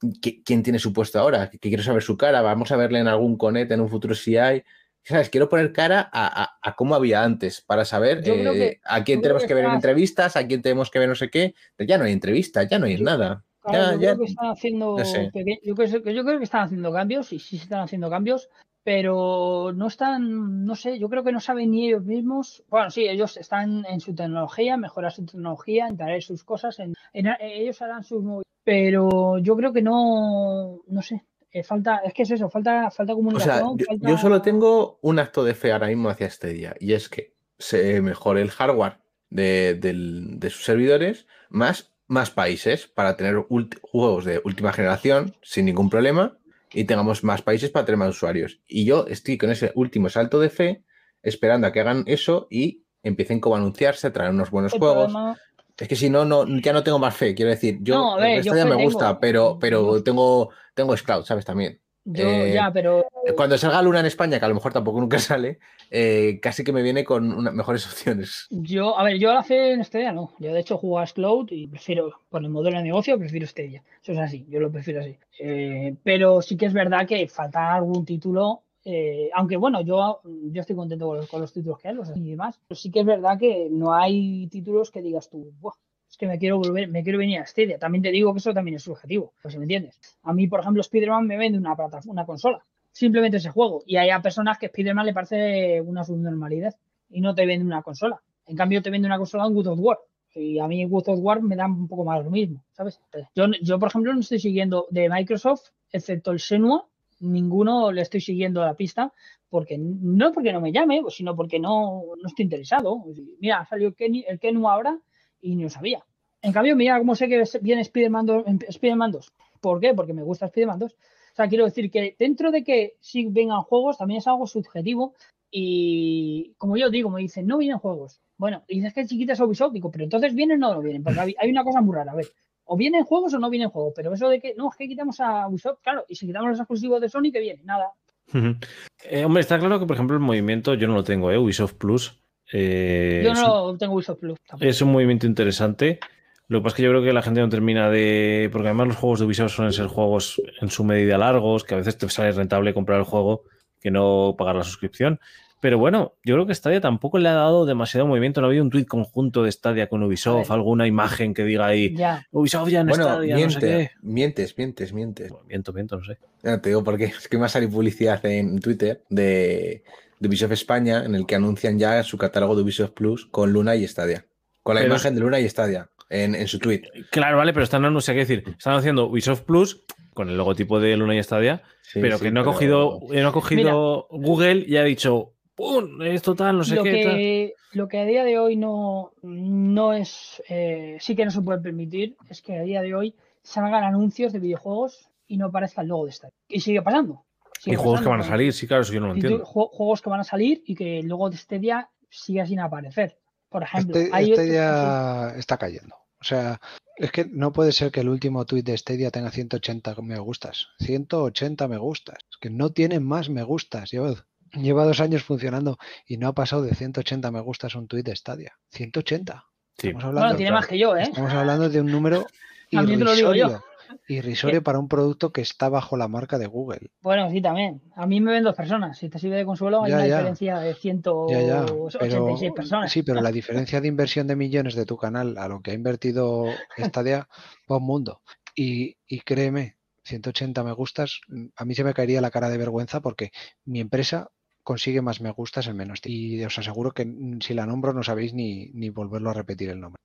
¿Qui- ¿Quién tiene su puesto ahora? Que quiero saber su cara, vamos a verle en algún Connect en un futuro si hay. ¿Sabes? Quiero poner cara a, a- a cómo había antes para saber eh, que- a quién tenemos que que ver en entrevistas, a quién tenemos que ver no sé qué. Pero ya no hay entrevistas, ya no hay Yo- nada. Claro, Ya, yo ya- creo que están haciendo no sé. peque- yo, creo, que- yo creo que están haciendo cambios y sí se están haciendo cambios, pero no están, no sé, yo creo que no saben ni ellos mismos. Bueno, sí, ellos están en su tecnología, mejorar su tecnología, en sus cosas, en, en- ellos harán sus movi- pero yo creo que no, no sé, eh, falta, es que es eso, falta, falta O sea, comunicación, yo, falta- yo solo tengo un acto de fe ahora mismo hacia este día, y es que se mejore el hardware de, del- de sus servidores, más, más países para tener juegos de última generación sin ningún problema, y tengamos más países para tener más usuarios. Y yo estoy con ese último salto de fe, esperando a que hagan eso y empiecen como a anunciarse, a traer unos buenos el juegos. problema- Es que si no, no, ya no tengo más fe. Quiero decir, yo No, a ver, yo ya me tengo. gusta, pero, pero tengo, tengo Scloud, ¿sabes? También. yo eh, ya, pero Cuando salga Luna en España, que a lo mejor tampoco nunca sale, eh, casi que me viene con una- mejores opciones. Yo, a ver, yo la fe en Stadia no. Yo de hecho juego a Cloud y prefiero, por el modelo de negocio, prefiero Stadia. Eso es así, yo lo prefiero así. Eh, pero sí que es verdad que falta algún título. Eh, aunque bueno, yo, yo estoy contento con los, con los títulos que hay los y demás. Pero sí que es verdad que no hay títulos que digas tú, "Buah, es que me quiero volver, me quiero venir a Stadia. También te digo que eso también es subjetivo, pues si me entiendes. A mí, por ejemplo, Spider-Man me vende una plataforma, una consola. Simplemente ese juego. Y hay a personas que Spider-Man le parece una subnormalidad y no te vende una consola. En cambio, te vende una consola en God of War. Y a mí God of War me da un poco más lo mismo, ¿sabes? Yo, yo, por ejemplo, no estoy siguiendo de Microsoft, excepto el Senua, ninguno le estoy siguiendo la pista, porque no porque no me llame, sino porque no, no estoy interesado. Mira, salió el, Ken, el Kenua ahora y no sabía. En cambio, mira cómo sé que viene Spider-Man 2, Spider 2. ¿Por qué? Porque me gusta Spider-Man 2. O sea, quiero decir que dentro de que sí vengan juegos, también es algo subjetivo. Y como yo digo, me dicen, no vienen juegos. Bueno, dices que chiquitas Ubisoft, digo, pero entonces vienen o no vienen. Porque hay una cosa muy rara. A ver, o vienen juegos o no vienen juegos. Pero eso de que, no, es que quitamos a Ubisoft, claro, y si quitamos los exclusivos de Sony, que viene, nada. Eh, hombre, está claro que, por ejemplo, el movimiento, yo no lo tengo, ¿eh? Ubisoft Plus. eh, yo no un- tengo Ubisoft Plus. tampoco. Es un movimiento interesante. Lo que pasa es que yo creo que la gente no termina de. Porque además los juegos de Ubisoft suelen ser juegos en su medida largos, que a veces te sale rentable comprar el juego que no pagar la suscripción. Pero bueno, yo creo que Stadia tampoco le ha dado demasiado movimiento. No ha habido un tweet conjunto de Stadia con Ubisoft, alguna imagen que diga ahí Ya. Ubisoft ya en Bueno, Stadia, no sé miente, qué. mientes, mientes, mientes. Bueno, miento, miento, no sé. Ya te digo porque es que me ha salido publicidad en Twitter de, de Ubisoft España en el que anuncian ya su catálogo de Ubisoft Plus con Luna y Stadia. Con la Pero imagen de Luna y Stadia en, en su tweet. Claro, vale, pero están, no sé qué decir. Están haciendo Ubisoft Plus con el logotipo de Luna y Stadia, Sí, pero sí, que no ha cogido, no ha cogido Google y ha dicho, ¡pum! Esto tal, no sé lo, qué. tal". que, lo que a día de hoy no, no es, eh, sí que no se puede permitir, es que a día de hoy salgan anuncios de videojuegos y no aparezca el logo de Stadia. Y sigue pasando. Y sigue juegos que van a salir, sí, claro, eso yo no lo Y entiendo. ju- juegos que van a salir y que el logo de Stadia siga sin aparecer. Por ejemplo, Este, hay este otros- ya está cayendo. O sea, es que no puede ser que el último tuit de Stadia tenga 180 me gustas. 180 me gustas. Es que no tienen más me gustas. Lleva, lleva dos años funcionando y no ha pasado de 180 me gustas un tuit de Stadia. 180. Sí. Estamos hablando, Bueno, tiene más que yo, ¿eh? estamos hablando de un número irrisorio. Irrisorio para un producto que está bajo la marca de Google. Bueno, sí, también. A mí me ven dos personas. Si te sirve de consuelo, hay Ya, una ya. diferencia de Ya, ya. 186 Pero, personas. sí, pero la diferencia de inversión de millones de tu canal a lo que ha invertido Stadia va un mundo. Y, y créeme, 180 me gustas, a mí se me caería la cara de vergüenza porque mi empresa consigue más me gustas en menos tiempo. Y os aseguro que mm, si la nombro no sabéis ni, ni volverlo a repetir el nombre.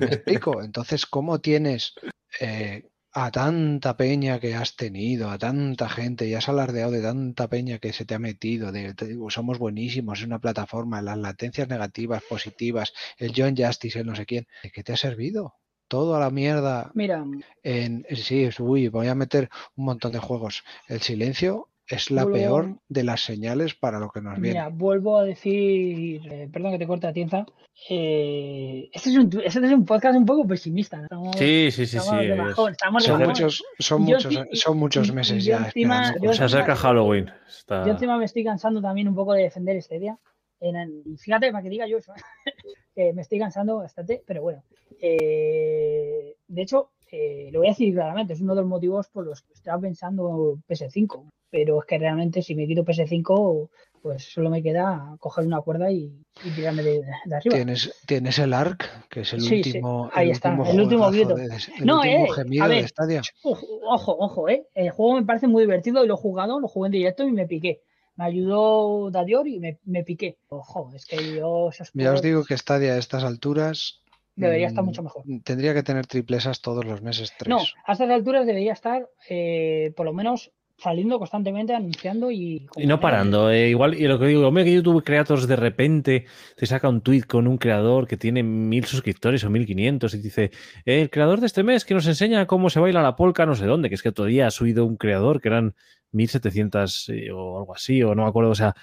¿Me explico? Entonces, ¿cómo tienes eh, a tanta peña que has tenido, a tanta gente, y has alardeado de tanta peña que se te ha metido, de te digo, somos buenísimos, es una plataforma, las latencias negativas, positivas, el John Justice, el no sé quién, ¿de qué te ha servido? Todo a la mierda Mira, en sí, es- uy, voy a meter un montón de juegos. El silencio es la Vuelvo- peor de las señales para lo que nos viene. mira, vuelvo a decir, eh, perdón que te corte la tienza. eh, este, es un, este es un podcast un poco pesimista. ¿no? Estamos, Sí, sí, sí, sí. de bajón, estamos Son muchos, son son meses yo ya encima- yo Se acerca Halloween. Está... Yo encima me estoy cansando también un poco de defender Stadia. En- en- y fíjate, para que diga yo eso, que me estoy cansando bastante, pero bueno. eh, de hecho, eh, lo voy a decir claramente, es uno de los motivos por los que estaba pensando PS5. Pero es que realmente si me quito PS5, pues solo me queda coger una cuerda y, y tirarme de, de arriba. Tienes, tienes el ARC, que es el Sí, sí, último, ahí el está, último el último grito. de- el No, último eh, gemido a de. Stadia. Ojo, ojo, eh. El juego me parece muy divertido y lo he jugado, lo jugué en directo y me piqué. Me ayudó Dadior y me, me piqué. Ojo, es que yo esos Ya os digo que Stadia a estas alturas debería estar mm, mucho mejor. Tendría que tener triplesas todos los meses, tres. No, a estas alturas debería estar eh, por lo menos saliendo constantemente, anunciando y... Y no parando, eh, igual, y lo que digo, hombre, que YouTube Creators de repente te saca un tweet con un creador que tiene mil suscriptores o mil quinientos y dice, "Eh, el creador de este mes que nos enseña cómo se baila la polka no sé dónde, que es que otro día ha subido un creador que eran 1700 eh, o algo así, o no me acuerdo, o sea,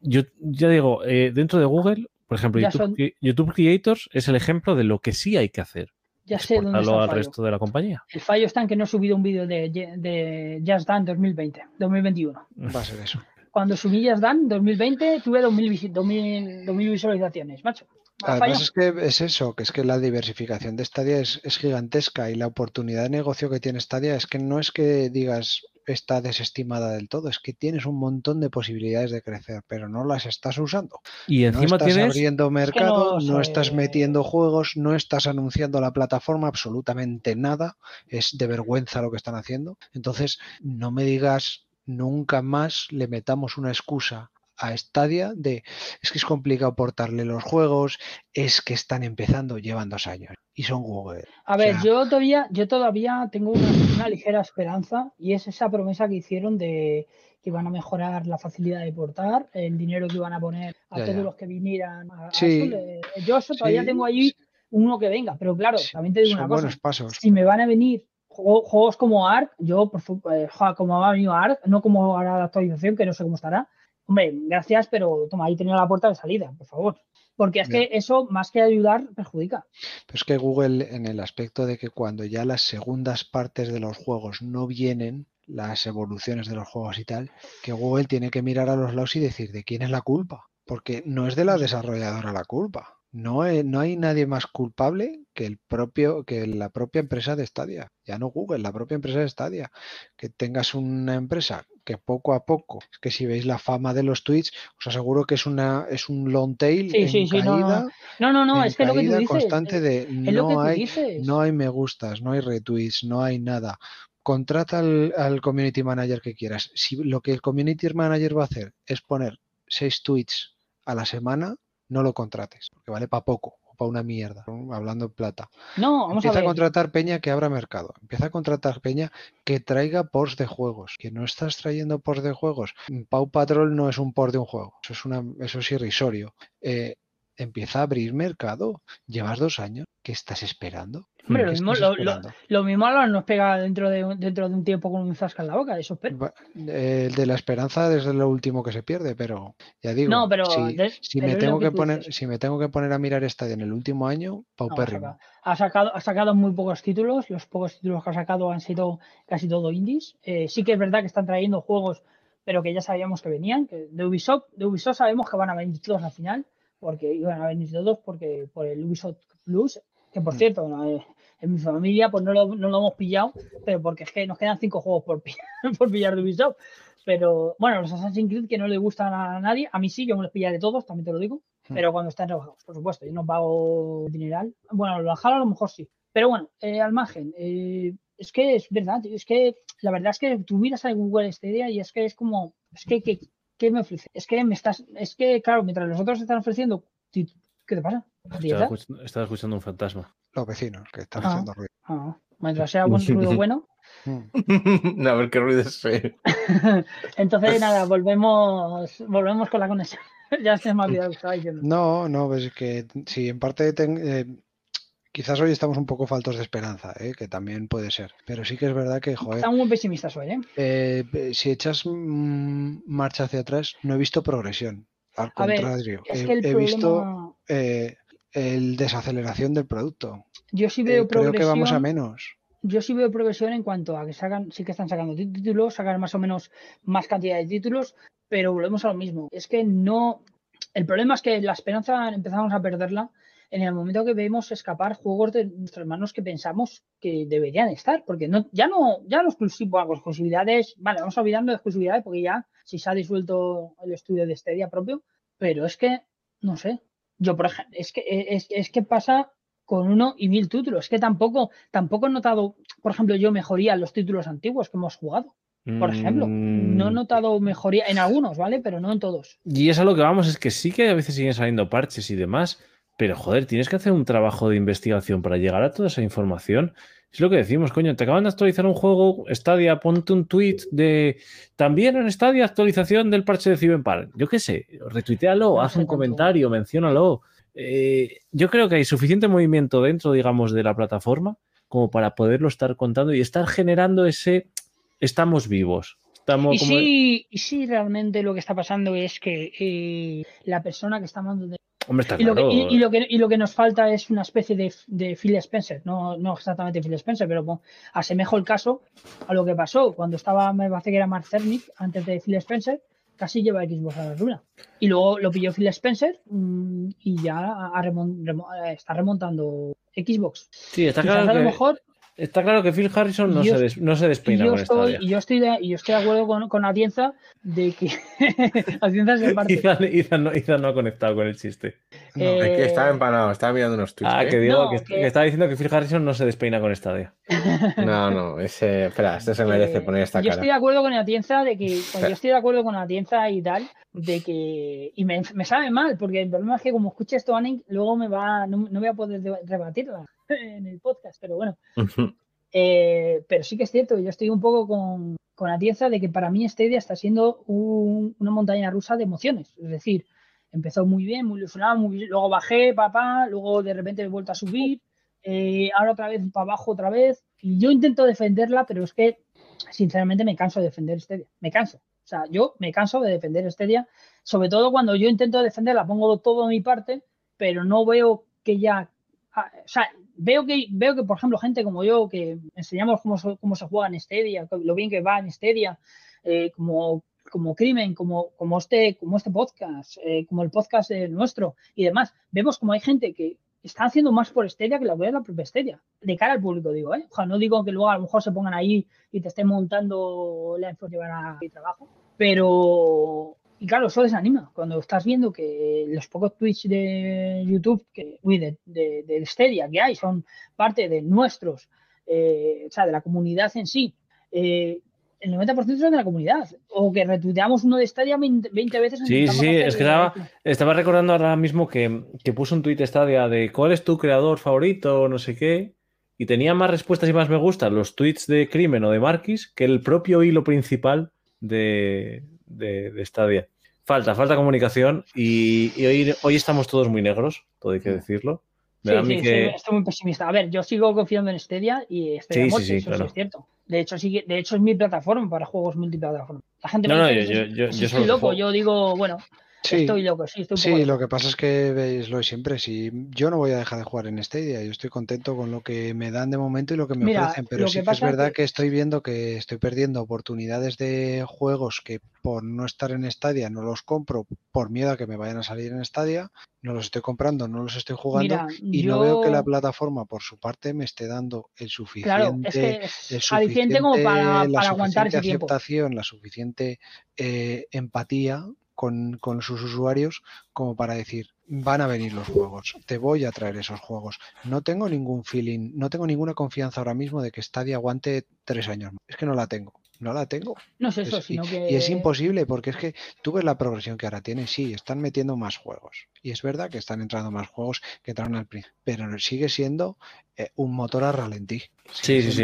yo ya digo, eh, dentro de Google, por ejemplo, YouTube, son- Cre- YouTube Creators es el ejemplo de lo que sí hay que hacer, Ya sé dónde está el al fallo. resto de la compañía. El fallo está en que no he subido un vídeo de, de Just Dance 2020, 2021. Va a ser eso. Cuando subí Just Dance 2020 tuve 2000, visi- 2000, 2000 visualizaciones, macho. ¿Ha Además es que es eso, que es que la diversificación de Stadia es, es gigantesca y la oportunidad de negocio que tiene Stadia es que no es que digas está desestimada del todo, es que tienes un montón de posibilidades de crecer, pero no las estás usando. Y No encima estás tienes... abriendo mercado, no, sé. estás metiendo juegos, no estás anunciando la plataforma, absolutamente nada. Es de vergüenza lo que están haciendo. Entonces, no me digas nunca más le metamos una excusa a Stadia de es que es complicado portarle los juegos, es que están empezando, llevan dos años y son Google. A O ver, sea- yo todavía, yo todavía tengo una, una ligera esperanza y es esa promesa que hicieron de que iban a mejorar la facilidad de portar, el dinero que iban a poner a Ya, todos ya. los que vinieran a, a Sí. eso, le- Yo eso todavía Sí, tengo allí uno que venga, pero claro, Sí, también te digo una cosa. pasos. Si me van a venir juego- juegos como Ark, yo, por eh, como ha venido Ark, no como ahora la actualización, que no sé cómo estará. Hombre, gracias, pero toma, ahí tenía la puerta de salida, por favor. Porque es que eso, más que ayudar, perjudica. Pero es que Google, en el aspecto de que cuando ya las segundas partes de los juegos no vienen, las evoluciones de los juegos y tal, que Google tiene que mirar a los lados y decir de quién es la culpa. Porque no es de la desarrolladora la culpa. No, no hay nadie más culpable que el propio, que la propia empresa de Stadia. Ya no Google, la propia empresa de Stadia. Que tengas una empresa que poco a poco, es que si veis la fama de los tweets, os aseguro que es una, es un long tail Sí, en sí, sí, no, no, caída, No, no, no, es que lo que tú dices. constante de no hay, dices. no hay me gustas, no hay retweets, no hay nada. Contrata al, al community manager que quieras. Si lo que el community manager va a hacer es poner seis tweets a la semana, no lo contrates, porque vale para poco para una mierda, hablando en plata. No, vamos Empieza a a, ver. contratar peña que abra mercado. Empieza a contratar peña que traiga posts de juegos. Que no estás trayendo posts de juegos. Pau Patrol no es un post de un juego. Eso es, una, eso es irrisorio. Eh, empieza a abrir mercado. Llevas dos años. ¿Qué estás esperando? Hombre, ¿Qué lo mismo, lo, lo- lo mismo nos pega dentro de, un- dentro de un tiempo con un zasca en la boca, eso espero. Va- eh, El de la esperanza es lo último que se pierde, pero ya digo, No, pero si, de- si pero me tengo que poner, dices. si me tengo que poner a mirar estadio en el último año, No, paupérrimo. sacado, ha sacado, ha sacado muy pocos títulos. Los pocos títulos que ha sacado han sido casi todo indies. Eh, sí que es verdad que están trayendo juegos, pero que ya sabíamos que venían. Que de Ubisoft, de Ubisoft sabemos que van a venir todos al final, porque iban a venir todos porque por el Ubisoft Plus, que por Mm. cierto, no, eh, en mi familia pues no lo, no lo hemos pillado, pero porque es que nos quedan cinco juegos por, pi- por pillar de Ubisoft. Pero bueno, los Assassin's Creed que no le gustan a nadie, a mí sí, yo me los pillaré todos, también te lo digo, Hmm. pero cuando están rebajados, por supuesto, yo no pago dineral. Bueno, lo bajar a lo mejor sí. Pero bueno, eh, al margen, eh, es que es verdad, tío, es que la verdad es que tú miras a Google Stadia y es que es como, es que, que ¿qué me ofrece? Es que me estás, es que, claro, mientras los otros están ofreciendo, ¿qué te pasa? Estaba escuchando un fantasma. Los vecinos que están Ah. haciendo ruido. Ah, mientras sea buen ruido bueno. A ver qué ruido es feo. Entonces, nada, volvemos, volvemos con la conexión. ya se me ha olvidado estaba diciendo. No, no, pues es que sí, en parte ten- eh, quizás hoy estamos un poco faltos de esperanza, ¿eh? que también puede ser. Pero sí que es verdad que, joder, Están muy pesimistas hoy, ¿eh? eh, si echas mm, marcha hacia atrás, no he visto progresión. Al A ver, contrario, Es he, que el he problema. visto eh, el desaceleración del producto. Yo sí Eh, veo creo que vamos a progresión. menos. Yo sí veo progresión en cuanto a que sacan, sí que están sacando tí- títulos, sacan más o menos más cantidad de títulos, pero volvemos a lo mismo. Es que no. El problema es que la esperanza empezamos a perderla en el momento que vemos escapar juegos de nuestras manos que pensamos que deberían estar, porque no, ya no, ya los exclusivos, bueno, exclusividades, vale, vamos olvidando de exclusividades porque ya si se ha disuelto el estudio de Stadia propio, pero es que, no sé, yo por ejemplo, es que, es, es que pasa con uno y mil títulos. Es que tampoco, tampoco he notado, por ejemplo, yo mejoría en los títulos antiguos que hemos jugado. Por ejemplo, no he Mm, notado mejoría en algunos, ¿vale? Pero no en todos. Y es a lo que vamos, es que sí que a veces siguen saliendo parches y demás, pero joder, tienes que hacer un trabajo de investigación para llegar a toda esa información. Es lo que decimos, coño, te acaban de actualizar un juego, Stadia, ponte un tweet de también en Stadia actualización del parche de Cyberpunk. Yo qué sé, retuitealo, No haz un comentario, menciónalo. Eh, yo creo que hay suficiente movimiento dentro, digamos, de la plataforma como para poderlo estar contando y estar generando ese estamos vivos. Estamos Y como- sí, y sí, realmente lo que está pasando es que eh, la persona que está mandando. Hombre, está Y lo, que, y, y lo que, y lo que nos falta es una especie de, de Phil Spencer, no, no exactamente Phil Spencer, pero bueno, asemejo el caso a lo que pasó cuando estaba, me parece que era Mark Cerny, antes de Phil Spencer, casi lleva Xbox a la luna. Y luego lo pilló Phil Spencer mm, y ya ha remon- remo- eh, está remontando Xbox. Sí, está Quizás claro, a lo mejor está claro que Phil Harrison no, Yo- se, des- no se despeina yo, con estoy, Stadia. y yo estoy de, y yo estoy de acuerdo con, con Atienza de que Atienza se parte. Ethan no, no ha conectado con el chiste. No, Eh, Es que estaba empanado, estaba mirando unos tweets. Ah, ¿eh? que digo No, que, que- que estaba diciendo que Phil Harrison no se despeina con Stadia. No, no, ese. Espera, este se merece Eh, poner esta yo cara. estoy de acuerdo con Atienza de que pues, yo estoy de acuerdo con Atienza y tal de que y me, me sabe mal porque el problema es que como escuche esto Anning luego me va no, no voy a poder de- rebatirla en el podcast pero bueno Eh, pero sí que es cierto yo estoy un poco con con Atienza de que para mí Stadia está siendo un- una montaña rusa de emociones es decir empezó muy bien muy ilusionado muy bien, luego bajé papá luego de repente he vuelto a subir eh, ahora otra vez para abajo otra vez y yo intento defenderla pero es que sinceramente me canso de defender Stadia. Me canso. O sea, yo me canso de defender Stadia, sobre todo cuando yo intento defenderla, pongo todo de mi parte, pero no veo que ya. ah, O sea, veo que, veo que, por ejemplo, gente como yo, que enseñamos cómo, cómo se juega en Stadia, lo bien que va en Stadia, eh, como, como Crimen, como, como, este, como este podcast, eh, como el podcast eh, nuestro y demás, vemos como hay gente que está haciendo más por Stadia que lo que la propia Stadia. De cara al público, digo, ¿eh? O sea, no digo que luego a lo mejor se pongan ahí y te estén montando la info que van a mi trabajo. Pero, y claro, eso desanima. Cuando estás viendo que los pocos tweets de YouTube, que, uy, de, de, de Stadia que hay, son parte de nuestros, eh, o sea, de la comunidad en sí. eh, el 90% son de la comunidad. O que retuiteamos uno de Stadia 20, 20 veces. Sí, intentamos sí, hacer es que estaba, recordando ahora mismo que, que puso un tuit Stadia de cuál es tu creador favorito, no sé qué, y tenía más respuestas y más me gustan los tweets de Crimen o de Marquis que el propio hilo principal de, de, de Stadia. Falta, falta comunicación y, y hoy, hoy estamos todos muy negros, todo hay que decirlo. Me Sí, da sí, que... estoy, estoy muy pesimista. A ver, yo sigo confiando en Stadia y Stadia Sí, sí, eso claro. sí es cierto. De hecho, sí, de hecho es mi plataforma para juegos multiplataforma. La gente No, me no, dice yo- yo- solo loco, juego. yo digo, bueno, Sí, estoy loco, sí, estoy un Sí, poco lo que pasa es que veis lo de siempre. Si yo no voy a dejar de jugar en Stadia, yo estoy contento con lo que me dan de momento y lo que me Mira, ofrecen, pero sí que que es verdad que- que estoy viendo que estoy perdiendo oportunidades de juegos que por no estar en Stadia no los compro por miedo a que me vayan a salir en Stadia, no los estoy comprando, no los estoy jugando Mira, y yo, no veo que la plataforma por su parte me esté dando el suficiente claro, es que es el aliciente como para, suficiente- la para aguantar ese suficiente tiempo. aceptación, la suficiente eh, empatía con, con sus usuarios como para decir, van a venir los juegos, te voy a traer esos juegos. No tengo ningún feeling, no tengo ninguna confianza ahora mismo de que Stadia aguante tres años más. Es que no la tengo. no la tengo. No es eso, Es- sino y, que. y es imposible porque es que tú ves la progresión que ahora tiene, sí, están metiendo más juegos. Y es verdad que están entrando más juegos que entraron al principio, pero sigue siendo eh, un motor a ralentí. Sigue Sí, sí, sí.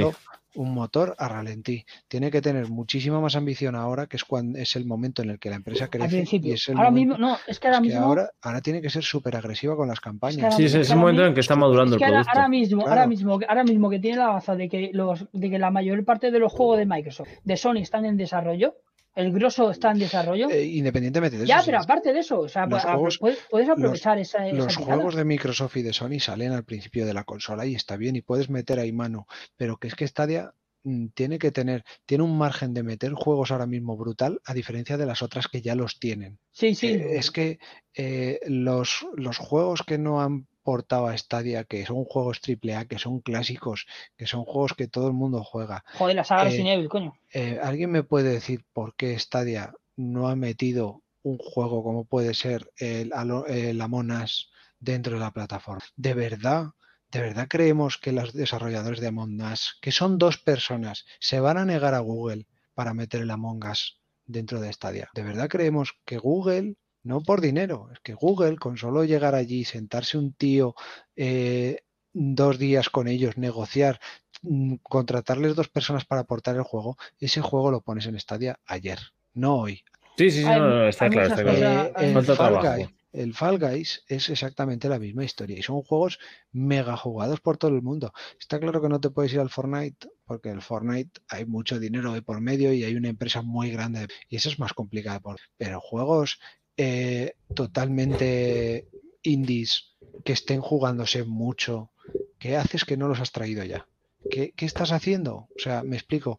Un motor a ralentí. Tiene que tener muchísima más ambición ahora, que es cuando es el momento en el que la empresa Al crece. Y es el Ahora momento- mismo, no, es que ahora es que mismo. ahora, ahora tiene que ser súper agresiva con las campañas. ahora Sí, mismo- es, es el momento en que está madurando Es el producto. ahora mismo, ahora mismo, ahora mismo que tiene la baza de que los, de que la mayor parte de los juegos de Microsoft, de Sony están en desarrollo, el grosso está en desarrollo. Eh, independientemente de eso. ya, pero aparte de eso, o sea, Los juegos- puedes, puedes aprovechar esa, esa Los juegos de Microsoft y de Sony salen al principio de la consola y está bien y puedes meter ahí mano, pero que es que Stadia mm, tiene que tener, tiene un margen de meter juegos ahora mismo brutal a diferencia de las otras que ya los tienen. Sí, sí. Eh, es que eh, los, los juegos que no han portado a Stadia, que son juegos AAA, que son clásicos, que son juegos que todo el mundo juega, Joder, la saga eh, Resident Evil, coño. eh, ¿alguien me puede decir por qué Stadia no ha metido un juego como puede ser el, el Among Us dentro de la plataforma? ¿De verdad? ¿De verdad creemos que los desarrolladores de Among Us, que son dos personas, se van a negar a Google para meter el Among Us dentro de Stadia? ¿De verdad creemos que Google, no por dinero, es que Google con solo llegar allí, sentarse un tío eh, dos días con ellos, negociar, mm, contratarles dos personas para aportar el juego, ese juego lo pones en Stadia ayer, no hoy. Sí, sí, sí, no, no, está claro, está Eh, el, Fall trabajo. Guy- el Fall Guys es exactamente la misma historia y son juegos mega jugados por todo el mundo. Está claro que no te puedes ir al Fortnite porque el Fortnite hay mucho dinero de por medio y hay una empresa muy grande y eso es más complicado. Por, pero juegos eh, totalmente indies que estén jugándose mucho, ¿qué haces que no los has traído ya? ¿Qué, qué estás haciendo? O sea, me explico.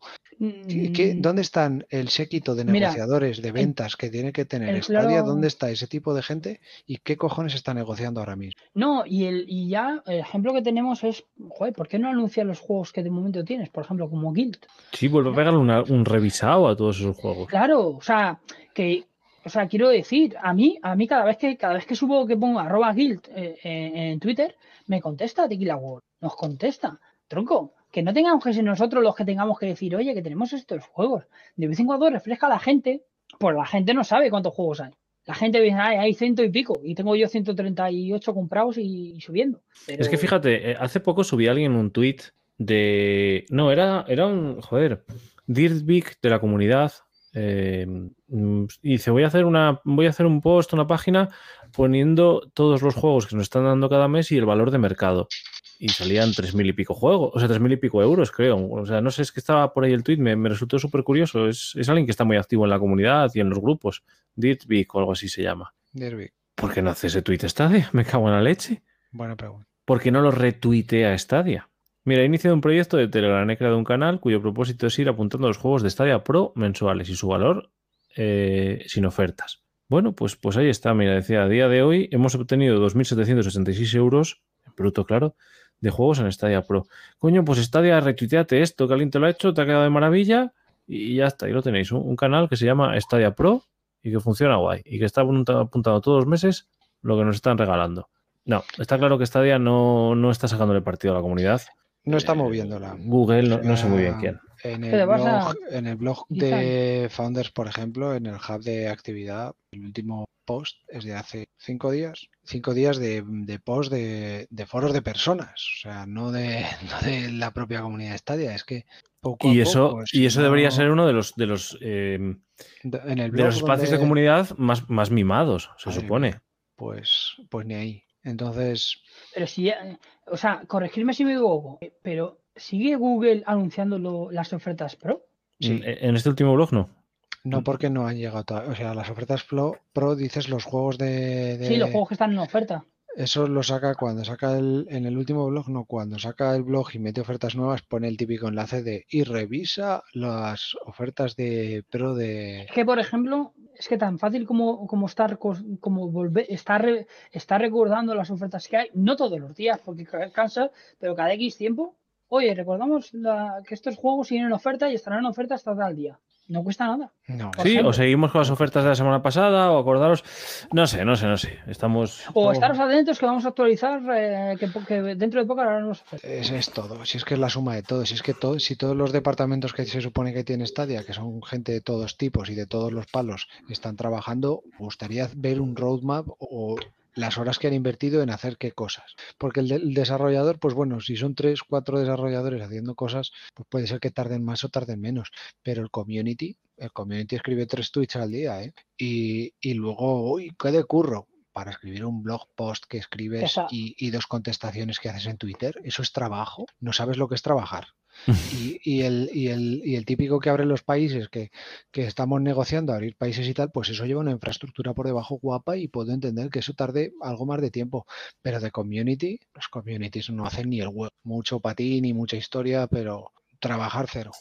¿Qué- qué- Mm, ¿Dónde están el séquito de Mira, negociadores, de ventas que tiene que tener Stadia? claro- ¿Dónde está ese tipo de gente y qué cojones está negociando ahora mismo? No, y, el, y ya el ejemplo que tenemos es, joder, ¿por qué no anunciar los juegos que de momento tienes? Por ejemplo, como Guild. Sí, vuelve a pegarle una- un revisado a todos esos juegos. Claro, o sea, que, o sea, quiero decir, a mí, a mí cada vez que, cada vez que subo que pongo arroba guild eh, en, en Twitter, me contesta Tequila World, nos contesta, tronco, que no tengamos que ser nosotros los que tengamos que decir, oye, que tenemos estos juegos. De vez en cuando refresca a la gente, pues la gente no sabe cuántos juegos hay. La gente dice, "Ay, hay ciento y pico, y tengo yo 138 comprados y, y subiendo. Es que fíjate, eh, hace poco subí a alguien un tweet de. No, era, era un. Joder. Dirtbig de la comunidad. Eh, mm, y dice: voy a hacer una. Voy a hacer un post, una página, poniendo todos los juegos que nos están dando cada mes y el valor de mercado. Y salían tres mil y pico juegos, o sea, tres mil y pico euros, creo. O sea, no sé, es que estaba por ahí el tweet, me, me resultó súper curioso. Es, es alguien que está muy activo en la comunidad y en los grupos. Dirtbig o algo así se llama. ¿Por qué no hace ese tweet Stadia? Me cago en la leche. buena pregunta. ¿Por qué no lo retuitea Stadia? Mira, he iniciado un proyecto de Telegram, he creado un canal cuyo propósito es ir apuntando los juegos de Stadia Pro mensuales y su valor eh, sin ofertas. Bueno, pues, pues ahí está, mira, decía, a día de hoy hemos obtenido 2.786 euros, en bruto, claro, de juegos en Stadia Pro. Coño, pues Stadia, retuiteate esto, que alguien te lo ha hecho, te ha quedado de maravilla y ya está, ahí lo tenéis, un, canal que se llama Stadia Pro y que funciona guay y que está apunta- apuntando todos los meses lo que nos están regalando. No, está claro que Stadia no, no está sacándole partido a la comunidad. No está moviéndola. Google, no, no sé muy bien quién. En ¿Qué te el, pasa? blog, en el blog de Founders, por ejemplo, en el hub de actividad, el último post es de hace cinco días. Cinco días de, de post de, de foros de personas, o sea, no de, no de la propia comunidad de Stadia. Es que poco a Y eso, poco, y eso debería ser uno de los de los, eh, en el de los espacios de comunidad más, más mimados, se Madre supone. Pues, pues ni ahí. Entonces, Pero si, ya- o sea, corregirme si me equivoco, eh, pero ¿sigue Google anunciando lo- las ofertas Pro? Sí. En, en este último blog no. no Mm. porque no han llegado todavía. O sea, las ofertas Pro, Pro dices los juegos de, de- Sí, los juegos que están en oferta. Eso lo saca cuando saca el, en el último blog, no, cuando saca el blog y mete ofertas nuevas, pone el típico enlace de y revisa las ofertas de Pro de... Es que, por ejemplo, es que tan fácil como, como estar como volver, estar, estar recordando las ofertas que hay, no todos los días, porque ca- cansa, pero cada X tiempo. Oye, recordamos la- que estos juegos siguen en oferta y estarán en oferta hasta tal día. No cuesta nada. No, Sí, ejemplo. o seguimos con las ofertas de la semana pasada, o acordaros. No sé, no sé, no sé. Estamos. O estamos- estaros atentos que vamos a actualizar, eh, que, dentro de poco haremos Es, es todo, si es que es la suma de todo, si es que todo, si todos los departamentos que se supone que tiene Stadia, que son gente de todos tipos y de todos los palos, están trabajando, me gustaría ver un roadmap o las horas que han invertido en hacer qué cosas. Porque el, de- el desarrollador, pues bueno, si son tres, cuatro desarrolladores haciendo cosas, pues puede ser que tarden más o tarden menos. Pero el community, el community escribe tres tweets al día, ¿eh? Y, y luego, uy, qué de curro para escribir un blog post que escribes y, y dos contestaciones que haces en Twitter, eso es trabajo. No sabes lo que es trabajar. Y, y el, y, el, y el típico que abren los países, que, que estamos negociando abrir países y tal, pues eso lleva una infraestructura por debajo guapa y puedo entender que eso tarde algo más de tiempo. Pero de community, los communities no hacen ni el web. Mucho patín ni mucha historia, pero trabajar cero.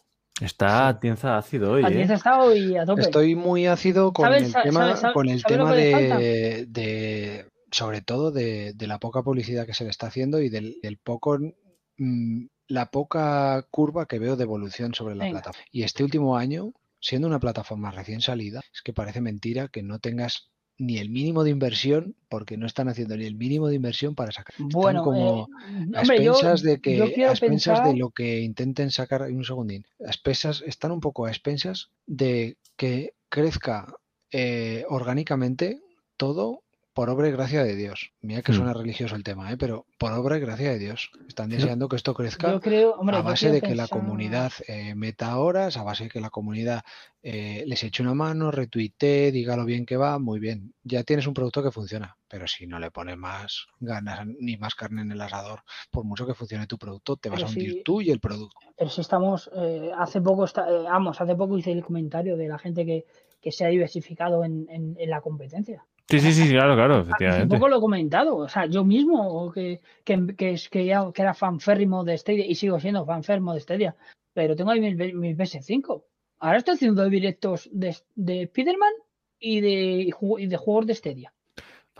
Está tienza ácido hoy, ¿eh? has estado y a tope. Estoy muy ácido con ¿Sabes- el tema, con el tema de, de- sobre todo de, de la poca publicidad que se le está haciendo y del, del poco mm, la poca curva que veo de evolución sobre la Venga. plataforma. Y este último año, siendo una plataforma recién salida, es que parece mentira que no tengas ni el mínimo de inversión, porque no están haciendo ni el mínimo de inversión para sacar. Están Bueno, como eh, a expensas de que a expensas pensar, de lo que intenten sacar un segundín a expensas están un poco a expensas de que crezca eh, orgánicamente todo por obra y gracia de Dios mira que Hmm. suena religioso el tema ¿eh? pero por obra y gracia de Dios están deseando que esto crezca yo creo, hombre, a base de que la comunidad eh, meta horas, a base de que la comunidad eh, les eche una mano, retuitee, diga lo bien que va, muy bien. Ya tienes un producto que funciona, pero si no le pones más ganas ni más carne en el asador, por mucho que funcione tu producto, te vas Pero a hundir si- tú y el producto. Pero si estamos, eh, hace poco, está, eh, vamos, hace poco hice el comentario de la gente que, que se ha diversificado en, en- en la competencia. Sí, sí, sí, claro, claro, efectivamente. poco lo he comentado, o sea, yo mismo que, que, que, que, ya- que era fanférrimo de Stadia y sigo siendo fanférrimo de Stadia, pero tengo ahí mis, mis PS5. Ahora estoy haciendo directos de, de Spider-Man y de, y de juegos de Stadia.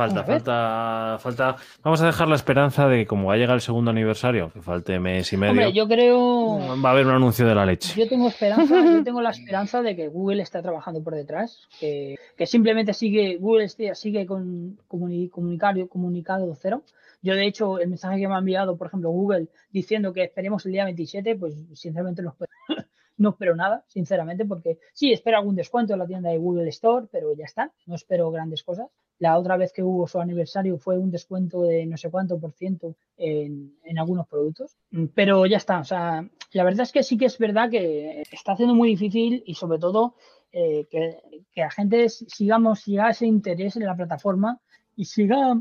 Falta, falta, falta. Vamos a dejar la esperanza de que como va a llegar el segundo aniversario, que falte mes y medio, Hombre, yo creo, va a haber un anuncio de la leche. Yo tengo esperanza, yo tengo la esperanza de que Google está trabajando por detrás, que, que simplemente sigue, Google Stadia sigue con comuni- comunicado cero. Yo, de hecho, el mensaje que me ha enviado, por ejemplo, Google, diciendo que esperemos el día 27, pues sinceramente no espero, no espero nada, sinceramente, porque sí, espero algún descuento en la tienda de Google Store, pero ya está, no espero grandes cosas. La otra vez que hubo su aniversario fue un descuento de no sé cuánto por ciento en, en algunos productos, Mm, pero ya está, o sea, la verdad es que sí que es verdad que está haciendo muy difícil y sobre todo eh, que, que la gente sigamos, siga ese interés en la plataforma y siga,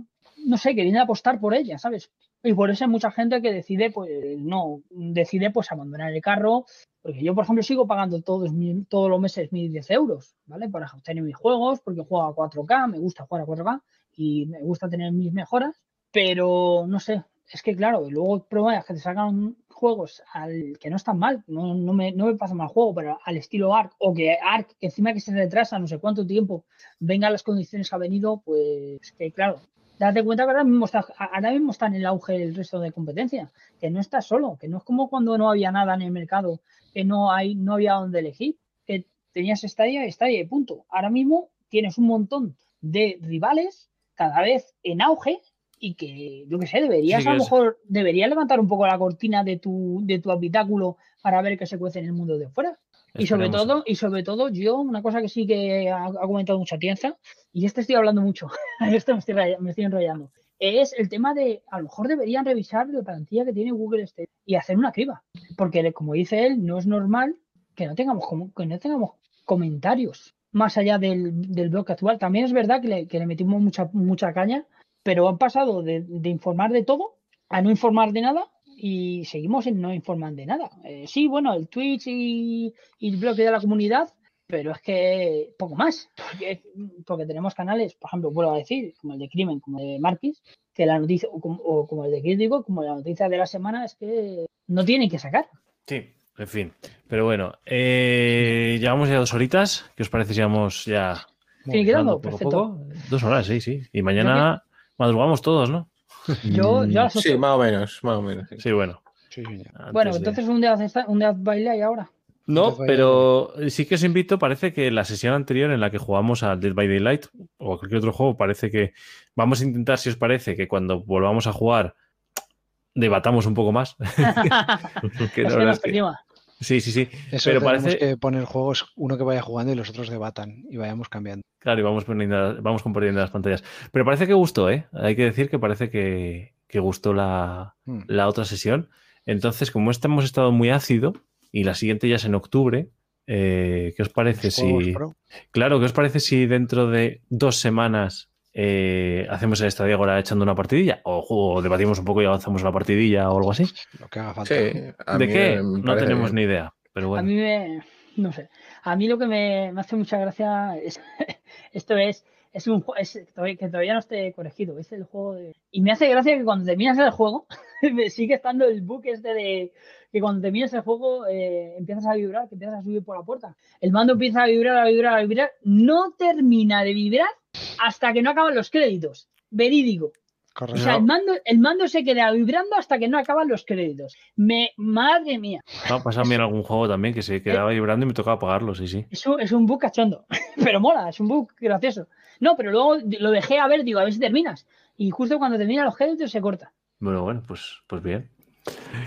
no sé, queriendo apostar por ella, ¿sabes? Y por eso hay mucha gente que decide, pues, no, decide pues abandonar el carro, porque yo, por ejemplo, sigo pagando todos, todos los meses mis 10 euros, ¿vale? Para tener mis juegos, porque juego a 4K, me gusta jugar a 4K y me gusta tener mis mejoras, pero no sé, es que claro, luego es que te sacan juegos al que no están mal, no, no, me, no me pasa mal juego, pero al estilo Ark, o que Ark, encima que se retrasa no sé cuánto tiempo, vengan las condiciones que ha venido, pues que claro, date cuenta que ahora mismo, está, ahora mismo está en el auge el resto de competencia, que no está solo, que no es como cuando no había nada en el mercado, que no, hay, no había donde elegir, que tenías Stadia Stadia y punto. Ahora mismo tienes un montón de rivales cada vez en auge y que, yo qué sé, deberías Sí, a lo mejor, deberías levantar un poco la cortina de tu, de tu habitáculo para ver qué se cuece en el mundo de fuera. Y sobre todo, y sobre todo, yo, una cosa que sí que ha, ha comentado mucha tienza, y este estoy hablando mucho, esto me estoy, me estoy enrollando, es el tema de, a lo mejor deberían revisar la plantilla que tiene Google Stadia y hacer una criba. Porque, como dice él, no es normal que no tengamos, como- que no tengamos comentarios más allá del, del bloque actual. También es verdad que le, que le metimos mucha, mucha caña, pero han pasado de, de informar de todo a no informar de nada y seguimos en no informar de nada. Eh, sí, bueno, el Twitch y, y el bloque de la comunidad, pero es que poco más. Porque, porque tenemos canales, por ejemplo, vuelvo a decir, como el de Crimen, como el de Marquis, que la noticia, o como, o como el de Crítico, como la noticia de la semana es que no tienen que sacar. Sí, en fin. Pero bueno, eh, llevamos ya dos horitas. ¿Qué os parece si vamos ya poco a perfecto. poco? Dos horas, sí, sí. Y mañana madrugamos todos, ¿no? Yo, yo a las Sí, más o menos, más o menos. sí. Sí, bueno. Sí, Bueno, de- entonces un día, un día baila y ahora. No, by pero sí que os invito, parece que la sesión anterior en la que jugamos al Dead by Daylight o a cualquier otro juego, parece que vamos a intentar, si os parece, que cuando volvamos a jugar debatamos un poco más. Que la es que nos es que- prima. Sí, sí, sí. Eso Pero tenemos parece- que poner juegos, uno que vaya jugando y los otros debatan y vayamos cambiando. Claro, y vamos, poniendo, vamos compartiendo las pantallas. Pero parece que gustó, ¿eh? Hay que decir que parece que, que gustó la, Hmm. la otra sesión. Entonces, como este hemos estado muy ácido y la siguiente ya es en octubre, eh, ¿qué os parece si... pro. Claro, ¿qué os parece si dentro de dos semanas eh, hacemos el Estadio Agora echando una partidilla? O, o debatimos un poco y avanzamos una partidilla o algo así. Lo que haga falta. Sí, ¿De qué? No tenemos bien. ni idea. Pero A mí me. No sé. A mí lo que me, me hace mucha gracia es. esto es. Es un juego es, que todavía- que todavía no esté corregido. Es el juego de. Y me hace gracia que cuando terminas el juego, me sigue estando el bug este de. Que cuando terminas el juego eh, empiezas a vibrar, que empiezas a subir por la puerta. El mando empieza a vibrar, a vibrar, a vibrar. No termina de vibrar hasta que no acaban los créditos. Verídico. O Correcto. sea, el mando, el mando se queda vibrando hasta que no acaban los créditos. Me, madre mía. Me ha pasado a mí en algún juego también que se quedaba vibrando y me tocaba apagarlo, sí, sí. Es un, es un bug cachondo, pero mola, es un bug gracioso. No, pero luego lo dejé a ver, digo, a ver si terminas. Y justo cuando termina los créditos se corta. Bueno, bueno, pues, pues bien.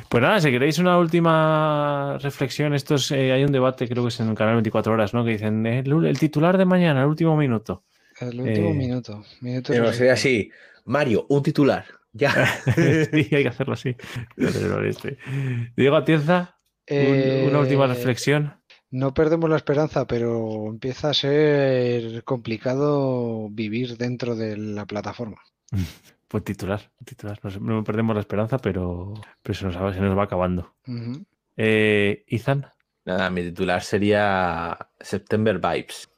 Pues nada, si queréis una última reflexión, esto es, eh, hay un debate, creo que es en el canal 24 horas, ¿no? Que dicen "Eh, el, el titular de mañana, el último minuto. El último Eh, minuto. minuto Pero sería así. Mario, un titular. Ya. sí, hay que hacerlo así. Este. Diego Atienza, un- Eh, una última reflexión. No perdemos la esperanza, pero empieza a ser complicado vivir dentro de la plataforma. Pues titular, titular. No, sé, no perdemos la esperanza, pero, pero se, nos, va- se nos va acabando. Ujú. Eh, Izan, Nada, mi titular sería September Vibes.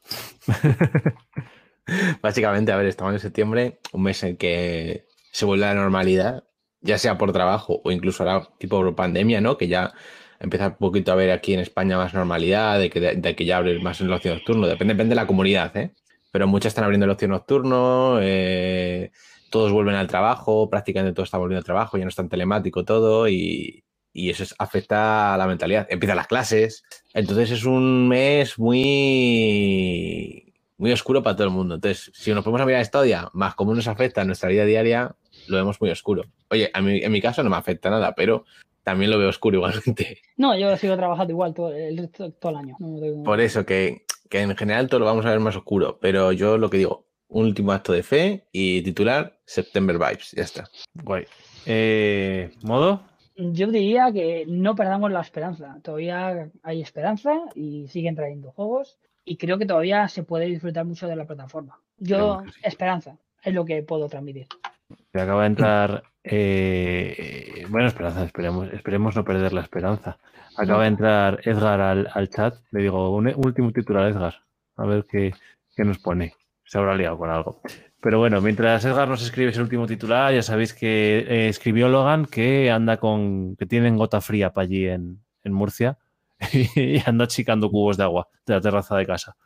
Básicamente, a ver, estamos en septiembre, un mes en que se vuelve a la normalidad, ya sea por trabajo o incluso ahora tipo por pandemia, ¿no? Que ya empieza un poquito a ver aquí en España más normalidad, de que, de, que ya abre más el ocio nocturno. Depende, depende de la comunidad, ¿eh? Pero muchas están abriendo el ocio nocturno, eh, todos vuelven al trabajo, prácticamente todo está volviendo al trabajo, ya no es tan telemático todo y, y eso es- afecta a la mentalidad. Empiezan las clases, entonces es un mes muy, muy oscuro para todo el mundo. Entonces, si nos ponemos a mirar Stadia, más cómo nos afecta a nuestra vida diaria, lo vemos muy oscuro. Oye, a mí, en mi caso no me afecta nada, pero también lo veo oscuro igualmente. No, yo sigo trabajando igual todo el, todo el año. No Por eso que, que en general todo lo vamos a ver más oscuro, pero yo lo que digo, un último acto de fe y titular September Vibes, ya está. guay. Eh, ¿Modo? Yo diría que no perdamos la esperanza. Todavía hay esperanza y siguen trayendo juegos. Y creo que todavía se puede disfrutar mucho de la plataforma. Yo, sí. esperanza, es lo que puedo transmitir. Acaba de entrar. eh, bueno, esperanza, esperemos, esperemos no perder la esperanza. Acaba de entrar Edgar al, al chat. Le digo, un, un último titular, Edgar. A ver qué, qué nos pone. Se habrá liado con algo. Pero bueno, mientras Edgar nos escribe ese último titular, ya sabéis que eh, escribió Logan que anda con. que tienen gota fría para allí en, en Murcia y anda chicando cubos de agua de la terraza de casa.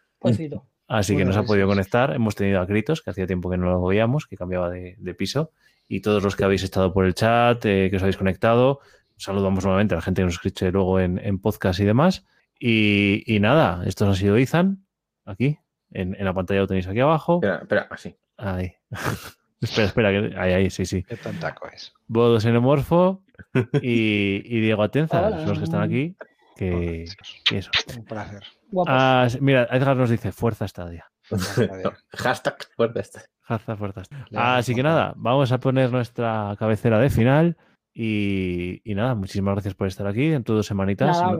Así que nos ha podido conectar. Hemos tenido a Critos, que hacía tiempo que no lo veíamos, que cambiaba de, de piso. Y todos los que habéis estado por el chat, eh, que os habéis conectado, saludamos nuevamente a la gente que nos escuche luego en, en podcast y demás. Y, y nada, estos han sido Izan, aquí, en, en la pantalla lo tenéis aquí abajo. Espera, espera, así. Ahí. espera, espera, que, ahí, ahí, sí, sí. Qué tontaco es. Bodo Xenomorfo y, y Diego Atenza, Hola. los que están aquí. Que, eso. Un placer. Ah, mira, Edgar nos dice fuerza estadia. Hashtag fuerte este. Fuerza, fuerza. Le Así que nada, vamos a poner nuestra cabecera de final. Y, y nada, muchísimas gracias por estar aquí. En dos semanitas Nada,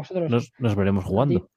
nos veremos jugando.